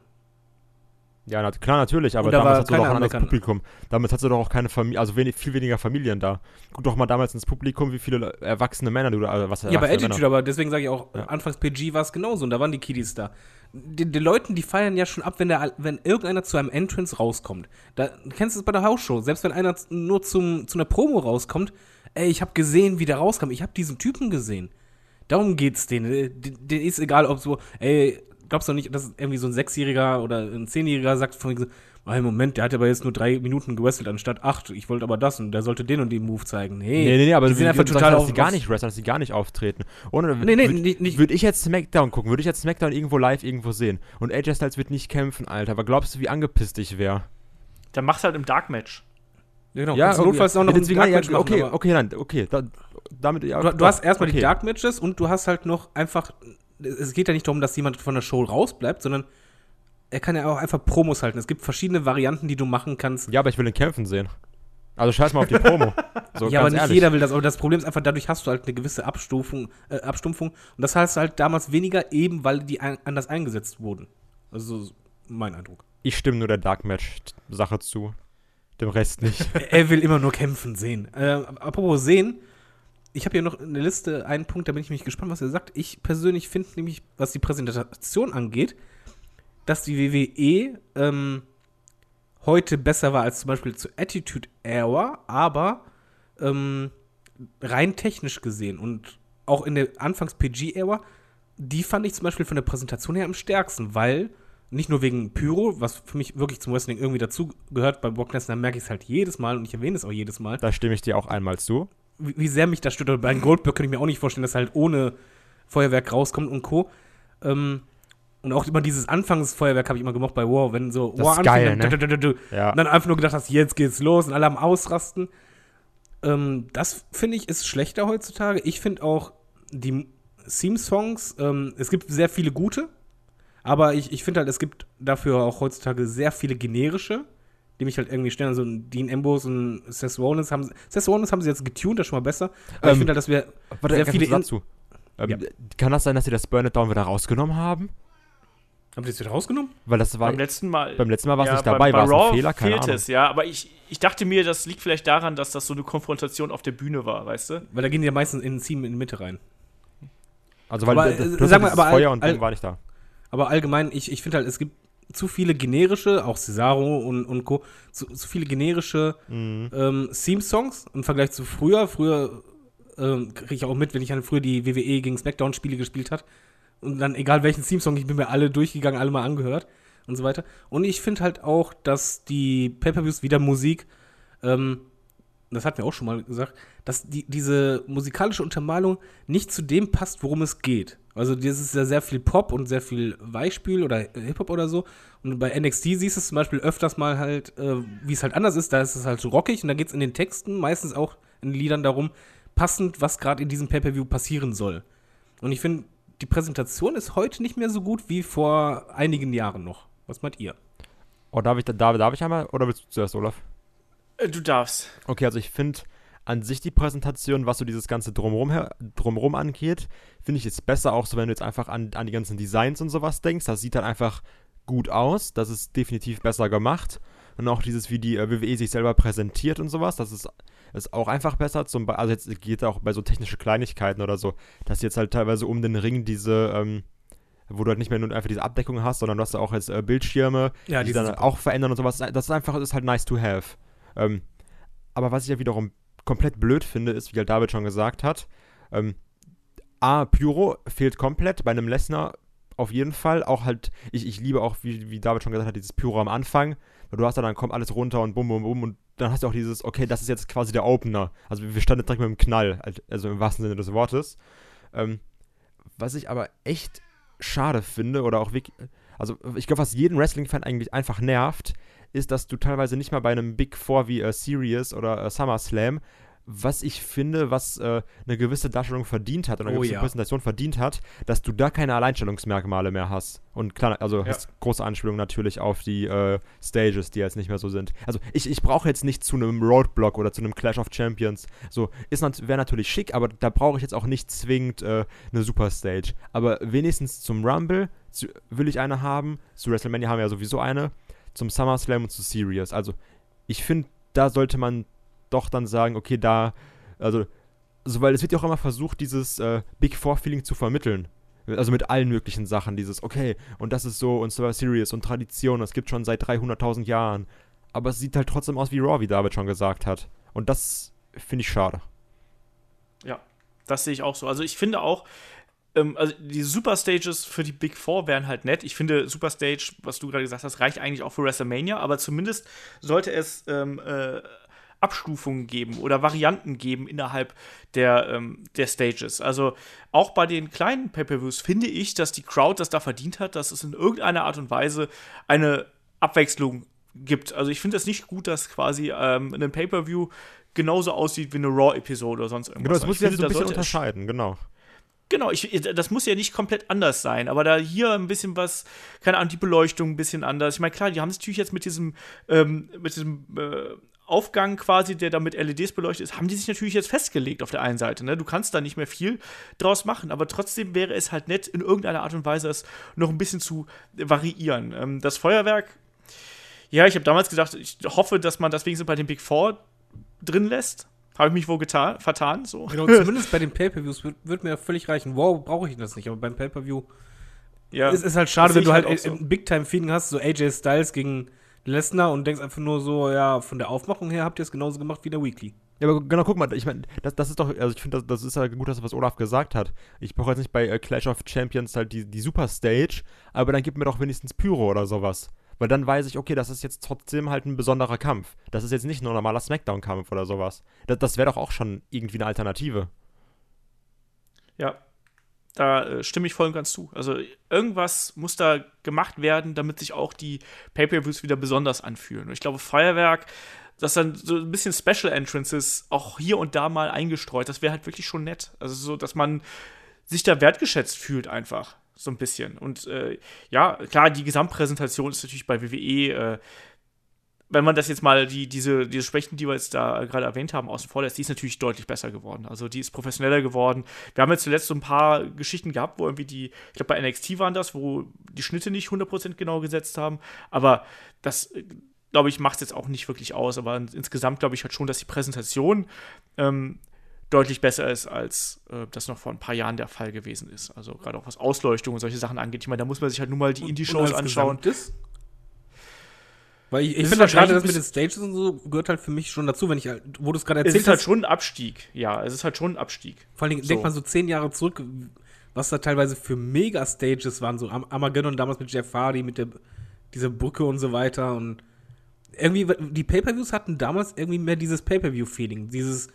Ja, na, klar, natürlich, aber
da
damals hast du doch ein anderes. Publikum. Damals hast du doch auch keine Familie, also wenig, viel weniger Familien da. Guck doch mal damals ins Publikum, wie viele erwachsene Männer du da, also was
Ja, bei Attitude, aber deswegen sage ich auch,
Ja.
anfangs PG war es genauso und da waren die Kiddies da. Den, den Leuten, die feiern ja schon ab, wenn, der, wenn irgendeiner zu einem Entrance rauskommt. Da du kennst du es bei der Hausshow, selbst wenn einer nur zum, zu einer Promo rauskommt, ey, ich habe gesehen, wie der rauskam, ich habe diesen Typen gesehen. Darum geht's denen. Äh, d- Denen ist egal, ob so, ey, glaubst du nicht, dass irgendwie so ein Sechsjähriger oder ein Zehnjähriger sagt von wegen so, "Ah, Moment, der hat aber jetzt nur drei Minuten gewrestelt anstatt acht. Ich wollte aber das und der sollte den und den Move zeigen. Nee,
Nee, nee, nee, aber
die sind einfach total
dass
auf,
die gar nicht wresteln, dass die gar nicht auftreten. Ohne,
Nee, nee,
würd,
nicht-
Würde ich jetzt Smackdown gucken, würde ich jetzt Smackdown irgendwo live irgendwo sehen und AJ Styles wird nicht kämpfen, Alter. Aber glaubst du, wie angepisst ich wäre?
Dann machst du halt im Dark Match.
Ja, genau.
Ja,
du notfalls auch noch
deswegen,
ein
ja,
Dark Match machen,
okay, okay, nein, okay, da, damit, ja,
Du, du hast erstmal
okay.
die Dark Matches und du hast halt noch einfach. Es geht ja nicht darum, dass jemand von der Show rausbleibt, sondern er kann ja auch einfach Promos halten. Es gibt verschiedene Varianten, die du machen kannst.
Ja, aber ich will den kämpfen sehen. Also scheiß mal auf die Promo. So,
ja, aber nicht
ehrlich.
jeder will das. Aber das Problem ist einfach, dadurch hast du halt eine gewisse Abstufung, äh, Abstumpfung. Und das heißt halt damals weniger, eben weil die ein, anders eingesetzt wurden. Also so mein Eindruck.
Ich stimme nur der Dark Match-Sache zu. Dem Rest nicht.
Er- will immer nur kämpfen sehen. Äh, apropos sehen, ich habe hier noch eine Liste, einen Punkt, da bin ich mich gespannt, was er sagt. Ich persönlich finde nämlich, was die Präsentation angeht, dass die WWE ähm, heute besser war als zum Beispiel zu Attitude Era, aber ähm, rein technisch gesehen und auch in der Anfangs-PG-Era, die fand ich zum Beispiel von der Präsentation her am stärksten, weil nicht nur wegen Pyro, was für mich wirklich zum Wrestling irgendwie dazu gehört, bei Brock Lesnar merke ich es halt jedes Mal und ich erwähne es auch jedes Mal,
da stimme ich dir auch einmal zu.
wie, wie sehr mich das stört. Oder bei einem Goldberg könnte ich mir auch nicht vorstellen, dass er halt ohne Feuerwerk rauskommt und Co. Ähm, und auch immer dieses Anfangsfeuerwerk habe ich immer gemocht bei War, wenn so
Das
War
ist geil, ne?
du, du, du, du,
Ja.
und dann einfach nur gedacht hast, jetzt geht's los und alle am Ausrasten. Ähm, das finde ich ist schlechter heutzutage. Ich finde auch die Theme-Songs, ähm, es gibt sehr viele gute, aber ich, ich finde halt, es gibt dafür auch heutzutage sehr viele generische, die mich halt irgendwie stellen. So ein Dean Ambrose und Seth Rollins haben, Seth Rollins haben sie jetzt getuned, das ist schon mal besser. Aber
Ähm,
ich finde halt, dass wir
Warte,
sehr viele
dazu. Ähm,
Ja.
Kann das sein, dass sie das Burn It Down wieder rausgenommen haben?
Haben die das wieder rausgenommen?
Weil das war
beim letzten Mal.
beim letzten Mal war es
Ja,
nicht
bei-
dabei,
bei
war es ein Fehler, keine
fehlt
Ahnung.
es, ja. Aber ich, ich dachte mir, das liegt vielleicht daran, dass das so eine Konfrontation auf der Bühne war, weißt du?
Weil da gehen die ja meistens in ein Team in die Mitte rein.
Also weil
Aber,
d- d-
äh,
du hast
sag
ja
mal, aber
Feuer
all-
und Ding
all-
war nicht da.
Aber allgemein, ich, ich finde halt, es gibt zu viele generische, auch Cesaro und, und Co., zu, zu viele generische
Mhm.
ähm, Theme-Songs im Vergleich zu früher. Früher ähm, kriege ich auch mit, wenn ich halt früher die WWE gegen Smackdown-Spiele gespielt hat. Und dann, egal welchen Theme-Song, ich bin mir alle durchgegangen, alle mal angehört und so weiter. Und ich finde halt auch, dass die Pay-Per-Views wieder Musik, ähm, das hatten wir auch schon mal gesagt, dass die, diese musikalische Untermalung nicht zu dem passt, worum es geht. Also das ist ja sehr viel Pop und sehr viel Weichspül oder Hip-Hop oder so. Und bei NXT siehst du es zum Beispiel öfters mal halt, äh, wie es halt anders ist. Da ist es halt so rockig und da geht es in den Texten, meistens auch in Liedern darum, passend, was gerade in diesem Pay-Per-View passieren soll. Und ich finde, die Präsentation ist heute nicht mehr so gut wie vor einigen Jahren noch. Was meint ihr?
Oh, darf ich, darf, darf ich einmal oder willst du zuerst, Olaf?
Äh, Du darfst.
Okay, also ich finde an sich die Präsentation, was so dieses ganze Drumrum, Drumrum angeht, finde ich jetzt besser, auch so wenn du jetzt einfach an, an die ganzen Designs und sowas denkst. Das sieht dann einfach gut aus. Das ist definitiv besser gemacht. Und auch dieses, wie die äh, WWE sich selber präsentiert und sowas, das ist, ist auch einfach besser. Zum, also jetzt geht auch bei so technische Kleinigkeiten oder so, dass jetzt halt teilweise um den Ring diese, ähm, wo du halt nicht mehr nur einfach diese Abdeckung hast, sondern du hast ja auch jetzt äh, Bildschirme,
Ja,
die
die
dann
super.
auch verändern und sowas. Das ist einfach, das ist halt nice to have. Ähm, aber was ich ja wiederum komplett blöd finde, ist, wie halt David schon gesagt hat, ähm, A, Pyro fehlt komplett, bei einem Lesnar auf jeden Fall. Auch halt, ich, ich liebe auch, wie, wie David schon gesagt hat, dieses Pyro am Anfang. Du hast dann, dann kommt alles runter und bum, bum, bum. Und dann hast du auch dieses, okay, das ist jetzt quasi der Opener. Also wir standen direkt mit dem Knall, halt, also im wahrsten Sinne des Wortes. Ähm, was ich aber echt schade finde, oder auch wirklich, also ich glaube, was jeden Wrestling-Fan eigentlich einfach nervt, ist, dass du teilweise nicht mal bei einem Big Four wie äh, Sirius oder äh, SummerSlam was ich finde, was äh, eine gewisse Darstellung verdient hat oder eine
Oh
gewisse
ja.
Präsentation verdient hat, dass du da keine Alleinstellungsmerkmale mehr hast. Und klar, also
Ja.
hast große Anspielung natürlich auf die äh, Stages, die jetzt nicht mehr so sind. Also ich, ich brauche jetzt nicht zu einem Roadblock oder zu einem Clash of Champions. So, ist nat wäre natürlich schick, aber da brauche ich jetzt auch nicht zwingend äh, eine Superstage. Aber wenigstens zum Rumble zu, will ich eine haben. Zu WrestleMania haben wir ja sowieso eine. Zum SummerSlam und zu Sirius. Also ich finde, da sollte man doch dann sagen, okay, da, also, so, weil es wird ja auch immer versucht, dieses äh, Big Four-Feeling zu vermitteln. Also mit allen möglichen Sachen, dieses, okay, und das ist so, und Survivor Series und Tradition, das gibt schon seit 300.000 Jahren. Aber es sieht halt trotzdem aus wie Raw, wie David schon gesagt hat. Und das finde ich schade.
Ja, das sehe ich auch so. Also ich finde auch, ähm, also die Superstages für die Big Four wären halt nett. Ich finde, Superstage, was du gerade gesagt hast, reicht eigentlich auch für WrestleMania, aber zumindest sollte es ähm, äh, Abstufungen geben oder Varianten geben innerhalb der, ähm, der Stages. Also auch bei den kleinen Pay-Per-Views finde ich, dass die Crowd das da verdient hat, dass es in irgendeiner Art und Weise eine Abwechslung gibt. Also ich finde es nicht gut, dass quasi ähm, ein Pay-Per-View genauso aussieht wie eine Raw-Episode oder sonst irgendwas.
Genau, das
Ich
muss ich
finde,
so ein bisschen unterscheiden, genau.
Genau, ich, das muss ja nicht komplett anders sein, aber da hier ein bisschen was, keine Ahnung, die Beleuchtung ein bisschen anders. Ich meine, klar, die haben es natürlich jetzt mit diesem, ähm, mit diesem äh, Aufgang quasi, der da mit LEDs beleuchtet ist, haben die sich natürlich jetzt festgelegt auf der einen Seite. Ne? Du kannst da nicht mehr viel draus machen, aber trotzdem wäre es halt nett, in irgendeiner Art und Weise es noch ein bisschen zu variieren. Ähm, das Feuerwerk, ja, ich habe damals gesagt, ich hoffe, dass man das wenigstens bei den Big Four drin lässt. Habe ich mich wohl getan, vertan, so.
Genau, zumindest bei den Pay-Per-Views wird, wird mir völlig reichen. Wow, brauche ich das nicht, aber beim Pay-Per-View
ja.
es ist halt schade,
Das
wenn du halt,
halt auch so.
ein Big-Time-Feeling hast, so AJ Styles gegen Lesnar und denkst einfach nur so, ja, von der Aufmachung her habt ihr es genauso gemacht wie der Weekly.
Ja, aber genau, guck mal, ich meine, das, das ist doch, also ich finde, das, das ist ja gut, dass was Olaf gesagt hat. Ich brauche jetzt nicht bei äh, Clash of Champions halt die, die Superstage, aber dann gib mir doch wenigstens Pyro oder sowas. Weil dann weiß ich, okay, das ist jetzt trotzdem halt ein besonderer Kampf. Das ist jetzt nicht nur ein normaler Smackdown-Kampf oder sowas. Das, das wäre doch auch schon irgendwie eine Alternative.
Ja, da äh, stimme ich voll und ganz zu. Also irgendwas muss da gemacht werden, damit sich auch die Pay-Per-Views wieder besonders anfühlen. Und ich glaube, Feuerwerk, das dann so ein bisschen Special Entrances auch hier und da mal eingestreut, das wäre halt wirklich schon nett. Also so, dass man sich da wertgeschätzt fühlt einfach. So ein bisschen. Und äh, ja, klar, die Gesamtpräsentation ist natürlich bei WWE äh, wenn man das jetzt mal, die, diese, diese Schwächen, die wir jetzt da gerade erwähnt haben, außen vor lässt, die ist natürlich deutlich besser geworden. Also die ist professioneller geworden. Wir haben jetzt zuletzt so ein paar Geschichten gehabt, wo irgendwie die, ich glaube bei NXT waren das, wo die Schnitte nicht 100% genau gesetzt haben. Aber das, glaube ich, macht es jetzt auch nicht wirklich aus. Aber insgesamt glaube ich halt schon, dass die Präsentation ähm, deutlich besser ist, als äh, das noch vor ein paar Jahren der Fall gewesen ist. Also gerade auch was Ausleuchtung und solche Sachen angeht. Ich meine, da muss man sich halt nur mal die Indie-Shows anschauen.
Gesamtes? Weil ich, ich
Es
finde halt gerade das
wahrscheinlich
mit den Stages und so gehört halt für mich schon dazu, wenn ich halt, wo du es gerade
Es
erzählt
ist halt
hast.
schon ein Abstieg. Ja, es ist halt schon ein Abstieg.
Vor allen Dingen,
So.
denkt man so zehn Jahre zurück, was da teilweise für Mega-Stages waren, so Am Armageddon damals mit Jeff Hardy, mit der, dieser Brücke und so weiter und irgendwie, die Pay-Per-Views hatten damals irgendwie mehr dieses Pay-Per-View-Feeling, dieses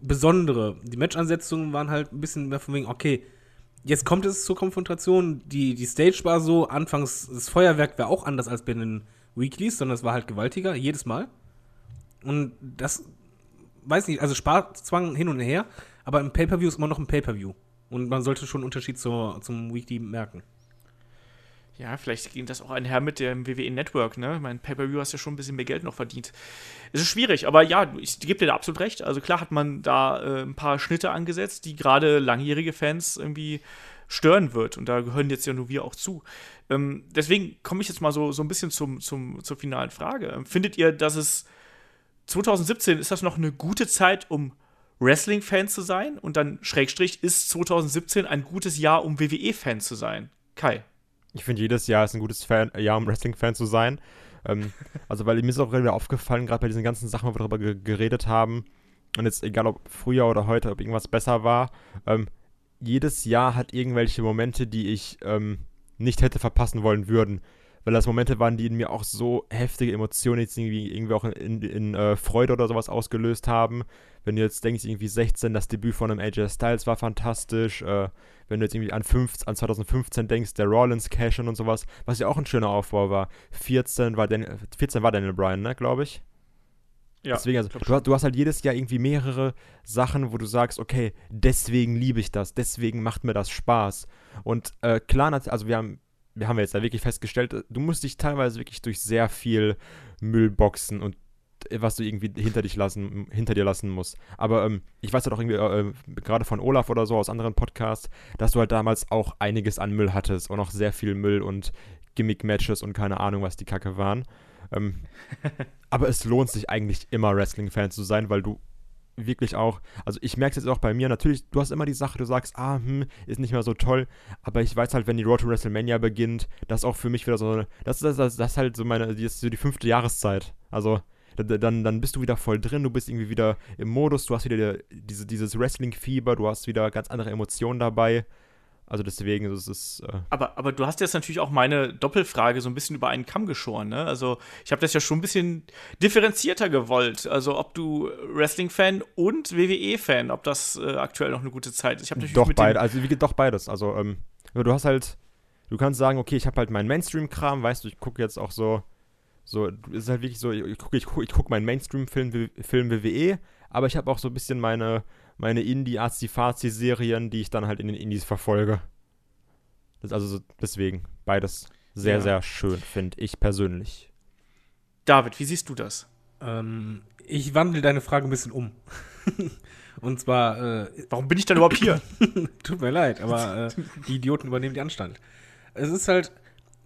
Besondere. Die Match-Ansetzungen waren halt ein bisschen mehr von wegen, okay, jetzt kommt es zur Konfrontation, die, die Stage war so, anfangs, das Feuerwerk war auch anders als bei den Weeklies, sondern es war halt gewaltiger, jedes Mal. Und das, weiß nicht, also Sparzwang hin und her, aber im Pay-Per-View ist immer noch ein Pay-Per-View. Und man sollte schon einen Unterschied zur, zum Weekly merken.
Ja, vielleicht ging das auch einher mit dem WWE Network, ne? Mein Pay-Per-View hast ja schon ein bisschen mehr Geld noch verdient. Es ist schwierig, aber ja, ich gebe dir da absolut recht. Also klar hat man da äh, ein paar Schnitte angesetzt, die gerade langjährige Fans irgendwie stören wird. Und da gehören jetzt ja nur wir auch zu. Ähm, deswegen komme ich jetzt mal so, so ein bisschen zum, zum, zur finalen Frage. Ähm, Findet ihr, dass es 2017 ist das noch eine gute Zeit, um Wrestling-Fan zu sein? Und dann Schrägstrich, ist 2017 ein gutes Jahr, um WWE-Fan zu sein? Kai.
Ich finde, jedes Jahr ist ein gutes Fan, Jahr, um Wrestling-Fan zu sein. Ähm, also, weil mir ist auch gerade wieder aufgefallen, gerade bei diesen ganzen Sachen, wo wir darüber ge geredet haben, und jetzt egal ob früher oder heute, ob irgendwas besser war, ähm, jedes Jahr hat irgendwelche Momente, die ich ähm, nicht hätte verpassen wollen würden. Weil das Momente waren, die in mir auch so heftige Emotionen jetzt irgendwie, irgendwie auch in, in, in äh, Freude oder sowas ausgelöst haben. Wenn du jetzt denkst, irgendwie 16, das Debüt von einem AJ Styles war fantastisch. Äh, wenn du jetzt irgendwie an, 5, an 2015 denkst, der Rollins Cash und sowas, was ja auch ein schöner Aufbau war. 14 war, Dan 14 war Daniel Bryan, ne, glaube ich. Ja, deswegen, also, du, du, hast halt jedes Jahr irgendwie mehrere Sachen, wo du sagst, okay, deswegen liebe ich das, deswegen macht mir das Spaß. Und äh, klar, also wir haben, wir haben jetzt da wirklich festgestellt, du musst dich teilweise wirklich durch sehr viel Müll boxen und äh, was du irgendwie hinter dich lassen, hinter dir lassen musst. Aber ähm, ich weiß halt auch irgendwie, äh, gerade von Olaf oder so aus anderen Podcasts, dass du halt damals auch einiges an Müll hattest und auch sehr viel Müll und Gimmick-Matches und keine Ahnung, was die Kacke waren. Ähm, aber es lohnt sich eigentlich immer Wrestling-Fan zu sein, weil du wirklich auch, also ich merke es jetzt auch bei mir, natürlich, du hast immer die Sache, du sagst, ah, hm, ist nicht mehr so toll, aber ich weiß halt, wenn die Road to WrestleMania beginnt, das ist auch für mich wieder so, das ist das, das, ist halt so meine, das ist so die fünfte Jahreszeit, also dann, dann bist du wieder voll drin, du bist irgendwie wieder im Modus, du hast wieder diese, dieses Wrestling-Fieber, du hast wieder ganz andere Emotionen dabei also deswegen ist es. Äh
aber, aber du hast jetzt natürlich auch meine Doppelfrage so ein bisschen über einen Kamm geschoren, ne? Also ich habe das ja schon ein bisschen differenzierter gewollt. Also ob du Wrestling-Fan und WWE-Fan, ob das äh, aktuell noch eine gute Zeit ist. Ich
habe natürlich doch beide, also wie doch beides. Also ähm, du hast halt, du kannst sagen, okay, ich habe halt meinen Mainstream-Kram, weißt du, ich gucke jetzt auch so, so, ist halt wirklich so, ich gucke ich guck, ich guck meinen Mainstream-Film Film WWE, aber ich habe auch so ein bisschen meine meine Indie-Azi-Fazi-Serien, die ich dann halt in den Indies verfolge. Das also so, deswegen beides sehr, ja. sehr schön, finde ich persönlich.
David, wie siehst du das?
Ähm, ich wandle deine Frage ein bisschen um. Und zwar,
äh, warum bin ich denn überhaupt hier?
Tut mir leid, aber äh, die Idioten übernehmen die Anstand. Es ist halt,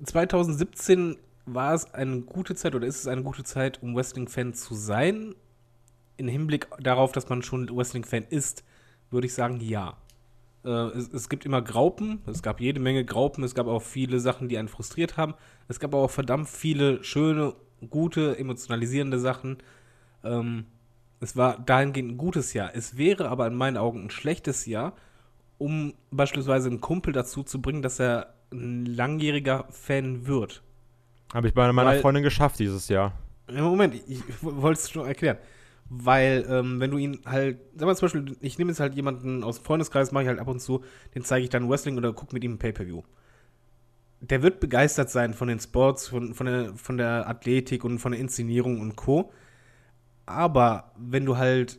2017 war es eine gute Zeit oder ist es eine gute Zeit, um Wrestling-Fan zu sein im Hinblick darauf, dass man schon Wrestling-Fan ist, würde ich sagen, ja. Äh, es, es, gibt immer Graupen, es gab jede Menge Graupen, es gab auch viele Sachen, die einen frustriert haben. Es gab aber auch verdammt viele schöne, gute, emotionalisierende Sachen. Ähm, es war dahingehend ein gutes Jahr. Es wäre aber in meinen Augen ein schlechtes Jahr, um beispielsweise einen Kumpel dazu zu bringen, dass er ein langjähriger Fan wird.
Habe ich bei meiner Weil, Freundin geschafft dieses Jahr.
Moment, ich, ich wollte es schon erklären. Weil, ähm, wenn du ihn halt, sag mal zum Beispiel, ich nehme jetzt halt jemanden aus dem Freundeskreis, mache ich halt ab und zu, den zeige ich dann Wrestling oder gucke mit ihm ein Pay-Per-View. Der wird begeistert sein von den Sports, von, von, der, von der Athletik und von der Inszenierung und Co. Aber wenn du halt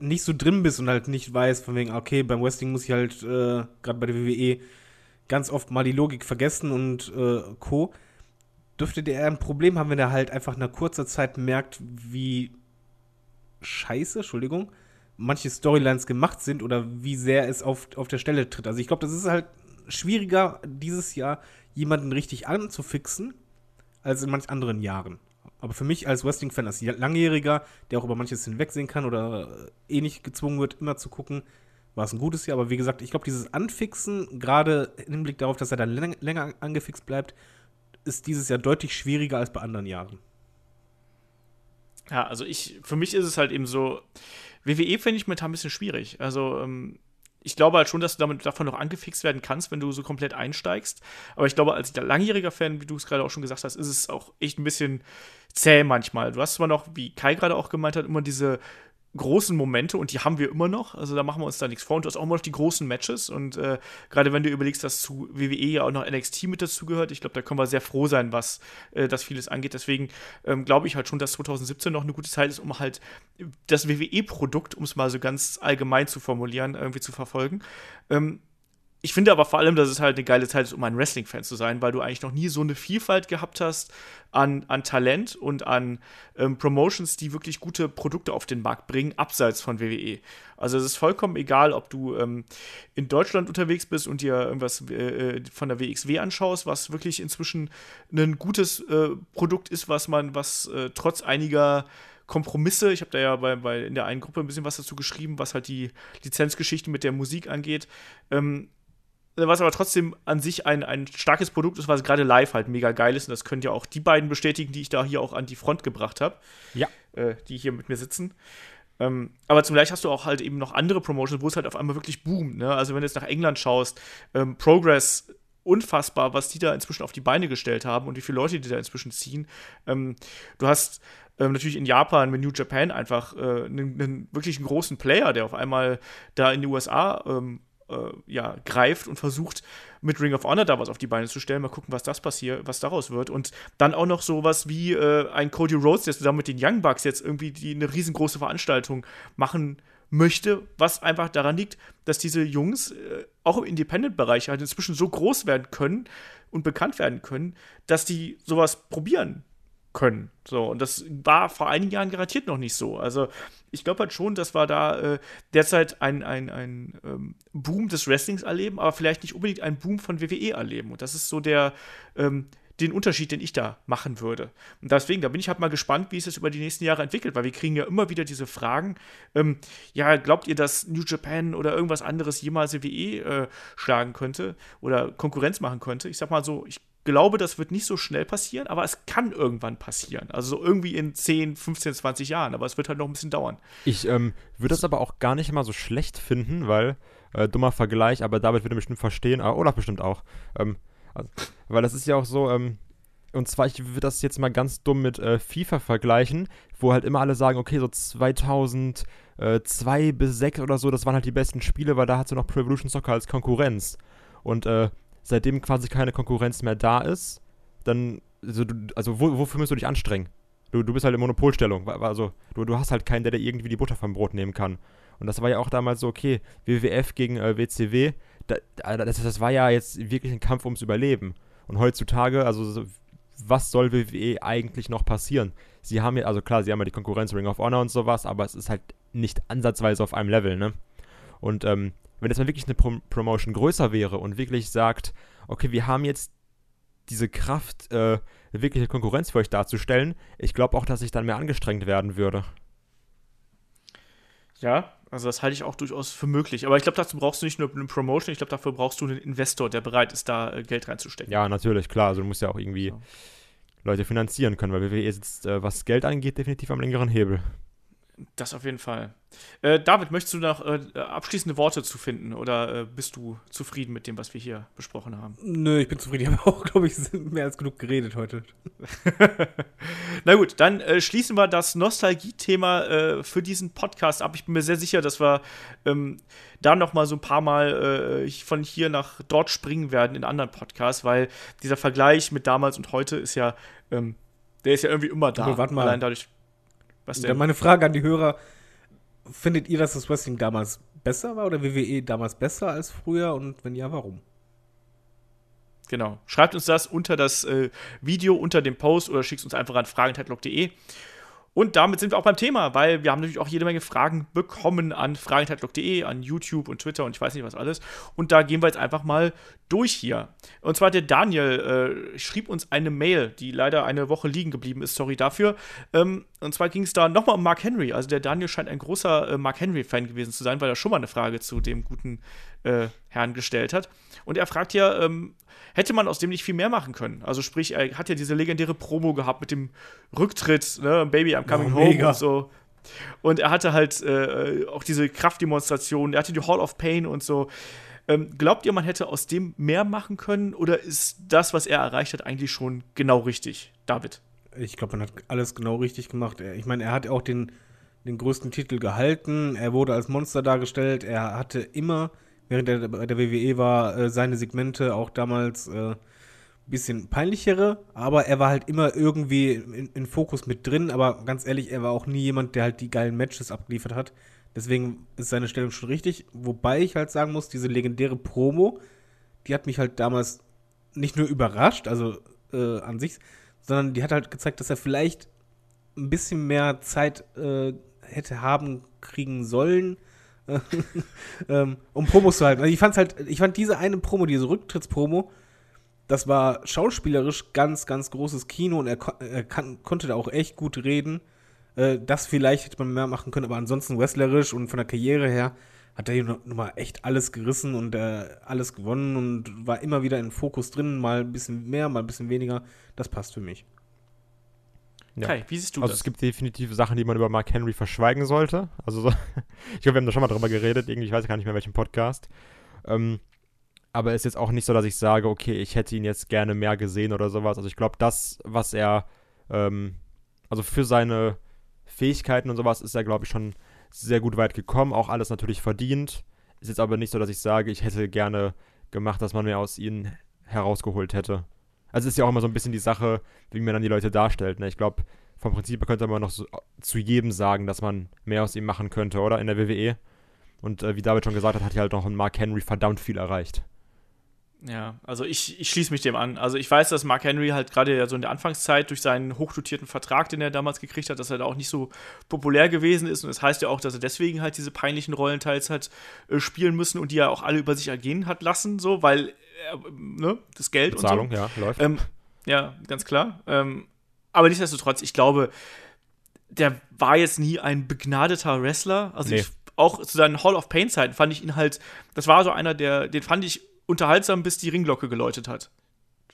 nicht so drin bist und halt nicht weißt, von wegen, okay, beim Wrestling muss ich halt, äh, gerade bei der WWE, ganz oft mal die Logik vergessen und äh, Co., dürfte der ein Problem haben, wenn er halt einfach nach kurzer Zeit merkt, wie scheiße, Entschuldigung, manche Storylines gemacht sind oder wie sehr es auf, auf der Stelle tritt. Also ich glaube, das ist halt schwieriger, dieses Jahr jemanden richtig anzufixen, als in manch anderen Jahren. Aber für mich als Wrestling-Fan, als Langjähriger, der auch über manches hinwegsehen kann oder eh nicht gezwungen wird, immer zu gucken, war es ein gutes Jahr. Aber wie gesagt, ich glaube, dieses Anfixen, gerade im Hinblick darauf, dass er dann länger angefixt bleibt, ist dieses Jahr deutlich schwieriger als bei anderen Jahren.
Ja, also ich, für mich ist es halt eben so, WWE finde ich momentan ein bisschen schwierig. Also, ähm, ich glaube halt schon, dass du damit davon noch angefixt werden kannst, wenn du so komplett einsteigst. Aber ich glaube, als langjähriger Fan, wie du es gerade auch schon gesagt hast, ist es auch echt ein bisschen zäh manchmal. Du hast zwar noch, wie Kai gerade auch gemeint hat, immer diese großen Momente und die haben wir immer noch. Also da machen wir uns da nichts vor. Und du hast auch immer noch die großen Matches. Und äh, gerade wenn du überlegst, dass zu WWE ja auch noch NXT mit dazugehört, ich glaube, da können wir sehr froh sein, was äh, das vieles angeht. Deswegen ähm, glaube ich halt schon, dass 2017 noch eine gute Zeit ist, um halt das WWE-Produkt, um es mal so ganz allgemein zu formulieren, irgendwie zu verfolgen. Ähm, ich finde aber vor allem, dass es halt eine geile Zeit ist, um ein Wrestling-Fan zu sein, weil du eigentlich noch nie so eine Vielfalt gehabt hast an, an Talent und an ähm, Promotions, die wirklich gute Produkte auf den Markt bringen, abseits von WWE. Also es ist vollkommen egal, ob du ähm, in Deutschland unterwegs bist und dir irgendwas äh, von der WXW anschaust, was wirklich inzwischen ein gutes äh, Produkt ist, was man, was äh, trotz einiger Kompromisse. Ich habe da ja bei, bei, in der einen Gruppe ein bisschen was dazu geschrieben, was halt die Lizenzgeschichte mit der Musik angeht. Ähm, was aber trotzdem an sich ein, ein starkes Produkt ist, was gerade live halt mega geil ist. Und das können ja auch die beiden bestätigen, die ich da hier auch an die Front gebracht habe.
Ja.
Äh, die hier mit mir sitzen. Ähm, aber zugleich hast du auch halt eben noch andere Promotions, wo es halt auf einmal wirklich boomt. Ne? Also wenn du jetzt nach England schaust, ähm, Progress unfassbar, was die da inzwischen auf die Beine gestellt haben und wie viele Leute die da inzwischen ziehen. Ähm, du hast ähm, natürlich in Japan mit New Japan einfach äh, einen, einen wirklich einen großen Player, der auf einmal da in die USA ähm, äh, ja, greift und versucht, mit Ring of Honor da was auf die Beine zu stellen. Mal gucken, was das passiert, was daraus wird. Und dann auch noch sowas wie äh, ein Cody Rhodes, der zusammen mit den Young Bucks jetzt irgendwie die, eine riesengroße Veranstaltung machen möchte, was einfach daran liegt, dass diese Jungs äh, auch im Independent-Bereich halt inzwischen so groß werden können und bekannt werden können, dass die sowas probieren können. So, und das war vor einigen Jahren garantiert noch nicht so. Also, ich glaube halt schon, dass wir da äh, derzeit ein, ein, ein ähm, Boom des Wrestlings erleben, aber vielleicht nicht unbedingt einen Boom von WWE erleben. Und das ist so der, ähm, den Unterschied, den ich da machen würde. Und deswegen, da bin ich halt mal gespannt, wie es sich über die nächsten Jahre entwickelt, weil wir kriegen ja immer wieder diese Fragen. Ähm, ja, glaubt ihr, dass New Japan oder irgendwas anderes jemals WWE äh, schlagen könnte oder Konkurrenz machen könnte? Ich sag mal so, ich glaube, das wird nicht so schnell passieren, aber es kann irgendwann passieren. Also so irgendwie in 10, 15, 20 Jahren, aber es wird halt noch ein bisschen dauern.
Ich ähm, würde das aber auch gar nicht mal so schlecht finden, weil, äh, dummer Vergleich, aber David würde bestimmt verstehen, aber Olaf bestimmt auch. Ähm, also, weil das ist ja auch so, ähm, und zwar, ich würde das jetzt mal ganz dumm mit äh, FIFA vergleichen, wo halt immer alle sagen, okay, so 2002 bis 6 oder so, das waren halt die besten Spiele, weil da hast du noch Pro Soccer als Konkurrenz. Und äh, seitdem quasi keine Konkurrenz mehr da ist, dann, also, du, also wo, wofür musst du dich anstrengen? Du, du bist halt in Monopolstellung. Also, du, du hast halt keinen, der dir irgendwie die Butter vom Brot nehmen kann. Und das war ja auch damals so, okay, WWF gegen äh, WCW, da, das, das war ja jetzt wirklich ein Kampf ums Überleben. Und heutzutage, also was soll WWE eigentlich noch passieren? Sie haben ja, also klar, sie haben ja die Konkurrenz Ring of Honor und sowas, aber es ist halt nicht ansatzweise auf einem Level, ne? Und ähm, wenn jetzt mal wirklich eine Pro Promotion größer wäre und wirklich sagt, okay, wir haben jetzt diese Kraft, äh, eine wirkliche Konkurrenz für euch darzustellen, ich glaube auch, dass ich dann mehr angestrengt werden würde.
Ja, also das halte ich auch durchaus für möglich. Aber ich glaube, dazu brauchst du nicht nur eine Promotion, ich glaube, dafür brauchst du einen Investor, der bereit ist, da äh, Geld reinzustecken.
Ja, natürlich, klar. Also du musst ja auch irgendwie so. Leute finanzieren können, weil WWE sitzt, äh, was Geld angeht, definitiv am längeren Hebel.
Das auf jeden Fall. Äh, David, möchtest du noch äh, abschließende Worte zu finden oder äh, bist du zufrieden mit dem, was wir hier besprochen haben?
Nö, ich bin zufrieden. Ich habe auch, glaube ich, mehr als genug geredet heute.
Na gut, dann äh, schließen wir das Nostalgie-Thema äh, für diesen Podcast ab. Ich bin mir sehr sicher, dass wir ähm, da noch mal so ein paar Mal äh, von hier nach dort springen werden in anderen Podcasts, weil dieser Vergleich mit damals und heute ist ja, ähm, der ist ja irgendwie immer da.
Aber warte mal.
Allein dadurch
was denn? Ja, meine Frage an die Hörer: Findet ihr, dass das Wrestling damals besser war oder WWE damals besser als früher und wenn ja, warum?
Genau. Schreibt uns das unter das äh, Video, unter dem Post oder schickt uns einfach an fragen.de. Und damit sind wir auch beim Thema, weil wir haben natürlich auch jede Menge Fragen bekommen an fragentatlock.de, an YouTube und Twitter und ich weiß nicht was alles. Und da gehen wir jetzt einfach mal durch hier. Und zwar der Daniel äh, schrieb uns eine Mail, die leider eine Woche liegen geblieben ist, sorry dafür. Ähm, und zwar ging es da nochmal um Mark Henry. Also der Daniel scheint ein großer äh, Mark Henry-Fan gewesen zu sein, weil er schon mal eine Frage zu dem guten äh, Herrn gestellt hat. Und er fragt ja, ähm, hätte man aus dem nicht viel mehr machen können. Also sprich, er hat ja diese legendäre Promo gehabt mit dem Rücktritt, ne, Baby, I'm coming oh, home und so. Und er hatte halt äh, auch diese Kraftdemonstration, er hatte die Hall of Pain und so. Ähm, glaubt ihr, man hätte aus dem mehr machen können oder ist das, was er erreicht hat, eigentlich schon genau richtig, David?
Ich glaube, man hat alles genau richtig gemacht. Ich meine, er hat auch den, den größten Titel gehalten, er wurde als Monster dargestellt, er hatte immer während er bei der WWE war, äh, seine Segmente auch damals äh, bisschen peinlichere, aber er war halt immer irgendwie in, in, Fokus mit drin, aber ganz ehrlich, er war auch nie jemand, der halt die geilen Matches abgeliefert hat. Deswegen ist seine Stellung schon richtig, wobei ich halt sagen muss, diese legendäre Promo, die hat mich halt damals nicht nur überrascht, also äh, an sich, sondern die hat halt gezeigt, dass er vielleicht ein bisschen mehr Zeit äh, hätte haben kriegen sollen, um Promos zu halten. Also ich fand's halt, ich fand diese eine Promo, diese Rücktrittspromo, das war schauspielerisch ganz, ganz großes Kino und er, er kann, konnte da auch echt gut reden. Äh, das vielleicht hätte man mehr machen können, aber ansonsten wrestlerisch und von der Karriere her hat er hier nochmal echt alles gerissen und äh, alles gewonnen und war immer wieder in Fokus drin, mal ein bisschen mehr, mal ein bisschen weniger. Das passt für mich.
Ja. Kai, wie siehst du also das? Also es gibt definitiv Sachen, die man über Mark Henry verschweigen sollte. Also so, ich glaube, wir haben da schon mal drüber geredet, irgendwie, ich weiß gar nicht mehr welchen Podcast. Ähm, aber ist jetzt auch nicht so, dass ich sage, okay, ich hätte ihn jetzt gerne mehr gesehen oder sowas. Also ich glaube, das, was er, ähm, also für seine Fähigkeiten und sowas ist er, glaube ich, schon sehr gut weit gekommen. Auch alles natürlich verdient. Ist jetzt aber nicht so, dass ich sage, ich hätte gerne gemacht, dass man mehr aus ihm herausgeholt hätte. Also ist ja auch immer so ein bisschen die Sache, wie man dann die Leute darstellt. Ne? Ich glaube, vom Prinzip könnte man noch so zu jedem sagen, dass man mehr aus ihm machen könnte, oder? In der WWE. Und äh, wie David schon gesagt hat, hat hier halt noch ein Mark Henry verdammt viel erreicht.
Ja, also ich, ich schließe mich dem an. Also ich weiß, dass Mark Henry halt gerade ja so in der Anfangszeit durch seinen hochdotierten Vertrag, den er damals gekriegt hat, dass er da auch nicht so populär gewesen ist. Und das heißt ja auch, dass er deswegen halt diese peinlichen Rollenteils hat äh, spielen müssen und die er auch alle über sich ergehen hat lassen, so, weil äh, ne, das Geld
Bezahlung,
und so.
ja, läuft.
Ähm, ja, ganz klar. Ähm, aber nichtsdestotrotz, ich glaube, der war jetzt nie ein begnadeter Wrestler. Also
Nee.
ich, auch zu seinen Hall of Pain-Zeiten fand ich ihn halt, das war so einer, der, den fand ich unterhaltsam, bis die Ringglocke geläutet hat.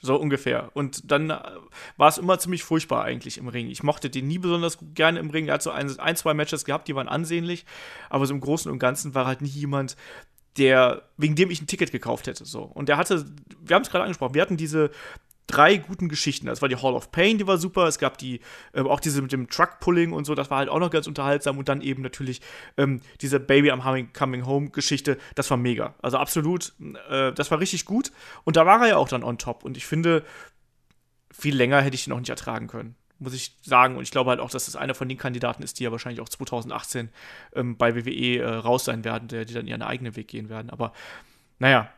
So ungefähr. Und dann äh, war es immer ziemlich furchtbar eigentlich im Ring. Ich mochte den nie besonders gerne im Ring. Er hat so ein, ein, zwei Matches gehabt, die waren ansehnlich. Aber so im Großen und Ganzen war halt nie jemand, der, wegen dem ich ein Ticket gekauft hätte. So. Und der hatte, wir haben es gerade angesprochen, wir hatten diese drei guten Geschichten. Das war die Hall of Pain, die war super. Es gab die, ähm, auch diese mit dem Truck-Pulling und so, das war halt auch noch ganz unterhaltsam. Und dann eben natürlich ähm, diese Baby I'm Coming, Coming Home Geschichte, das war mega. Also absolut, äh, das war richtig gut. Und da war er ja auch dann on top. Und ich finde, viel länger hätte ich ihn auch nicht ertragen können. Muss ich sagen. Und ich glaube halt auch, dass das einer von den Kandidaten ist, die ja wahrscheinlich auch 2018 ähm, bei WWE äh, raus sein werden, der, die dann ihren eigenen Weg gehen werden. Aber naja,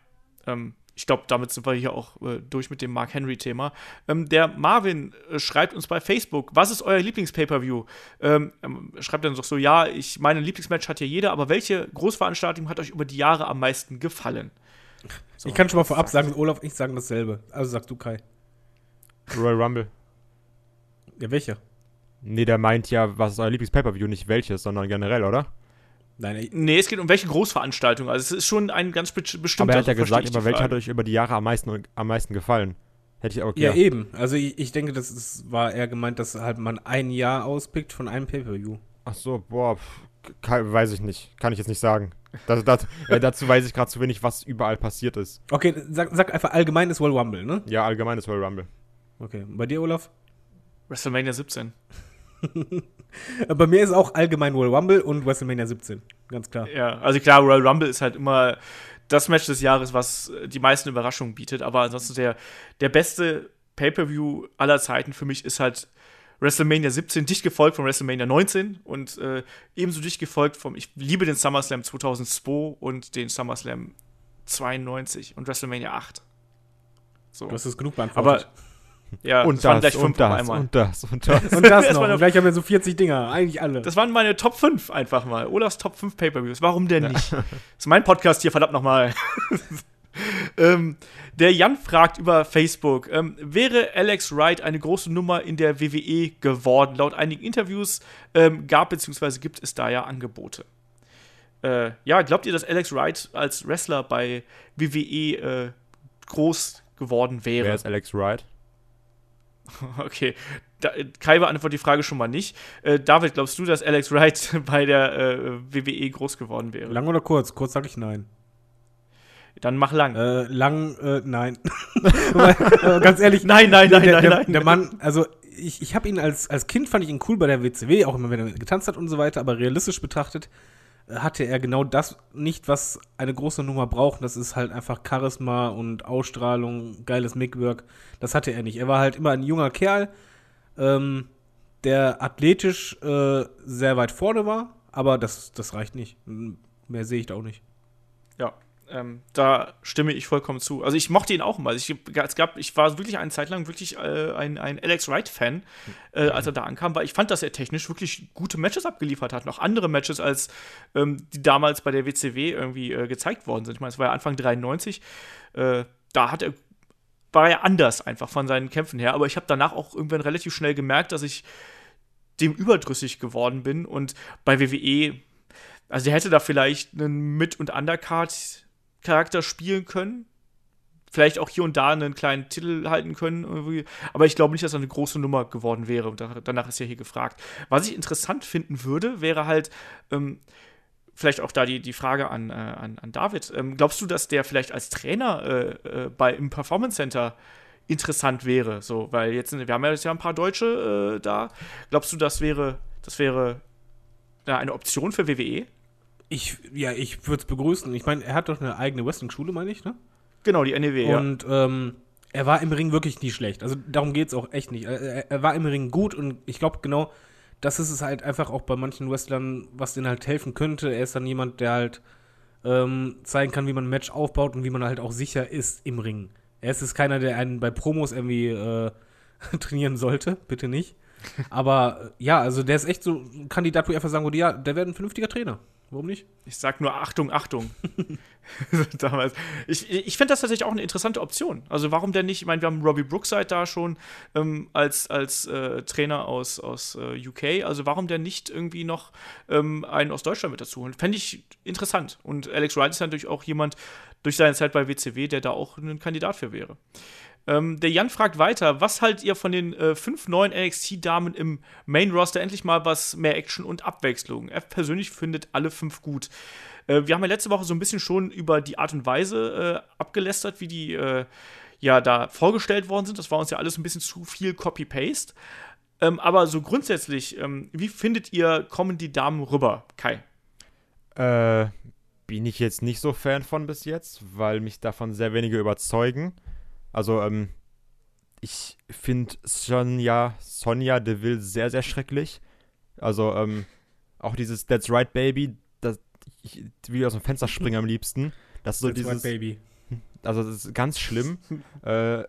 ähm, ich glaube, damit sind wir hier auch äh, durch mit dem Mark Henry-Thema. Ähm, der Marvin äh, schreibt uns bei Facebook, was ist euer Lieblings-Pay-Per-View? Ähm, ähm, schreibt dann doch so, ja, ich meine Lieblingsmatch hat ja jeder, aber welche Großveranstaltung hat euch über die Jahre am meisten gefallen? So,
ich kann schon mal vorab sagen, Olaf und ich sagen dasselbe. Also sagst du, Kai.
Royal Rumble.
Ja, welche?
Nee, der meint ja, was ist euer Lieblings-Pay-Per-View, nicht welches, sondern generell, oder?
Nein,
Nee, es geht um welche Großveranstaltung. Also es ist schon ein ganz be- bestimmter.
Aber er hat ja gesagt, über welche hat euch über die Jahre am meisten, am meisten gefallen. Hätte ich auch
ja,
okay.
eben. Also ich, ich denke, das ist, war eher gemeint, dass halt man ein Jahr auspickt von einem Pay-Per-View.
Ach so, boah, pff, kann, weiß ich nicht. Kann ich jetzt nicht sagen. Das, das, äh, dazu weiß ich gerade zu wenig, was überall passiert ist.
Okay, sag, sag einfach allgemein ist Royal Rumble, ne?
Ja, allgemeines Royal Rumble.
Okay. Und bei dir, Olaf?
WrestleMania 17.
Bei mir ist auch allgemein Royal Rumble und WrestleMania 17. Ganz klar.
Ja, also klar, Royal Rumble ist halt immer das Match des Jahres, was äh, die meisten Überraschungen bietet. Aber ansonsten der, der beste Pay-Per-View aller Zeiten für mich ist halt WrestleMania 17, dicht gefolgt von WrestleMania 19 und äh, ebenso dicht gefolgt vom, ich liebe den SummerSlam 2002 und den SummerSlam 92 und WrestleMania 8. So.
Du hast es genug
Aber
beantwortet.
Ja,
und
waren
das,
gleich fünf
und
auf
das,
einmal.
und das, und das.
und das
das
noch. Und gleich haben wir so 40 Dinger. Eigentlich alle.
Das waren meine Top 5 einfach mal. Olafs Top 5 Pay-Per-Views. Warum denn nicht? Das ist mein Podcast hier, verdammt nochmal. ähm, der Jan fragt über Facebook, ähm, wäre Alex Wright eine große Nummer in der WWE geworden? Laut einigen Interviews ähm, gab bzw. gibt es da ja Angebote. Äh, ja, glaubt ihr, dass Alex Wright als Wrestler bei WWE äh, groß geworden wäre?
Wer ist Alex Wright?
Okay, da, Kai beantwortet die Frage schon mal nicht. Äh, David, glaubst du, dass Alex Wright bei der äh, WWE groß geworden wäre?
Lang oder kurz? Kurz sage ich nein.
Dann mach lang.
Äh, lang, äh, nein. Weil, äh, ganz ehrlich.
Nein, nein, nein,
der,
nein,
der,
nein.
Der Mann, also ich, ich habe ihn als, als Kind fand ich ihn cool bei der WCW, auch immer wenn er getanzt hat und so weiter, aber realistisch betrachtet hatte er genau das nicht, was eine große Nummer braucht. Das ist halt einfach Charisma und Ausstrahlung, geiles Mickwork. Das hatte er nicht. Er war halt immer ein junger Kerl, ähm, der athletisch äh, sehr weit vorne war, aber das, das reicht nicht. Mehr sehe ich da auch nicht.
Ja, ähm, da stimme ich vollkommen zu. Also ich mochte ihn auch. Also ich, es gab, ich war wirklich eine Zeit lang wirklich äh, ein, ein Alex Wright-Fan, äh, als er da ankam, weil ich fand, dass er technisch wirklich gute Matches abgeliefert hat. Noch andere Matches, als ähm, die damals bei der WCW irgendwie äh, gezeigt worden sind. Ich meine, es war ja Anfang 93. Äh, da hat er war er anders einfach von seinen Kämpfen her. Aber ich habe danach auch irgendwann relativ schnell gemerkt, dass ich dem überdrüssig geworden bin. Und bei WWE, also der hätte da vielleicht einen Mid- und Undercard-Charakter spielen können. Vielleicht auch hier und da einen kleinen Titel halten können. Irgendwie. Aber ich glaube nicht, dass er eine große Nummer geworden wäre. Und da- danach ist ja hier gefragt. Was ich interessant finden würde, wäre halt, ähm, vielleicht auch da die, die Frage an, äh, an, an David. Ähm, glaubst du, dass der vielleicht als Trainer äh, äh, bei, im Performance Center interessant wäre? So, weil jetzt, wir haben ja jetzt ja ein paar Deutsche äh, da. Glaubst du, das wäre, das wäre ja, eine Option für WWE?
Ich, ja, ich würde es begrüßen. Ich meine, er hat doch eine eigene Wrestling-Schule, meine ich, ne?
Genau, die NEW, ja.
Und ähm, er war im Ring wirklich nie schlecht. Also darum geht es auch echt nicht. Er, er war im Ring gut und ich glaube genau, das ist es halt einfach auch bei manchen Wrestlern, was denen halt helfen könnte. Er ist dann jemand, der halt ähm, zeigen kann, wie man ein Match aufbaut und wie man halt auch sicher ist im Ring. Er ist es keiner, der einen bei Promos irgendwie äh, trainieren sollte, bitte nicht. Aber ja, also der ist echt so ein Kandidat, wo ich einfach sagen würde, ja, der wäre ein vernünftiger Trainer. Warum nicht?
Ich sag nur Achtung, Achtung. Damals. Ich, ich finde das tatsächlich auch eine interessante Option. Also warum denn nicht? Ich meine, wir haben Robbie Brookside da schon ähm, als, als äh, Trainer aus, aus äh, UK. Also warum denn nicht irgendwie noch ähm, einen aus Deutschland mit dazu holen? Fände ich interessant. Und Alex Wright ist natürlich auch jemand durch seine Zeit bei WCW, der da auch ein Kandidat für wäre. Ähm, der Jan fragt weiter, was haltet ihr von den äh, fünf neuen NXT-Damen im Main-Roster? Endlich mal was mehr Action und Abwechslung. Er persönlich findet alle fünf gut. Äh, wir haben ja letzte Woche so ein bisschen schon über die Art und Weise äh, abgelästert, wie die äh, ja da vorgestellt worden sind. Das war uns ja alles ein bisschen zu viel Copy-Paste. Ähm, aber so grundsätzlich, ähm, wie findet ihr, kommen die Damen rüber, Kai?
Äh, bin ich jetzt nicht so Fan von bis jetzt, weil mich davon sehr wenige überzeugen. Also, ähm, ich finde Sonja, Sonja Deville sehr, sehr schrecklich. Also, ähm, auch dieses That's Right Baby, das, ich will aus dem Fenster springen am liebsten. Das ist so
That's
dieses.
right, Baby.
Also, das ist ganz schlimm. äh,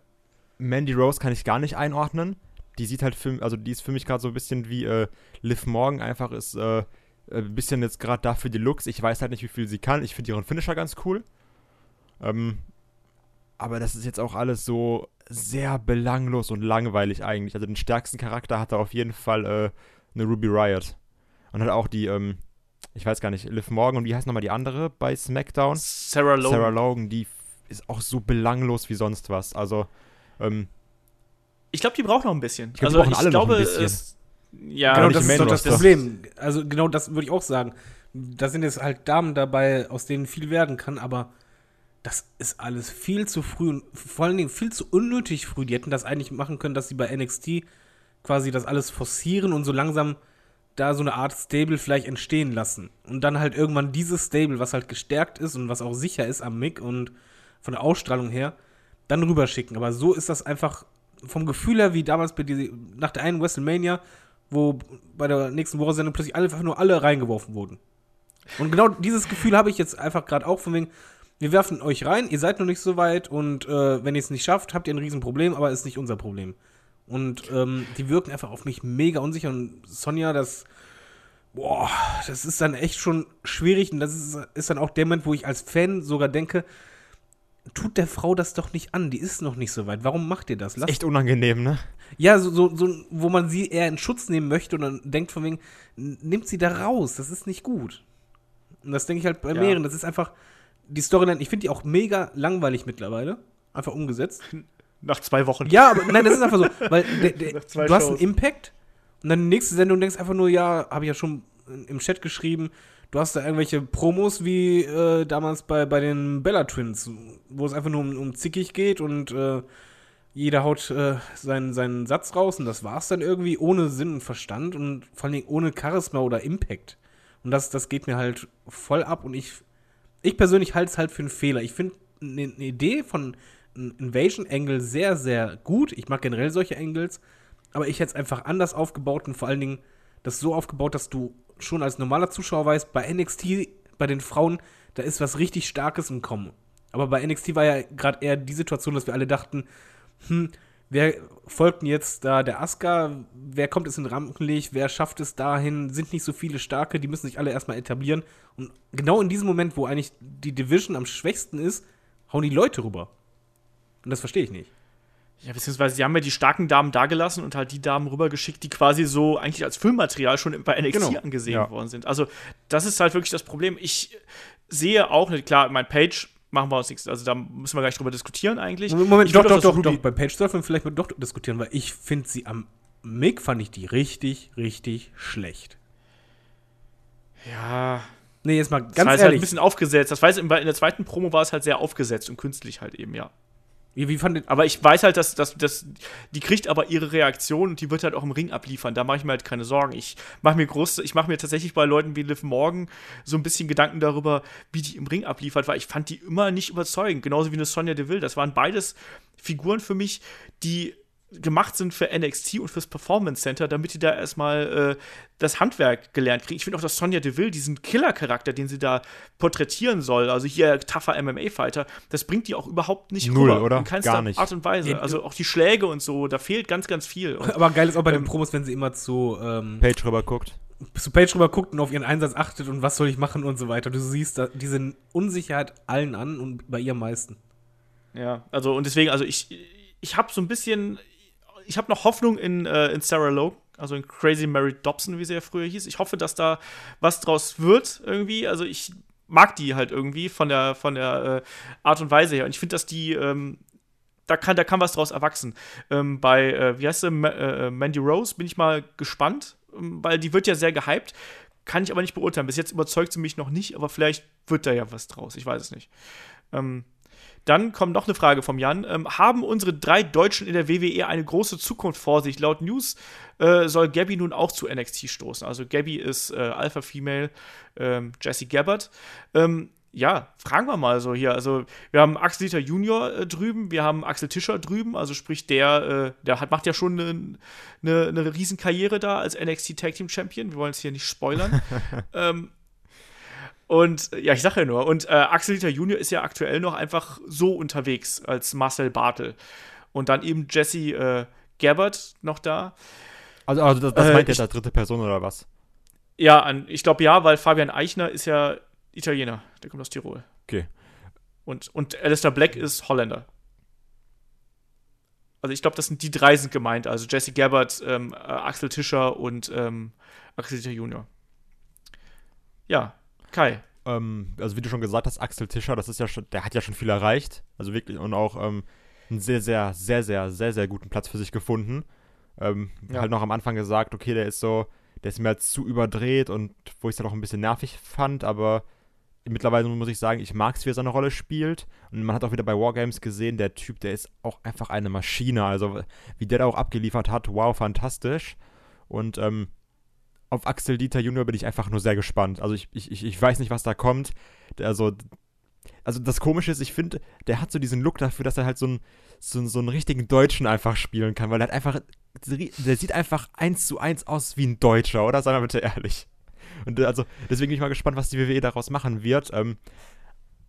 Mandy Rose kann ich gar nicht einordnen. Die sieht halt für, also die ist für mich gerade so ein bisschen wie äh, Liv Morgan einfach ist äh, ein bisschen jetzt gerade dafür die Looks. Ich weiß halt nicht, wie viel sie kann. Ich finde ihren Finisher ganz cool. Ähm, aber das ist jetzt auch alles so sehr belanglos und langweilig eigentlich. Also den stärksten Charakter hat er auf jeden Fall äh, eine Ruby Riot. Und hat auch die, ähm, ich weiß gar nicht, Liv Morgan und wie heißt nochmal die andere bei SmackDown?
Sarah Logan.
Sarah Logan, die ist auch so belanglos wie sonst was. Also, ähm,
Ich glaube, die brauchen noch ein bisschen.
Ich glaub, die
also
brauchen alle noch ein
glaube,
bisschen.
Es, ja,
genau, das ist doch das. Problem. Also genau das würde ich auch sagen. Da sind jetzt halt Damen dabei, aus denen viel werden kann, aber das ist alles viel zu früh und vor allen Dingen viel zu unnötig früh. Die hätten das eigentlich machen können, dass sie bei NXT quasi das alles forcieren und so langsam da so eine Art Stable vielleicht entstehen lassen. Und dann halt irgendwann dieses Stable, was halt gestärkt ist und was auch sicher ist am Mick und von der Ausstrahlung her, dann rüberschicken. Aber so ist das einfach vom Gefühl her, wie damals bei die, nach der einen WrestleMania, wo bei der nächsten Woche-Sendung plötzlich einfach nur alle reingeworfen wurden. Und genau dieses Gefühl habe ich jetzt einfach gerade auch von wegen, wir werfen euch rein, ihr seid noch nicht so weit und äh, wenn ihr es nicht schafft, habt ihr ein Riesenproblem, aber ist nicht unser Problem. Und ähm, die wirken einfach auf mich mega unsicher und Sonja, das, boah, das ist dann echt schon schwierig und das ist, ist dann auch der Moment, wo ich als Fan sogar denke, tut der Frau das doch nicht an, die ist noch nicht so weit. Warum macht ihr das? Lasst
echt unangenehm, ne?
ja, so, so, so, wo man sie eher in Schutz nehmen möchte und dann denkt von wegen, nimmt sie da raus, das ist nicht gut. Und das denke ich halt bei
Ja.
mehreren, das ist einfach, die Storyline, ich finde die auch mega langweilig mittlerweile, einfach umgesetzt.
nach zwei Wochen.
Ja, aber nein, das ist einfach so, weil
Nach zwei
du hast
Shows.
einen Impact und dann die nächste Sendung denkst einfach nur, ja, habe ich ja schon im Chat geschrieben, du hast da irgendwelche Promos wie äh, damals bei, bei den Bella Twins, wo es einfach nur um, um zickig geht und äh, jeder haut äh, seinen, seinen Satz raus und das war's dann irgendwie ohne Sinn und Verstand und vor allen Dingen ohne Charisma oder Impact. Und das, das geht mir halt voll ab und ich, ich persönlich halte es halt für einen Fehler. Ich finde eine eine Idee von Invasion Angle sehr, sehr gut. Ich mag generell solche Angles, aber ich hätte es einfach anders aufgebaut und vor allen Dingen das so aufgebaut, dass du schon als normaler Zuschauer weißt, bei NXT, bei den Frauen, da ist was richtig Starkes im Kommen. Aber bei NXT war ja gerade eher die Situation, dass wir alle dachten, hm, wer folgt denn jetzt da der Asuka? Wer kommt jetzt in Rampenlicht? Wer schafft es dahin? Sind nicht so viele Starke, die müssen sich alle erstmal etablieren. Und genau in diesem Moment, wo eigentlich die Division am schwächsten ist, hauen die Leute rüber. Und das verstehe ich nicht.
Ja, beziehungsweise sie haben ja die starken Damen dagelassen und halt die Damen rübergeschickt, die quasi so eigentlich als Filmmaterial schon bei NXT
Genau.
angesehen
Ja.
worden sind. Also, das ist halt wirklich das Problem. Ich sehe auch, klar, mein Page machen wir uns nichts, also da müssen wir gar nicht drüber diskutieren eigentlich.
Moment,
Ich
doch, doch, doch, doch. Bei Page sollten wir vielleicht mal doch diskutieren, weil ich finde sie am Mick fand ich die richtig, richtig schlecht.
Ja,
Nee, jetzt mal
das war
ganz
jetzt halt
ehrlich.
ein bisschen aufgesetzt. Das weiß ich, in der zweiten Promo war es halt sehr aufgesetzt und künstlich halt eben, ja.
Wie, wie fandet,
Aber ich weiß halt, dass, dass, dass die kriegt aber ihre Reaktion und die wird halt auch im Ring abliefern. Da mache ich mir halt keine Sorgen. Ich mache mir groß, ich mache mir tatsächlich bei Leuten wie Liv Morgan so ein bisschen Gedanken darüber, wie die im Ring abliefert, weil ich fand die immer nicht überzeugend. Genauso wie eine Sonja Deville. Das waren beides Figuren für mich, die gemacht sind für NXT und fürs Performance Center, damit die da erstmal äh, das Handwerk gelernt kriegen. Ich finde auch, dass Sonja Deville diesen Killer-Charakter, den sie da porträtieren soll, also hier tougher MMA-Fighter, das bringt die auch überhaupt nicht
Null,
rüber.
oder?
In keinster
Gar nicht.
Art und Weise. Also auch die Schläge und so, da fehlt ganz, ganz viel. Und
aber geil ist auch bei den
Ähm,
Promos, wenn sie immer zu, ähm,
Page rüber guckt.
zu Page rüber guckt und auf ihren Einsatz achtet und was soll ich machen und so weiter. Du siehst da, diese Unsicherheit allen an und bei ihr am meisten.
Ja, also und deswegen, also ich, ich habe so ein bisschen, ich habe noch Hoffnung in, äh, in Sarah Lowe, also in Crazy Mary Dobson, wie sie ja früher hieß. Ich hoffe, dass da was draus wird irgendwie. Also ich mag die halt irgendwie von der, von der äh, Art und Weise her. Und ich finde, dass die, ähm, da kann, da kann was draus erwachsen. Ähm, bei, äh, wie heißt sie, Ma äh, Mandy Rose bin ich mal gespannt, ähm, weil die wird ja sehr gehypt. Kann ich aber nicht beurteilen. Bis jetzt überzeugt sie mich noch nicht, aber vielleicht wird da ja was draus. Ich weiß es nicht. Ähm, dann kommt noch eine Frage vom Jan. Ähm, haben unsere drei Deutschen in der WWE eine große Zukunft vor sich? Laut News äh, soll Gabby nun auch zu NXT stoßen. Also Gabby ist äh, Alpha Female, ähm, Jesse Gabbard. Ähm, ja, fragen wir mal so hier. Also, wir haben Axel Dieter Junior äh, drüben, wir haben Axel Tischer drüben, also sprich, der, äh, der hat, macht ja schon eine ne, ne Riesenkarriere da als NXT Tag Team Champion. Wir wollen es hier nicht spoilern. ähm, und ja, ich sage ja nur, und äh, Axel Dieter Junior ist ja aktuell noch einfach so unterwegs als Marcel Bartel. Und dann eben Jesse äh, Gabbard noch da.
Also, also das, das
Äh,
meint ihr da dritte Person oder was?
Ja, an, ich glaube ja, weil Fabian Eichner ist ja Italiener, der kommt aus Tirol.
Okay.
Und, und Alistair Black ist Holländer. Also ich glaube, das sind die drei sind gemeint. Also Jesse Gabbard, ähm, äh, Axel Tischer und ähm, Axel Dieter Junior. Ja, Kai.
Ähm, also wie du schon gesagt hast, Axel Tischer, das ist ja schon, der hat ja schon viel erreicht. Also wirklich und auch ähm, einen sehr, sehr, sehr, sehr, sehr, sehr guten Platz für sich gefunden. Ähm,
Ja.
Halt noch am Anfang gesagt, okay, der ist so, der ist mir halt zu überdreht und wo ich es dann auch ein bisschen nervig fand, aber mittlerweile muss ich sagen, ich mag es, wie er seine Rolle spielt. Und man hat auch wieder bei Wargames gesehen, der Typ, der ist auch einfach eine Maschine. Also wie der da auch abgeliefert hat, wow, fantastisch. Und ähm, auf Axel Dieter Junior bin ich einfach nur sehr gespannt. Also ich, ich, ich weiß nicht, was da kommt. Also, also das Komische ist, ich finde, der hat so diesen Look dafür, dass er halt so einen, so, so einen richtigen Deutschen einfach spielen kann, weil er hat einfach, der sieht einfach eins zu eins aus wie ein Deutscher, oder? Sei mal bitte ehrlich. Und äh, also, deswegen bin ich mal gespannt, was die WWE daraus machen wird. Ähm,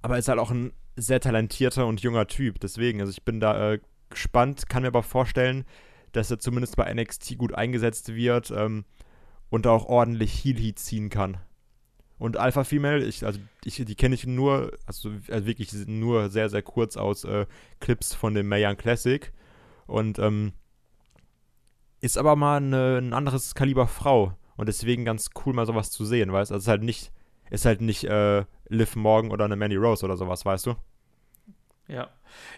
aber er ist halt auch ein sehr talentierter und junger Typ. Deswegen, also ich bin da äh, gespannt, kann mir aber vorstellen, dass er zumindest bei NXT gut eingesetzt wird ähm, und auch ordentlich Heel Heat ziehen kann. Und Alpha Female, ich, also ich, die kenne ich nur, also, also wirklich nur sehr, sehr kurz aus äh, Clips von dem Mayan Classic. Und ähm, ist aber mal eine, ein anderes Kaliber Frau. Und deswegen ganz cool, mal sowas zu sehen, weißt du? Also ist halt nicht, ist halt nicht äh, Liv Morgan oder eine Mandy Rose oder sowas, weißt du?
Ja.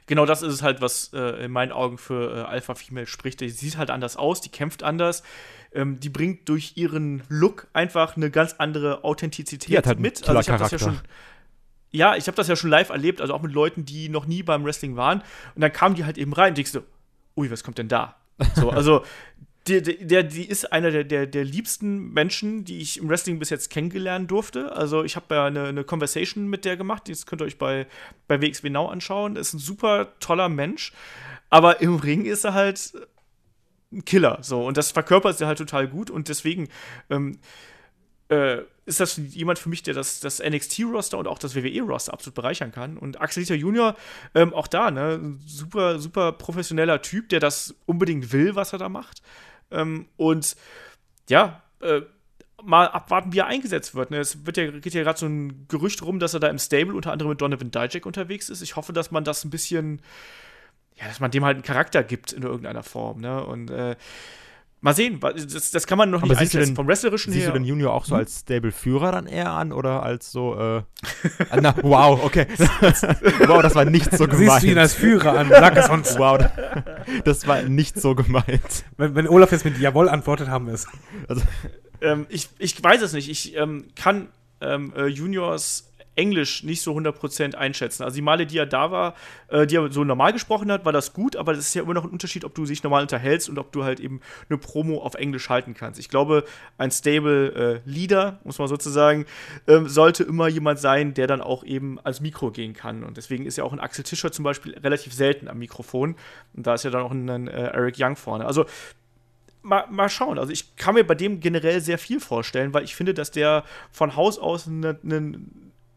Genau das ist es halt, was äh, in meinen Augen für äh, Alpha Female spricht. Die sieht halt anders aus, die kämpft anders. Ähm, die bringt durch ihren Look einfach eine ganz andere Authentizität
Die hat halt
mit. Also ich habe das ja schon. Ja, ich habe das ja schon live erlebt, also auch mit Leuten, die noch nie beim Wrestling waren. Und dann kamen die halt eben rein und denkst du, ui, was kommt denn da? So, also die, die, der, die ist einer der, der, der liebsten Menschen, die ich im Wrestling bis jetzt kennengelernt durfte. Also ich habe ja eine, eine Conversation mit der gemacht, das könnt ihr euch bei, bei WXW Now anschauen. Ist ein super toller Mensch, aber im Ring ist er halt ein Killer. So, und das verkörpert sie halt total gut und deswegen ähm, äh, ist das jemand für mich, der das, das NXT-Roster und auch das WWE-Roster absolut bereichern kann. Und Axel Dieter Junior, ähm, auch da, ne, super, super professioneller Typ, der das unbedingt will, was er da macht. Ähm, und ja, äh, mal abwarten, wie er eingesetzt wird. Ne? Es wird ja, geht ja gerade so ein Gerücht rum, dass er da im Stable unter anderem mit Donovan Dijak unterwegs ist. Ich hoffe, dass man das ein bisschen, ja, dass man dem halt einen Charakter gibt in irgendeiner Form. Ne? Und äh, mal sehen, das, das kann man noch
Aber
nicht
siehst
einschätzen. Vom Wrestlerischen
Siehst
her.
du den Junior auch so als Stable-Führer dann eher an oder als so, äh. na, wow, okay. wow, das war nicht so gemeint.
Siehst du ihn als Führer an, sag es uns.
Wow, das war nicht so gemeint.
Wenn, wenn Olaf jetzt mit Jawohl antwortet, haben wir es.
Also,
ähm, ich, ich weiß es nicht. Ich ähm, kann ähm, äh, Juniors Englisch nicht so 100% einschätzen. Also die Male, die er da war, äh, die er so normal gesprochen hat, war das gut, aber das ist ja immer noch ein Unterschied, ob du dich normal unterhältst und ob du halt eben eine Promo auf Englisch halten kannst. Ich glaube, ein stable äh, Leader, muss man sozusagen, ähm, sollte immer jemand sein, der dann auch eben als Mikro gehen kann. Und deswegen ist ja auch ein Axel Tischer zum Beispiel relativ selten am Mikrofon. Und da ist ja dann auch ein, äh, Eric Young vorne. Also Mal, mal, schauen. Also ich kann mir bei dem generell sehr viel vorstellen, weil ich finde, dass der von Haus aus einen ne,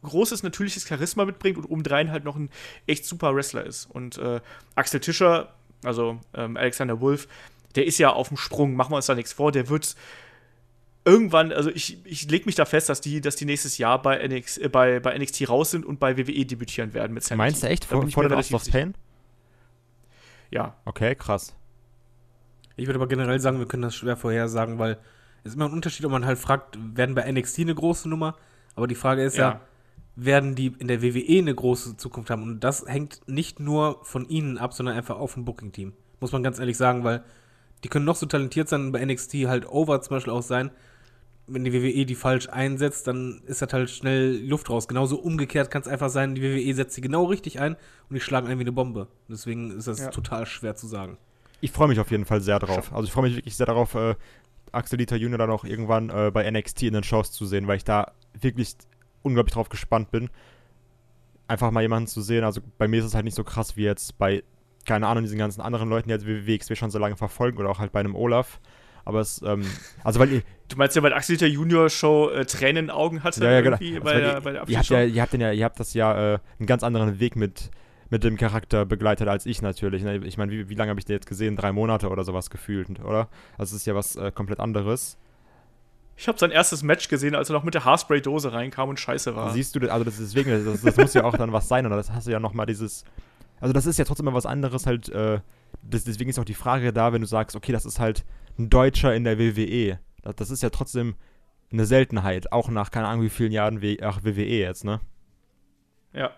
großes natürliches Charisma mitbringt und obendrein halt noch ein echt super Wrestler ist. Und äh, Axel Tischer, also ähm, Alexander Wolf, der ist ja auf dem Sprung, machen wir uns da nichts vor, der wird irgendwann, also ich, ich lege mich da fest, dass die, dass die nächstes Jahr bei, NX, äh, bei, bei NXT raus sind und bei WWE debütieren werden mit
Sanity. Meinst du echt? Vor, vor der of Pain?
Ja.
Okay, krass.
Ich würde aber generell sagen, wir können das schwer vorhersagen, weil es ist immer ein Unterschied, ob man halt fragt, werden bei NXT eine große Nummer? Aber die Frage ist ja, ja werden die in der WWE eine große Zukunft haben. Und das hängt nicht nur von ihnen ab, sondern einfach auch vom Booking-Team. Muss man ganz ehrlich sagen, weil die können noch so talentiert sein, bei NXT halt over zum Beispiel auch sein. Wenn die WWE die falsch einsetzt, dann ist das halt schnell Luft raus. Genauso umgekehrt kann es einfach sein, die WWE setzt sie genau richtig ein und die schlagen ein wie eine Bombe. Deswegen ist das ja. total schwer zu sagen.
Ich freue mich auf jeden Fall sehr drauf. Also ich freue mich wirklich sehr darauf, äh, Axel Dieter Junior dann auch irgendwann äh, bei NXT in den Shows zu sehen, weil ich da wirklich unglaublich drauf gespannt bin, einfach mal jemanden zu sehen. Also bei mir ist es halt nicht so krass wie jetzt bei, keine Ahnung, diesen ganzen anderen Leuten, die jetzt WXW schon so lange verfolgen oder auch halt bei einem Olaf. Aber es, ähm, also weil ihr.
Du meinst ja, weil Axel der Junior Show äh, Tränen in den Augen hatte
ja, ja, genau. Also bei, der, bei der ihr habt ja, ihr habt ja, ihr habt das ja äh, einen ganz anderen Weg mit, mit dem Charakter begleitet als ich natürlich. Ne? Ich meine, wie, wie lange habe ich den jetzt gesehen? Drei Monate oder sowas gefühlt, oder? Also es ist ja was äh, komplett anderes.
Ich habe sein erstes Match gesehen, als er noch mit der Haarspray-Dose reinkam und scheiße war.
Siehst du, also das deswegen, das, das muss ja auch dann was sein, oder das hast du ja noch mal dieses. Also das ist ja trotzdem mal was anderes halt. Äh, das, deswegen ist auch die Frage da, wenn du sagst, okay, das ist halt ein Deutscher in der WWE. Das, das ist ja trotzdem eine Seltenheit, auch nach keine Ahnung wie vielen Jahren w ach, WWE jetzt, ne?
Ja.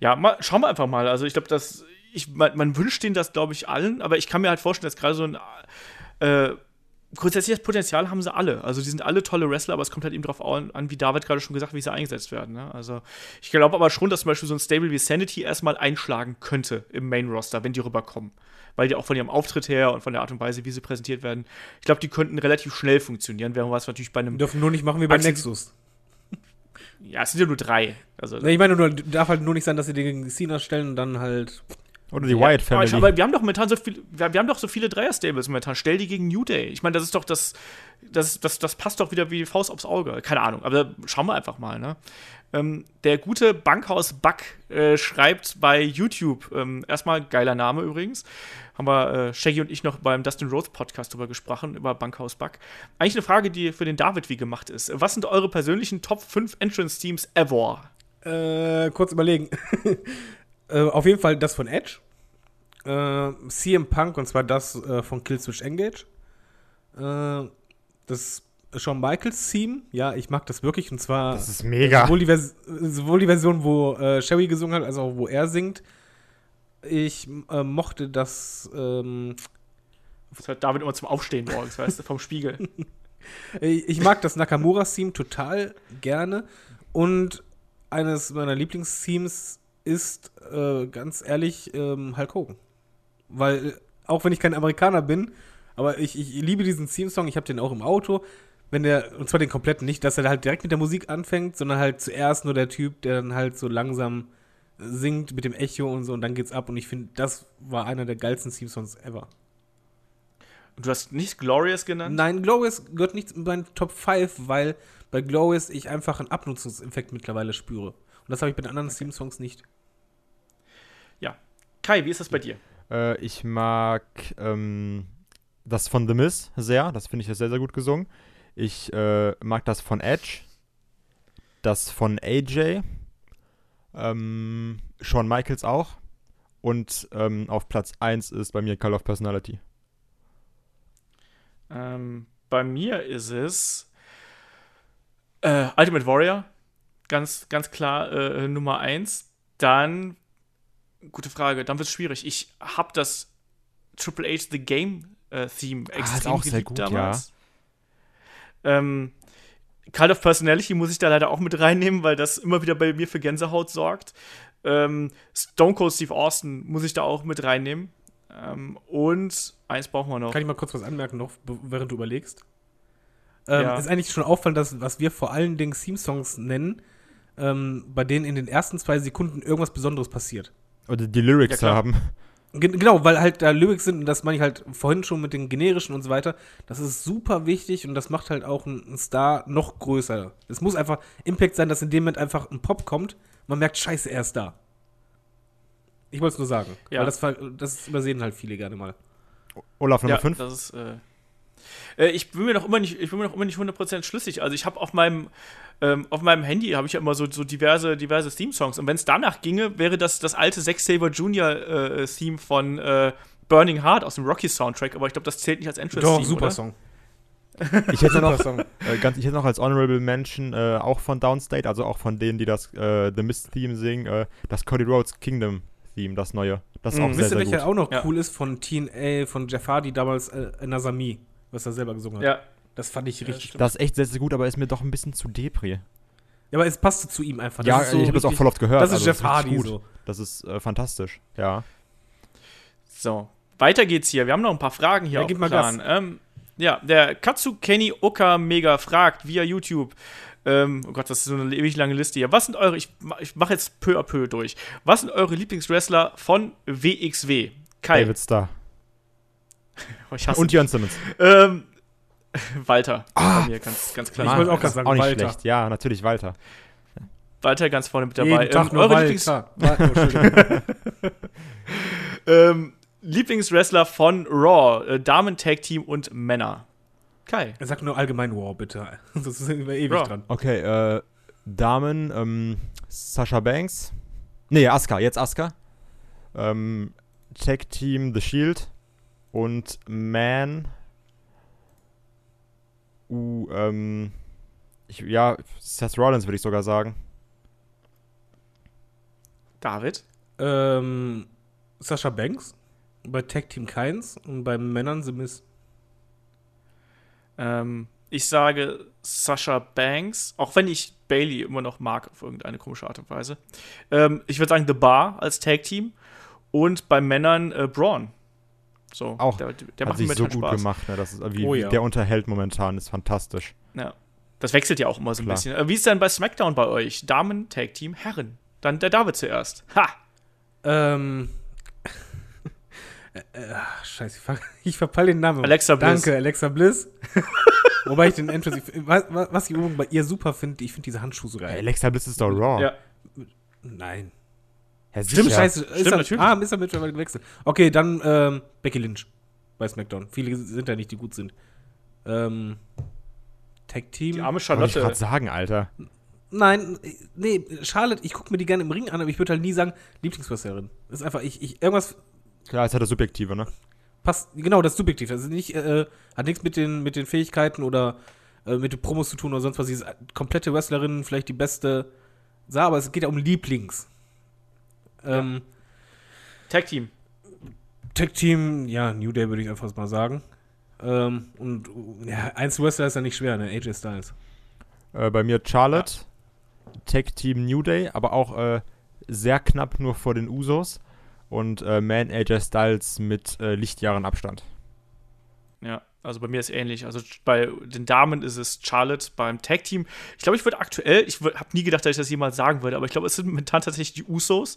Ja, mal, schauen wir einfach mal. Also ich glaube, dass ich, man, man wünscht denen das, glaube ich, allen, aber ich kann mir halt vorstellen, dass gerade so ein äh, grundsätzlich das Potenzial haben sie alle. Also die sind alle tolle Wrestler, aber es kommt halt eben darauf an, wie David gerade schon gesagt, wie sie eingesetzt werden. Ne? Also ich glaube aber schon, dass zum Beispiel so ein Stable wie Sanity erstmal einschlagen könnte im Main Roster, wenn die rüberkommen. Weil die auch von ihrem Auftritt her und von der Art und Weise, wie sie präsentiert werden, ich glaube, die könnten relativ schnell funktionieren, während was natürlich bei einem.
Die dürfen nur nicht machen wie bei Nexus.
Ja, es sind ja nur drei.
Also, ich meine, nur, darf halt nur nicht sein, dass sie den gegen Cena stellen und dann halt
oder die ja, Wyatt Family.
Aber wir haben doch momentan so viel, wir, wir haben doch so viele Dreier-Stables momentan. Stell die gegen New Day. Ich meine, das ist doch das, das, das, das passt doch wieder wie die Faust aufs Auge. Keine Ahnung, aber schauen wir einfach mal, ne? Ähm, der gute Bankhaus Buck äh, schreibt bei YouTube, ähm, erstmal geiler Name übrigens, haben wir äh, Shaggy und ich noch beim Dustin Rhodes Podcast drüber gesprochen, über Bankhaus Buck. Eigentlich eine Frage, die für den David wie gemacht ist. Was sind eure persönlichen Top 5 Entrance-Teams ever?
Äh, kurz überlegen. Äh, auf jeden Fall das von Edge. Äh, CM Punk, und zwar das äh, von Killswitch Engage. Äh, das Shawn Michaels Theme, ja, ich mag das wirklich. Und zwar
das ist mega.
Sowohl die, Vers sowohl die Version, wo äh, Sherry gesungen hat, als auch wo er singt. Ich äh, mochte das. Ähm,
das hört David immer zum Aufstehen morgens, weißt du, vom Spiegel.
ich mag das Nakamura-Theme total gerne. Und eines meiner Lieblingsthemes ist, äh, ganz ehrlich, ähm, Hulk Hogan. Weil, äh, auch wenn ich kein Amerikaner bin, aber ich, ich liebe diesen Theme-Song, ich habe den auch im Auto. Wenn der, und zwar den kompletten, nicht, dass er halt direkt mit der Musik anfängt, sondern halt zuerst nur der Typ, der dann halt so langsam singt mit dem Echo und so und dann geht's ab. Und ich finde, das war einer der geilsten Theme-Songs ever.
Du hast nicht Glorious genannt?
Nein, Glorious gehört nicht in meinen Top 5, weil bei Glorious ich einfach einen Abnutzungseffekt mittlerweile spüre. Und das habe ich bei den anderen okay. Theme-Songs nicht.
Ja. Kai, wie ist das bei dir?
Äh, ich mag ähm, das von The Miz sehr. Das finde ich sehr, sehr gut gesungen. Ich äh, mag das von Edge. Das von AJ. Ähm, Shawn Michaels auch. Und ähm, auf Platz 1 ist bei mir Call of Personality.
Ähm, bei mir ist es äh, Ultimate Warrior. Ganz, ganz klar äh, Nummer 1. Dann Gute Frage, dann wird es schwierig. Ich habe das Triple H The Game äh, Theme
ah, extrem ah, auch geliebt gut, damals.
Ja. Ähm, Cult of Personality muss ich da leider auch mit reinnehmen, weil das immer wieder bei mir für Gänsehaut sorgt. Ähm, Stone Cold Steve Austin muss ich da auch mit reinnehmen. Ähm, und eins brauchen wir noch.
Kann ich mal kurz was anmerken, noch, während du überlegst? Ähm,
Ja.
Ist eigentlich schon auffallend, dass was wir vor allen Dingen Theme-Songs nennen, ähm, bei denen in den ersten zwei Sekunden irgendwas Besonderes passiert.
Oder die Lyrics
Ja,
haben.
Gen genau, weil halt da Lyrics sind und das meine ich halt vorhin schon mit den generischen und so weiter. Das ist super wichtig und das macht halt auch einen Star noch größer. Es muss einfach Impact sein, dass in dem Moment einfach ein Pop kommt. Man merkt, scheiße, er ist da. Ich wollte es nur sagen.
Ja.
Weil das, ver- das übersehen halt viele gerne mal.
Olaf Nummer
ja,
5.
das ist. Äh, äh, ich bin mir noch immer nicht, ich bin mir noch immer nicht 100% schlüssig. Also ich habe auf meinem ähm, auf meinem Handy habe ich ja immer so, so diverse diverse Theme Songs und wenn es danach ginge, wäre das das alte Zack Saber Jr. Äh, Theme von äh, Burning Heart aus dem Rocky Soundtrack, aber ich glaube, das zählt nicht als Entrance
Doch,
Theme,
super
oder?
Song.
Ich hätte noch, äh, ganz, ich hätte noch als Honorable Mention äh, auch von Downstate, also auch von denen, die das äh, The Mist Theme singen, äh, das Cody Rhodes Kingdom Theme, das neue. Das ist
Mhm.
auch sehr,
Wisst ihr,
sehr
welcher
gut.
auch noch
Ja.
cool ist von TNA, von Jeff Hardy damals, äh, Nazami, was er selber gesungen hat?
Ja,
Das fand ich richtig
stimmt.
Das ist echt sehr, sehr gut, aber ist mir doch ein bisschen zu Depri.
Ja, aber es passte zu ihm einfach. Das
Ja,
ist so
ich habe das auch voll oft gehört.
Das ist
also
Jeff
richtig
Hardy
gut.
so.
Das ist äh, fantastisch, ja.
So, weiter geht's hier. Wir haben noch ein paar Fragen hier
Ja,
auf
gib mal
Plan. Ähm, ja, der Katsu Kenny Oka Mega fragt via YouTube. Ähm, oh Gott, das ist so eine ewig lange Liste hier. Was sind eure, ich, ich mache jetzt peu à peu durch. Was sind eure Lieblingswrestler von WXW? Kai.
David Starr.
Oh, ich hasse
Und Jörn Simmons.
ähm, Walter. Bei mir ganz, ganz klar.
Ich wollte auch
das
gerade
ist
sagen,
auch nicht
Walter.
schlecht. Ja, natürlich Walter.
Walter ganz vorne mit dabei.
Jeden Tag
Ähm,
nur
eure Lieblings
oh,
ähm, Lieblingswrestler von Raw, äh, Damen Tag Team und Männer. Kai.
Er sagt nur allgemein War, bitte. Sonst sind wir ewig
Raw.
dran.
Okay, äh, Damen, ähm, Sasha Banks. Nee, Asuka, jetzt Asuka. Ähm, Tag Team The Shield und Man. Uh, ähm, ich, ja, Seth Rollins würde ich sogar sagen.
David.
Ähm, Sascha Banks. Bei Tag Team keins. Und bei Männern The Miz.
Ähm, ich sage Sasha Banks, auch wenn ich Bailey immer noch mag auf irgendeine komische Art und Weise. Ähm, ich würde sagen The Bar als Tag Team und bei Männern äh, Braun. So,
Auch.
der, der
Hat
macht
sich so gut
Spaß.
gemacht, ne? Das ist, wie,
Oh
wie
ja.
der unterhält momentan, ist fantastisch.
Ja. Das wechselt ja auch immer so ein
Klar.
bisschen. Äh, wie ist denn bei SmackDown bei euch? Damen, Tag Team, Herren. Dann der David zuerst. Ha!
Ähm. äh, äh, ach, scheiße, ich, ver ich verpall den Namen.
Alexa Bliss.
Danke, Alexa Bliss. Wobei ich den Entrance. Was, was ich übrigens bei ihr super finde, ich finde diese Handschuhe so geil.
Alexa Bliss ist doch Raw.
Ja.
Nein.
Ja,
Stimmt,
sicher.
scheiße.
Stimmt,
ist er,
natürlich.
Ah, ist er mittlerweile gewechselt. Okay, dann ähm, Becky Lynch bei SmackDown. Viele sind da nicht, die gut sind. Ähm, Tag Team.
Die arme
Wollte ich gerade
Charlotte.
sagen, Alter.
Nein, äh, nee, Charlotte, ich gucke mir die gerne im Ring an, aber ich würde halt nie sagen, Lieblingswrestlerin. Das ist einfach, ich, ich, irgendwas
Klar, ist halt das Subjektive, ne?
passt, genau, das ist subjektiv. Das ist nicht, äh, hat nichts mit den, mit den Fähigkeiten oder äh, mit den Promos zu tun oder sonst was. Sie ist komplette Wrestlerin, vielleicht die beste, sah, aber es geht ja um Lieblings. Ähm,
Tag Team.
Tag Team, ja, New Day würde ich einfach mal sagen. Ähm, und ja, Einzelwrestler ist ja nicht schwer, ne? AJ Styles.
Äh, bei mir Charlotte, Tag Team New Day, aber auch äh, sehr knapp nur vor den Usos. Und äh, Man AJ Styles mit äh, Lichtjahren Abstand.
Ja, also bei mir ist ähnlich. Also bei den Damen ist es Charlotte beim Tag Team. Ich glaube, ich würde aktuell, ich habe nie gedacht, dass ich das jemals sagen würde, aber ich glaube, es sind momentan tatsächlich die Usos,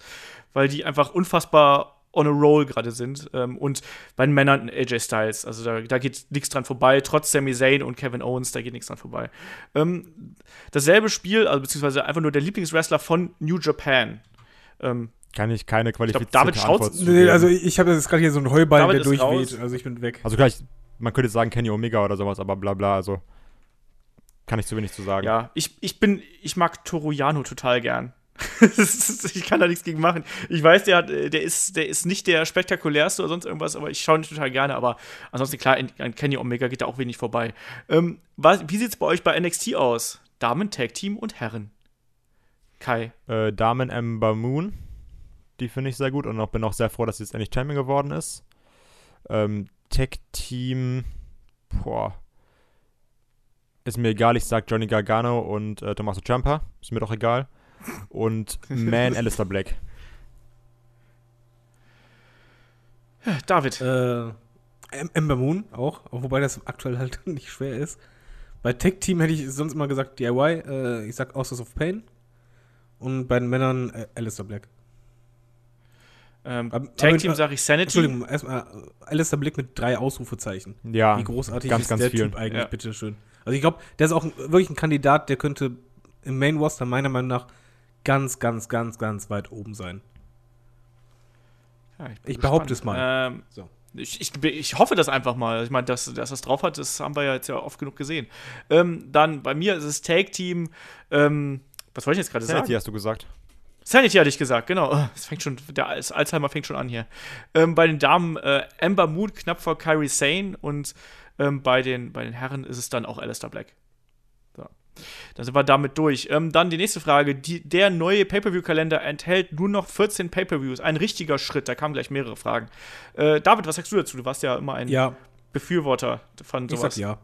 weil die einfach unfassbar on a roll gerade sind. Ähm, und bei den Männern AJ Styles. Also da, da geht nichts dran vorbei. Trotz Sami Zayn und Kevin Owens, da geht nichts dran vorbei. Ähm, dasselbe Spiel, also beziehungsweise einfach nur der Lieblingswrestler von New Japan. Ähm,
Kann ich keine qualifizierte
David Schautz-
Antwort zu
Nee, also ich habe jetzt gerade hier so einen Heuballen,
David
der durchweht. Also ich bin weg.
Also gleich, man könnte sagen Kenny Omega oder sowas, aber bla bla, also kann ich zu wenig zu sagen.
Ja, ich, ich bin, ich mag Toruyano total gern. Ich kann da nichts gegen machen. Ich weiß, der, hat, der, ist, der ist nicht der spektakulärste oder sonst irgendwas, aber ich schaue ihn total gerne. Aber ansonsten, klar, an an Kenny Omega geht da auch wenig vorbei. Ähm, was, wie sieht es bei euch bei NXT aus? Damen, Tag Team und Herren. Kai.
Äh, Damen Ember Moon, die finde ich sehr gut und auch, bin auch sehr froh, dass sie jetzt endlich Champion geworden ist. Ähm, Tag Team, boah, ist mir egal, ich sag Johnny Gargano und äh, Tommaso Ciampa. Ist mir doch egal. Und Man Alistair Black.
David.
Äh, Em- Ember Moon auch, wobei das aktuell halt nicht schwer ist. Bei Tech Team hätte ich sonst immer gesagt DIY, äh, ich sag Authors of Pain. Und bei den Männern äh, Alistair Black.
Ähm,
aber-
Tag Team sage ich Sanity.
Entschuldigung, erstmal äh, Alistair Black mit drei Ausrufezeichen.
Ja,
Wie großartig
ganz,
ist
ganz
der
viel.
Typ eigentlich,
Ja.
bitteschön. Also ich glaube, der ist auch ein, wirklich ein Kandidat, der könnte im Main Roster meiner Meinung nach ganz, ganz, ganz, ganz weit oben sein.
Ja, bin
Ich behaupte es mal.
Ähm,
So.
ich, ich, ich hoffe das einfach mal. Ich meine, dass, dass das drauf hat, das haben wir ja jetzt ja oft genug gesehen. Ähm, dann bei mir ist es Tag Team. Ähm, was wollte ich jetzt gerade
Sanity
sagen?
hast du gesagt.
Sanity hatte ich gesagt, genau. Oh, Es fängt schon, der Alzheimer fängt schon an hier. Ähm, bei den Damen äh, Amber Moon knapp vor Kyrie Sane und ähm, bei, den, bei den Herren ist es dann auch Alistair Black. So. Dann sind wir damit durch. Ähm, dann die nächste Frage. Die, der neue Pay-Per-View-Kalender enthält nur noch 14 Pay-Per-Views. Ein richtiger Schritt. Da kamen gleich mehrere Fragen. Äh, David, was sagst du dazu? Du warst ja immer ein
Ja,
Befürworter von
ich
sowas.
sag ja.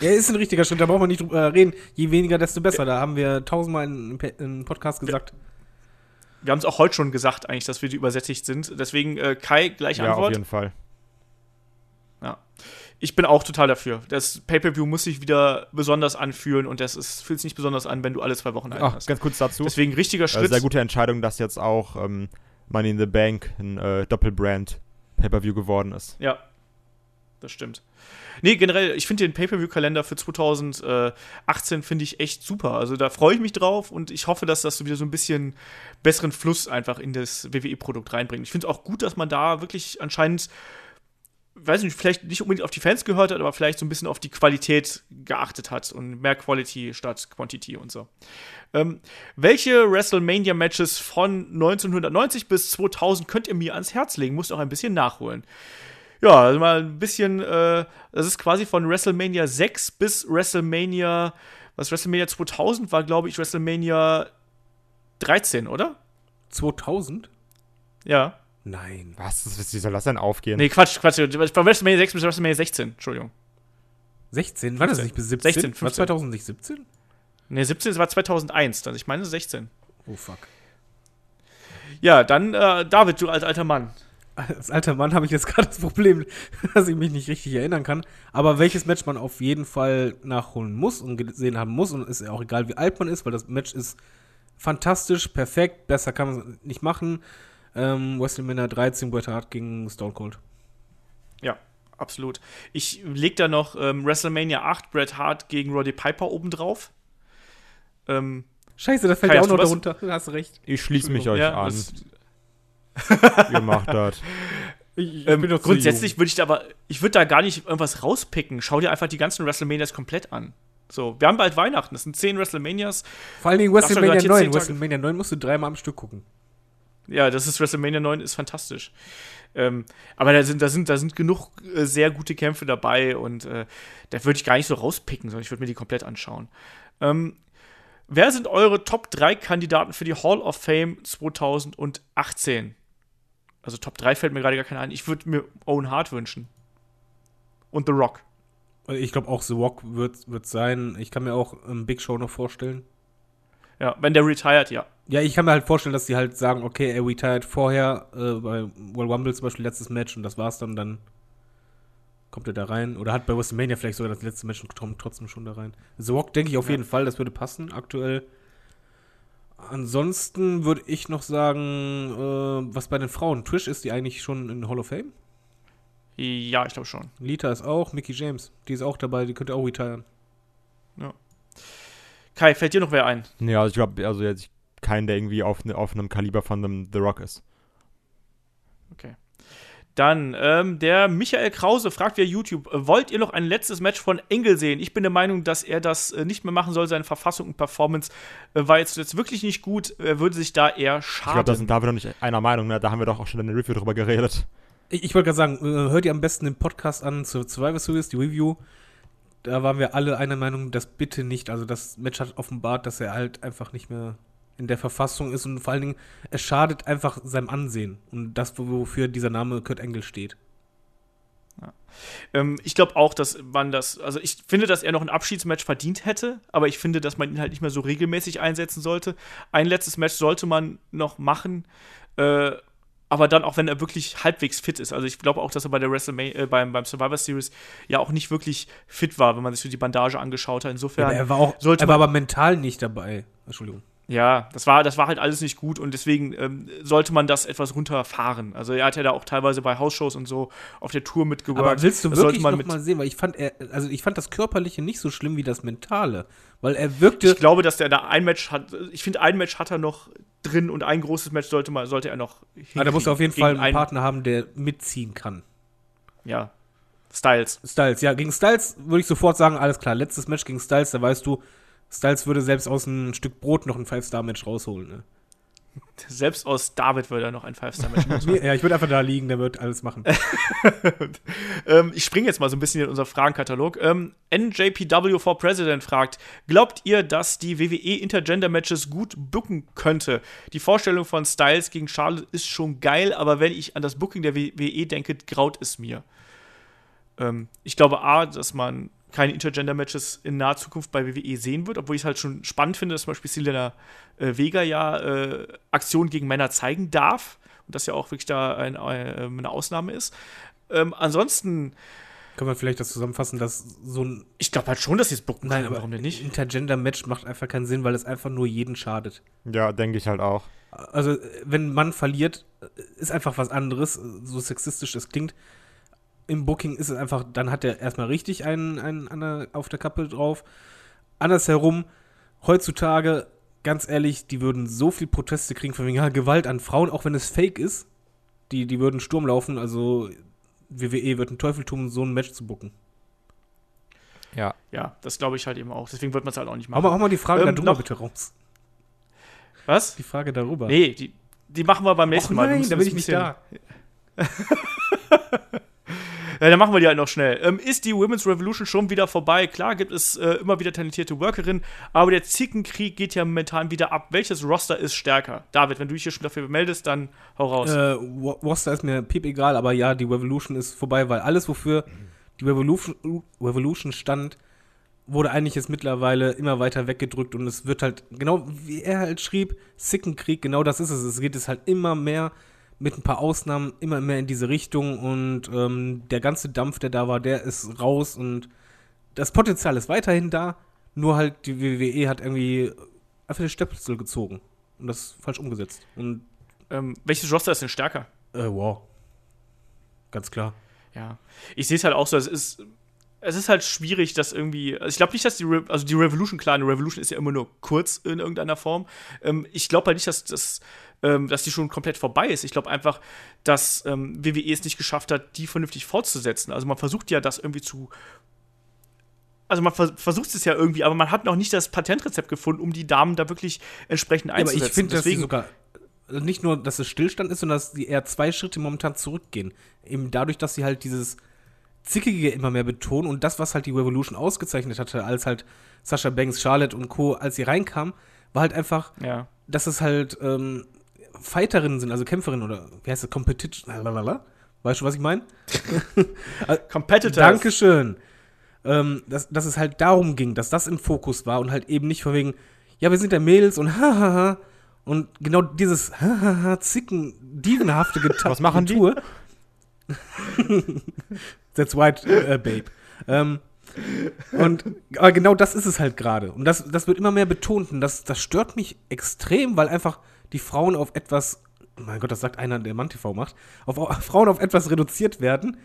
Ja, ist ein richtiger Schritt, da brauchen wir nicht drüber reden. Je weniger, desto besser. Da haben wir tausendmal in einem Podcast gesagt.
Wir haben es auch heute schon gesagt, eigentlich, dass wir die übersättigt sind. Deswegen, äh, Kai, gleich
Ja, auf
Antwort.
jeden Fall.
Ja. Ich bin auch total dafür. Das Pay-Per-View muss sich wieder besonders anfühlen und das ist, fühlt sich nicht besonders an, wenn du alle zwei Wochen einen
Ach,
hast.
ganz kurz dazu.
Deswegen richtiger
Äh,
Schritt.
sehr gute Entscheidung, dass jetzt auch ähm, Money in the Bank ein äh, Doppelbrand Pay-Per-View geworden ist.
Ja, das stimmt. Nee, generell, ich finde den Pay-Per-View-Kalender für 2018 finde ich echt super. Also da freue ich mich drauf und ich hoffe, dass das wieder so ein bisschen besseren Fluss einfach in das WWE-Produkt reinbringt. Ich finde es auch gut, dass man da wirklich anscheinend, weiß nicht, vielleicht nicht unbedingt auf die Fans gehört hat, aber vielleicht so ein bisschen auf die Qualität geachtet hat und mehr Quality statt Quantity und so. Ähm, welche WrestleMania-Matches von 1990 bis 2000 könnt ihr mir ans Herz legen? Musst auch ein bisschen nachholen. Ja, also mal ein bisschen, äh, das ist quasi von WrestleMania 6 bis WrestleMania, was WrestleMania 2000 war, glaube ich, WrestleMania 13, oder?
2000?
Ja.
Nein.
Was? Wie soll das denn aufgehen?
Nee, Quatsch, Quatsch. Von WrestleMania 6 bis WrestleMania 16, Entschuldigung.
16? War das
15.
nicht bis 17?
16,
War
15.
2000 nicht 17?
Nee, 17 war 2001, also ich meine 16.
Oh fuck.
Ja, dann, äh, David, du als alter Mann.
Als alter Mann habe ich jetzt gerade das Problem, dass ich mich nicht richtig erinnern kann. Aber welches Match man auf jeden Fall nachholen muss und gesehen haben muss, und ist ja auch egal, wie alt man ist, weil das Match ist fantastisch, perfekt, besser kann man es nicht machen. Ähm, WrestleMania 13, Bret Hart gegen Stone Cold.
Ja, absolut. Ich leg da noch ähm, WrestleMania 8, Bret Hart gegen Roddy Piper obendrauf. Ähm,
Scheiße, das fällt ja auch noch darunter. Du hast recht.
Ich schließe mich euch
ja,
an.
das-
Ihr macht das.
Ich,
Ähm, grundsätzlich würde ich da aber, ich würde da gar nicht irgendwas rauspicken. Schau dir einfach die ganzen WrestleManias komplett an. So, wir haben bald Weihnachten, das sind zehn WrestleManias.
Vor allen Dingen WrestleMania
garantiert
9.
zehn Tage-
WrestleMania 9 musst du dreimal am Stück gucken.
Ja, das ist WrestleMania 9, ist fantastisch. Ähm, aber da sind, da sind, da sind genug äh, sehr gute Kämpfe dabei und äh, da würde ich gar nicht so rauspicken, sondern ich würde mir die komplett anschauen. Ähm, wer sind eure Top 3 Kandidaten für die Hall of Fame 2018? Also Top 3 fällt mir gerade gar keiner ein. Ich würde mir Owen Hart wünschen. Und The Rock.
Ich glaube auch The Rock wird wird sein. Ich kann mir auch ähm, Big Show noch vorstellen.
Ja, wenn der retired, ja.
Ja, ich kann mir halt vorstellen, dass die halt sagen, okay, er retired vorher äh, bei World Rumble zum Beispiel letztes Match und das war's dann, dann kommt er da rein. Oder hat bei WrestleMania vielleicht sogar das letzte Match und kommt trotzdem schon da rein. The Rock denke ich auf
Ja.
jeden Fall, das würde passen aktuell. Ansonsten würde ich noch sagen, äh, was bei den Frauen, Trish ist die eigentlich schon in Hall of Fame?
Ja, ich glaube schon.
Lita ist auch, Mickey James, die ist auch dabei, die könnte auch retiren.
Kai, fällt dir noch wer ein?
Nee, also ich glaube, also jetzt kein, der irgendwie auf, ne, auf einem Kaliber von einem The Rock ist.
Dann, ähm, der Michael Krause fragt via YouTube: äh, Wollt ihr noch ein letztes Match von Engel sehen? Ich bin der Meinung, dass er das äh, nicht mehr machen soll. Seine Verfassung und Performance äh, war jetzt, jetzt wirklich nicht gut. Er würde sich da eher
Ich
schaden.
glaube, da sind David und ich einer Meinung, ne? Da haben wir doch auch schon in der Review drüber geredet.
Ich, ich wollte gerade sagen, äh, hört ihr am besten den Podcast an zur Survivor Series, die Review. Da waren wir alle einer Meinung, das bitte nicht. Also das Match hat offenbart, dass er halt einfach nicht mehr in der Verfassung ist und vor allen Dingen, es schadet einfach seinem Ansehen und das, wofür dieser Name Kurt Engel steht.
Ähm, ich glaube auch, dass man das, also ich finde, dass er noch ein Abschiedsmatch verdient hätte, aber ich finde, dass man ihn halt nicht mehr so regelmäßig einsetzen sollte. Ein letztes Match sollte man noch machen, äh, aber dann auch, wenn er wirklich halbwegs fit ist. Also ich glaube auch, dass er bei der WrestleMania, äh, beim, beim Survivor Series ja auch nicht wirklich fit war, wenn man sich so die Bandage angeschaut hat. Insofern
Aber er war auch,
sollte
er war aber mental nicht dabei. Entschuldigung.
Ja, das war, das war halt alles nicht gut und deswegen ähm, sollte man das etwas runterfahren. Also er hat ja da auch teilweise bei Hausshows und so auf der Tour mitgeworkt.
Aber willst du
Das sollte
wirklich
man
noch mal sehen, weil ich fand er, also ich fand das körperliche nicht so schlimm wie das mentale, weil er wirkte
Ich glaube, dass der da ein Match hat. Ich finde, ein Match hat er noch drin und ein großes Match sollte, man, sollte er noch.
Aber da muss er auf jeden Fall einen
einen-
Partner haben, der mitziehen kann.
Ja. Styles.
Styles, ja, gegen Styles würde ich sofort sagen, alles klar, letztes Match gegen Styles, da weißt du, Styles würde selbst aus einem Stück Brot noch ein Five-Star-Match rausholen. Ne?
Selbst aus David würde er noch ein Five-Star-Match machen.
Ja, ich würde einfach da liegen, der wird alles machen.
ähm, ich springe jetzt mal so ein bisschen in unser Fragenkatalog. Ähm, NJPW for President fragt: Glaubt ihr, dass die WWE Intergender-Matches gut booken könnte? Die Vorstellung von Styles gegen Charlotte ist schon geil, aber wenn ich an das Booking der WWE denke, graut es mir. Ähm, ich glaube, A, dass man keine Intergender-Matches in naher Zukunft bei WWE sehen wird, obwohl ich es halt schon spannend finde, dass zum Beispiel Selena äh, Vega ja äh, Aktionen gegen Männer zeigen darf und das ja auch wirklich da ein, äh, eine Ausnahme ist. Ähm, ansonsten,
Können wir vielleicht das zusammenfassen, dass so ein
ich glaube halt schon, dass sie es booken
Nein,
können.
aber
warum denn nicht?
Intergender-Match macht einfach keinen Sinn, weil es einfach nur jeden schadet.
Ja, denke ich halt auch.
Also, wenn ein Mann verliert, äh, ist einfach was anderes, so sexistisch das klingt. Im Booking ist es einfach, dann hat er erstmal richtig einen, einen, der- auf der Kappe drauf. Andersherum, heutzutage, ganz ehrlich, die würden so viel Proteste kriegen von wegen ja, Gewalt an Frauen, auch wenn es fake ist. Die, die würden Sturm laufen, also WWE wird einen Teufel tun, so ein Match zu booken.
Ja.
Ja, das glaube ich halt eben auch. Deswegen wird man es halt auch nicht machen.
mal, hau mal die Frage
Ähm,
darüber
noch-
bitte raus.
Was?
Die Frage darüber.
Nee, die, die machen wir beim nächsten Mal. Wir
nein,
müssen
da bin ich
ein
nicht da.
Ja, dann machen wir die halt noch schnell. Ähm, ist die Women's Revolution schon wieder vorbei? Klar gibt es äh, immer wieder talentierte Workerinnen, aber der Zickenkrieg geht ja momentan wieder ab. Welches Roster ist stärker? David, wenn du dich hier schon dafür meldest, dann hau raus.
Äh, Worcester ist mir piep egal, aber ja, die Revolution ist vorbei, weil alles, wofür die Revolution, Revolution stand, wurde eigentlich jetzt mittlerweile immer weiter weggedrückt und es wird halt, genau wie er halt schrieb, Sickenkrieg, genau das ist es. Es geht es halt immer mehr, mit ein paar Ausnahmen, immer mehr in diese Richtung und ähm, der ganze Dampf, der da war, der ist raus und das Potenzial ist weiterhin da, nur halt die WWE hat irgendwie einfach den Stöpsel gezogen und das falsch umgesetzt. Und
ähm, welches Roster ist denn stärker?
äh, wow. Ganz klar.
Ja, ich sehe es halt auch so, es ist, es ist halt schwierig, dass irgendwie, also ich glaube nicht, dass die, Re also die Revolution, klar, eine Revolution ist ja immer nur kurz in irgendeiner Form. Ähm, ich glaube halt nicht, dass, das, ähm, dass die schon komplett vorbei ist. Ich glaube einfach, dass ähm, WWE es nicht geschafft hat, die vernünftig fortzusetzen. Also man versucht ja das irgendwie zu also man vers versucht es ja irgendwie, aber man hat noch nicht das Patentrezept gefunden, um die Damen da wirklich entsprechend
Ja, aber
einzusetzen.
ich finde,
Deswegen,
sogar also nicht nur, dass es Stillstand ist, sondern dass sie eher zwei Schritte momentan zurückgehen. Eben dadurch, dass sie halt dieses Zickige immer mehr betonen und das, was halt die Revolution ausgezeichnet hatte, als halt Sascha Banks, Charlotte und Co., als sie reinkamen, war halt einfach,
ja.
dass es halt ähm, Fighterinnen sind, also Kämpferinnen oder wie heißt das, Competition, lalalala. weißt du, was ich meine?
Competitors.
Dankeschön. Ähm, dass, dass es halt darum ging, dass das im Fokus war und halt eben nicht von wegen, ja, wir sind ja Mädels und hahaha. Und genau dieses hahaha, zicken, dievenhafte Geta
Was machen die?
That's white, äh, babe. Ähm, und aber genau das ist es halt gerade. Und das, das wird immer mehr betont. Und das, das stört mich extrem, weil einfach die Frauen auf etwas, mein Gott, das sagt einer, der MannTV macht, auf, auf Frauen auf etwas reduziert werden,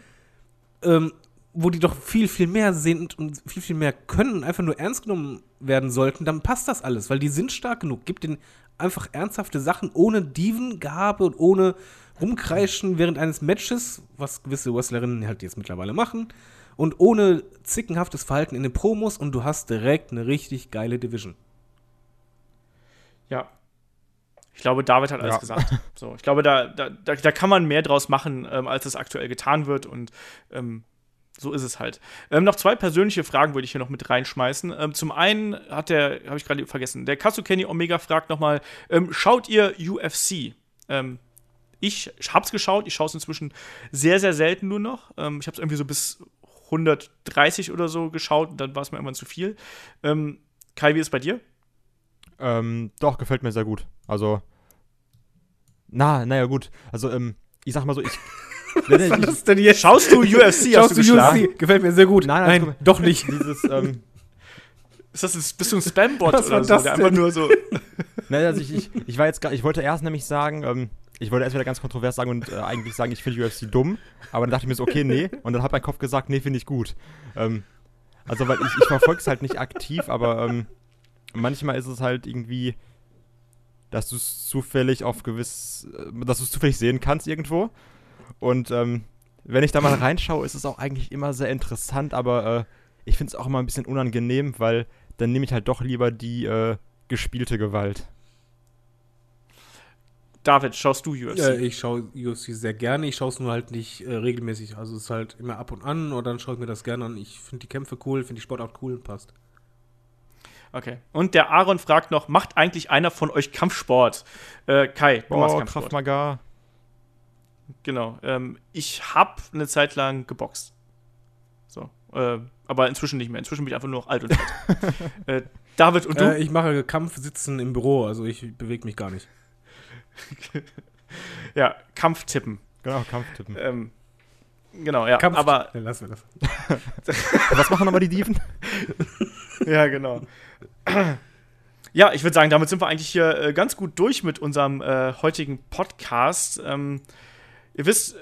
ähm, wo die doch viel, viel mehr sind und viel, viel mehr können und einfach nur ernst genommen werden sollten, dann passt das alles, weil die sind stark genug. Gibt denen einfach ernsthafte Sachen ohne Dievengabe und ohne rumkreischen während eines Matches, was gewisse Wrestlerinnen halt jetzt mittlerweile machen, und ohne zickenhaftes Verhalten in den Promos und du hast direkt eine richtig geile Division.
Ja. Ich glaube, David hat alles
Ja.
gesagt. So, ich glaube, da, da, da, kann man mehr draus machen, ähm, als es aktuell getan wird. Und ähm, so ist es halt. Ähm, noch zwei persönliche Fragen würde ich hier noch mit reinschmeißen. Ähm, zum einen hat der, habe ich gerade vergessen, der Kazu Kenny Omega fragt nochmal: ähm, Schaut ihr UFC? Ich hab's geschaut, ich schaue es inzwischen sehr, sehr selten nur noch. Ähm, ich habe es irgendwie so bis 130 oder so geschaut und dann war es mir irgendwann zu viel. Ähm, Kai, wie ist es bei dir?
Ähm, doch, gefällt mir sehr gut. Also, na, naja, gut. Also, ähm, ich sag mal so, ich.
Was war das denn jetzt?
Schaust du UFC? hast
Schaust
du
du
geschlagen?
UFC? Gefällt mir sehr gut.
Nein,
Nein,
nein,
doch nicht.
Dieses, ähm,
Ist das ein, bist du ein Spam-Bot oder
war
so?
das
der einfach
denn?
nur so.
naja, also ich, ich, ich war jetzt gar, ich wollte erst nämlich sagen, ähm, ich wollte erst wieder ganz kontrovers sagen und äh, eigentlich sagen, ich finde UFC dumm, aber dann dachte ich mir so, okay, nee, und dann hat mein Kopf gesagt, nee, finde ich gut. Ähm, also, weil ich, ich verfolge es halt nicht aktiv, aber ähm, manchmal ist es halt irgendwie, dass du es zufällig auf gewiss, äh, dass du es zufällig sehen kannst irgendwo. Und ähm, wenn ich da mal reinschaue, ist es auch eigentlich immer sehr interessant, aber äh, ich finde es auch immer ein bisschen unangenehm, weil dann nehme ich halt doch lieber die äh, gespielte Gewalt.
David, schaust du UFC?
Äh, ich schaue UFC sehr gerne. Ich schaue es nur halt nicht äh, regelmäßig. Also es ist halt immer ab und an und dann schaue ich mir das gerne an. Ich finde die Kämpfe cool, finde die Sportart cool und passt.
Okay. Und der Aaron fragt noch: Macht eigentlich einer von euch Kampfsport? Äh, Kai, du machst
Oh,
Kampfsport.
Kraft Maga.
Genau. Ähm, ich habe eine Zeit lang geboxt. So. Äh, aber inzwischen nicht mehr. Inzwischen bin ich einfach nur noch alt und fett. äh, David und du?
Äh, ich mache Kampfsitzen im Büro, also ich bewege mich gar nicht.
Ja, Kampftippen.
Genau, Kampftippen.
Ähm, genau, ja.
Kampf
Aber
Dann lassen wir das.
Was machen nochmal die Dieven?
Ja, genau. Ja, ich würde sagen, damit sind wir eigentlich hier äh, ganz gut durch mit unserem äh, heutigen Podcast. Ähm, ihr wisst,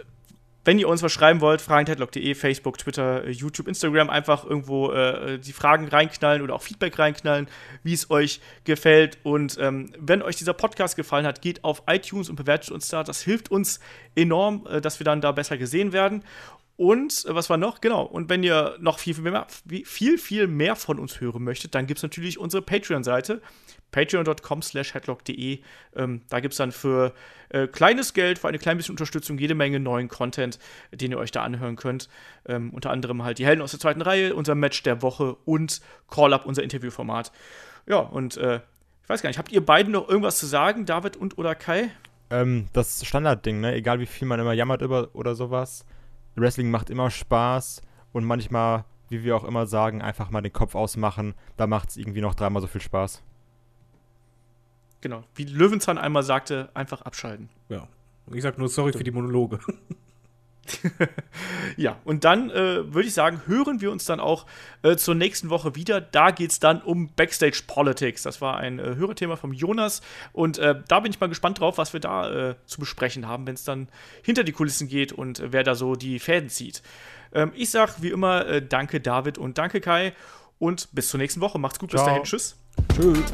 wenn ihr uns was schreiben wollt, fragen.headlock.de, Facebook, Twitter, äh, YouTube, Instagram, einfach irgendwo äh, die Fragen reinknallen oder auch Feedback reinknallen, wie es euch gefällt. Und ähm, wenn euch dieser Podcast gefallen hat, geht auf iTunes und bewertet uns da. Das hilft uns enorm, äh, dass wir dann da besser gesehen werden. Und äh, was war noch? Genau. Und wenn ihr noch viel, viel mehr, viel, viel mehr von uns hören möchtet, dann gibt es natürlich unsere Patreon-Seite. Patreon.com slash headlock.de. Ähm, da gibt es dann für äh, kleines Geld, für eine klein bisschen Unterstützung, jede Menge neuen Content, den ihr euch da anhören könnt. Ähm, unter anderem halt die Helden aus der zweiten Reihe, unser Match der Woche und Call-Up, unser Interviewformat. Ja, und äh, ich weiß gar nicht, habt ihr beiden noch irgendwas zu sagen, David und oder Kai?
Ähm, das Standardding, ne? Egal wie viel man immer jammert über oder sowas. Wrestling macht immer Spaß und manchmal, wie wir auch immer sagen, einfach mal den Kopf ausmachen. Da macht es irgendwie noch dreimal so viel Spaß.
Genau. Wie Löwenzahn einmal sagte, einfach abschalten.
Ja. Und ich sag nur sorry für die Monologe.
Ja, und dann äh, würde ich sagen, hören wir uns dann auch äh, zur nächsten Woche wieder. Da geht es dann um Backstage Politics. Das war ein äh, Hörerthema vom Jonas. Und äh, da bin ich mal gespannt drauf, was wir da äh, zu besprechen haben, wenn es dann hinter die Kulissen geht und äh, wer da so die Fäden zieht. Ähm, ich sag wie immer äh, danke David und danke Kai. Und bis zur nächsten Woche. Macht's gut, bis
Ciao.
dahin. Tschüss.
Tschüss.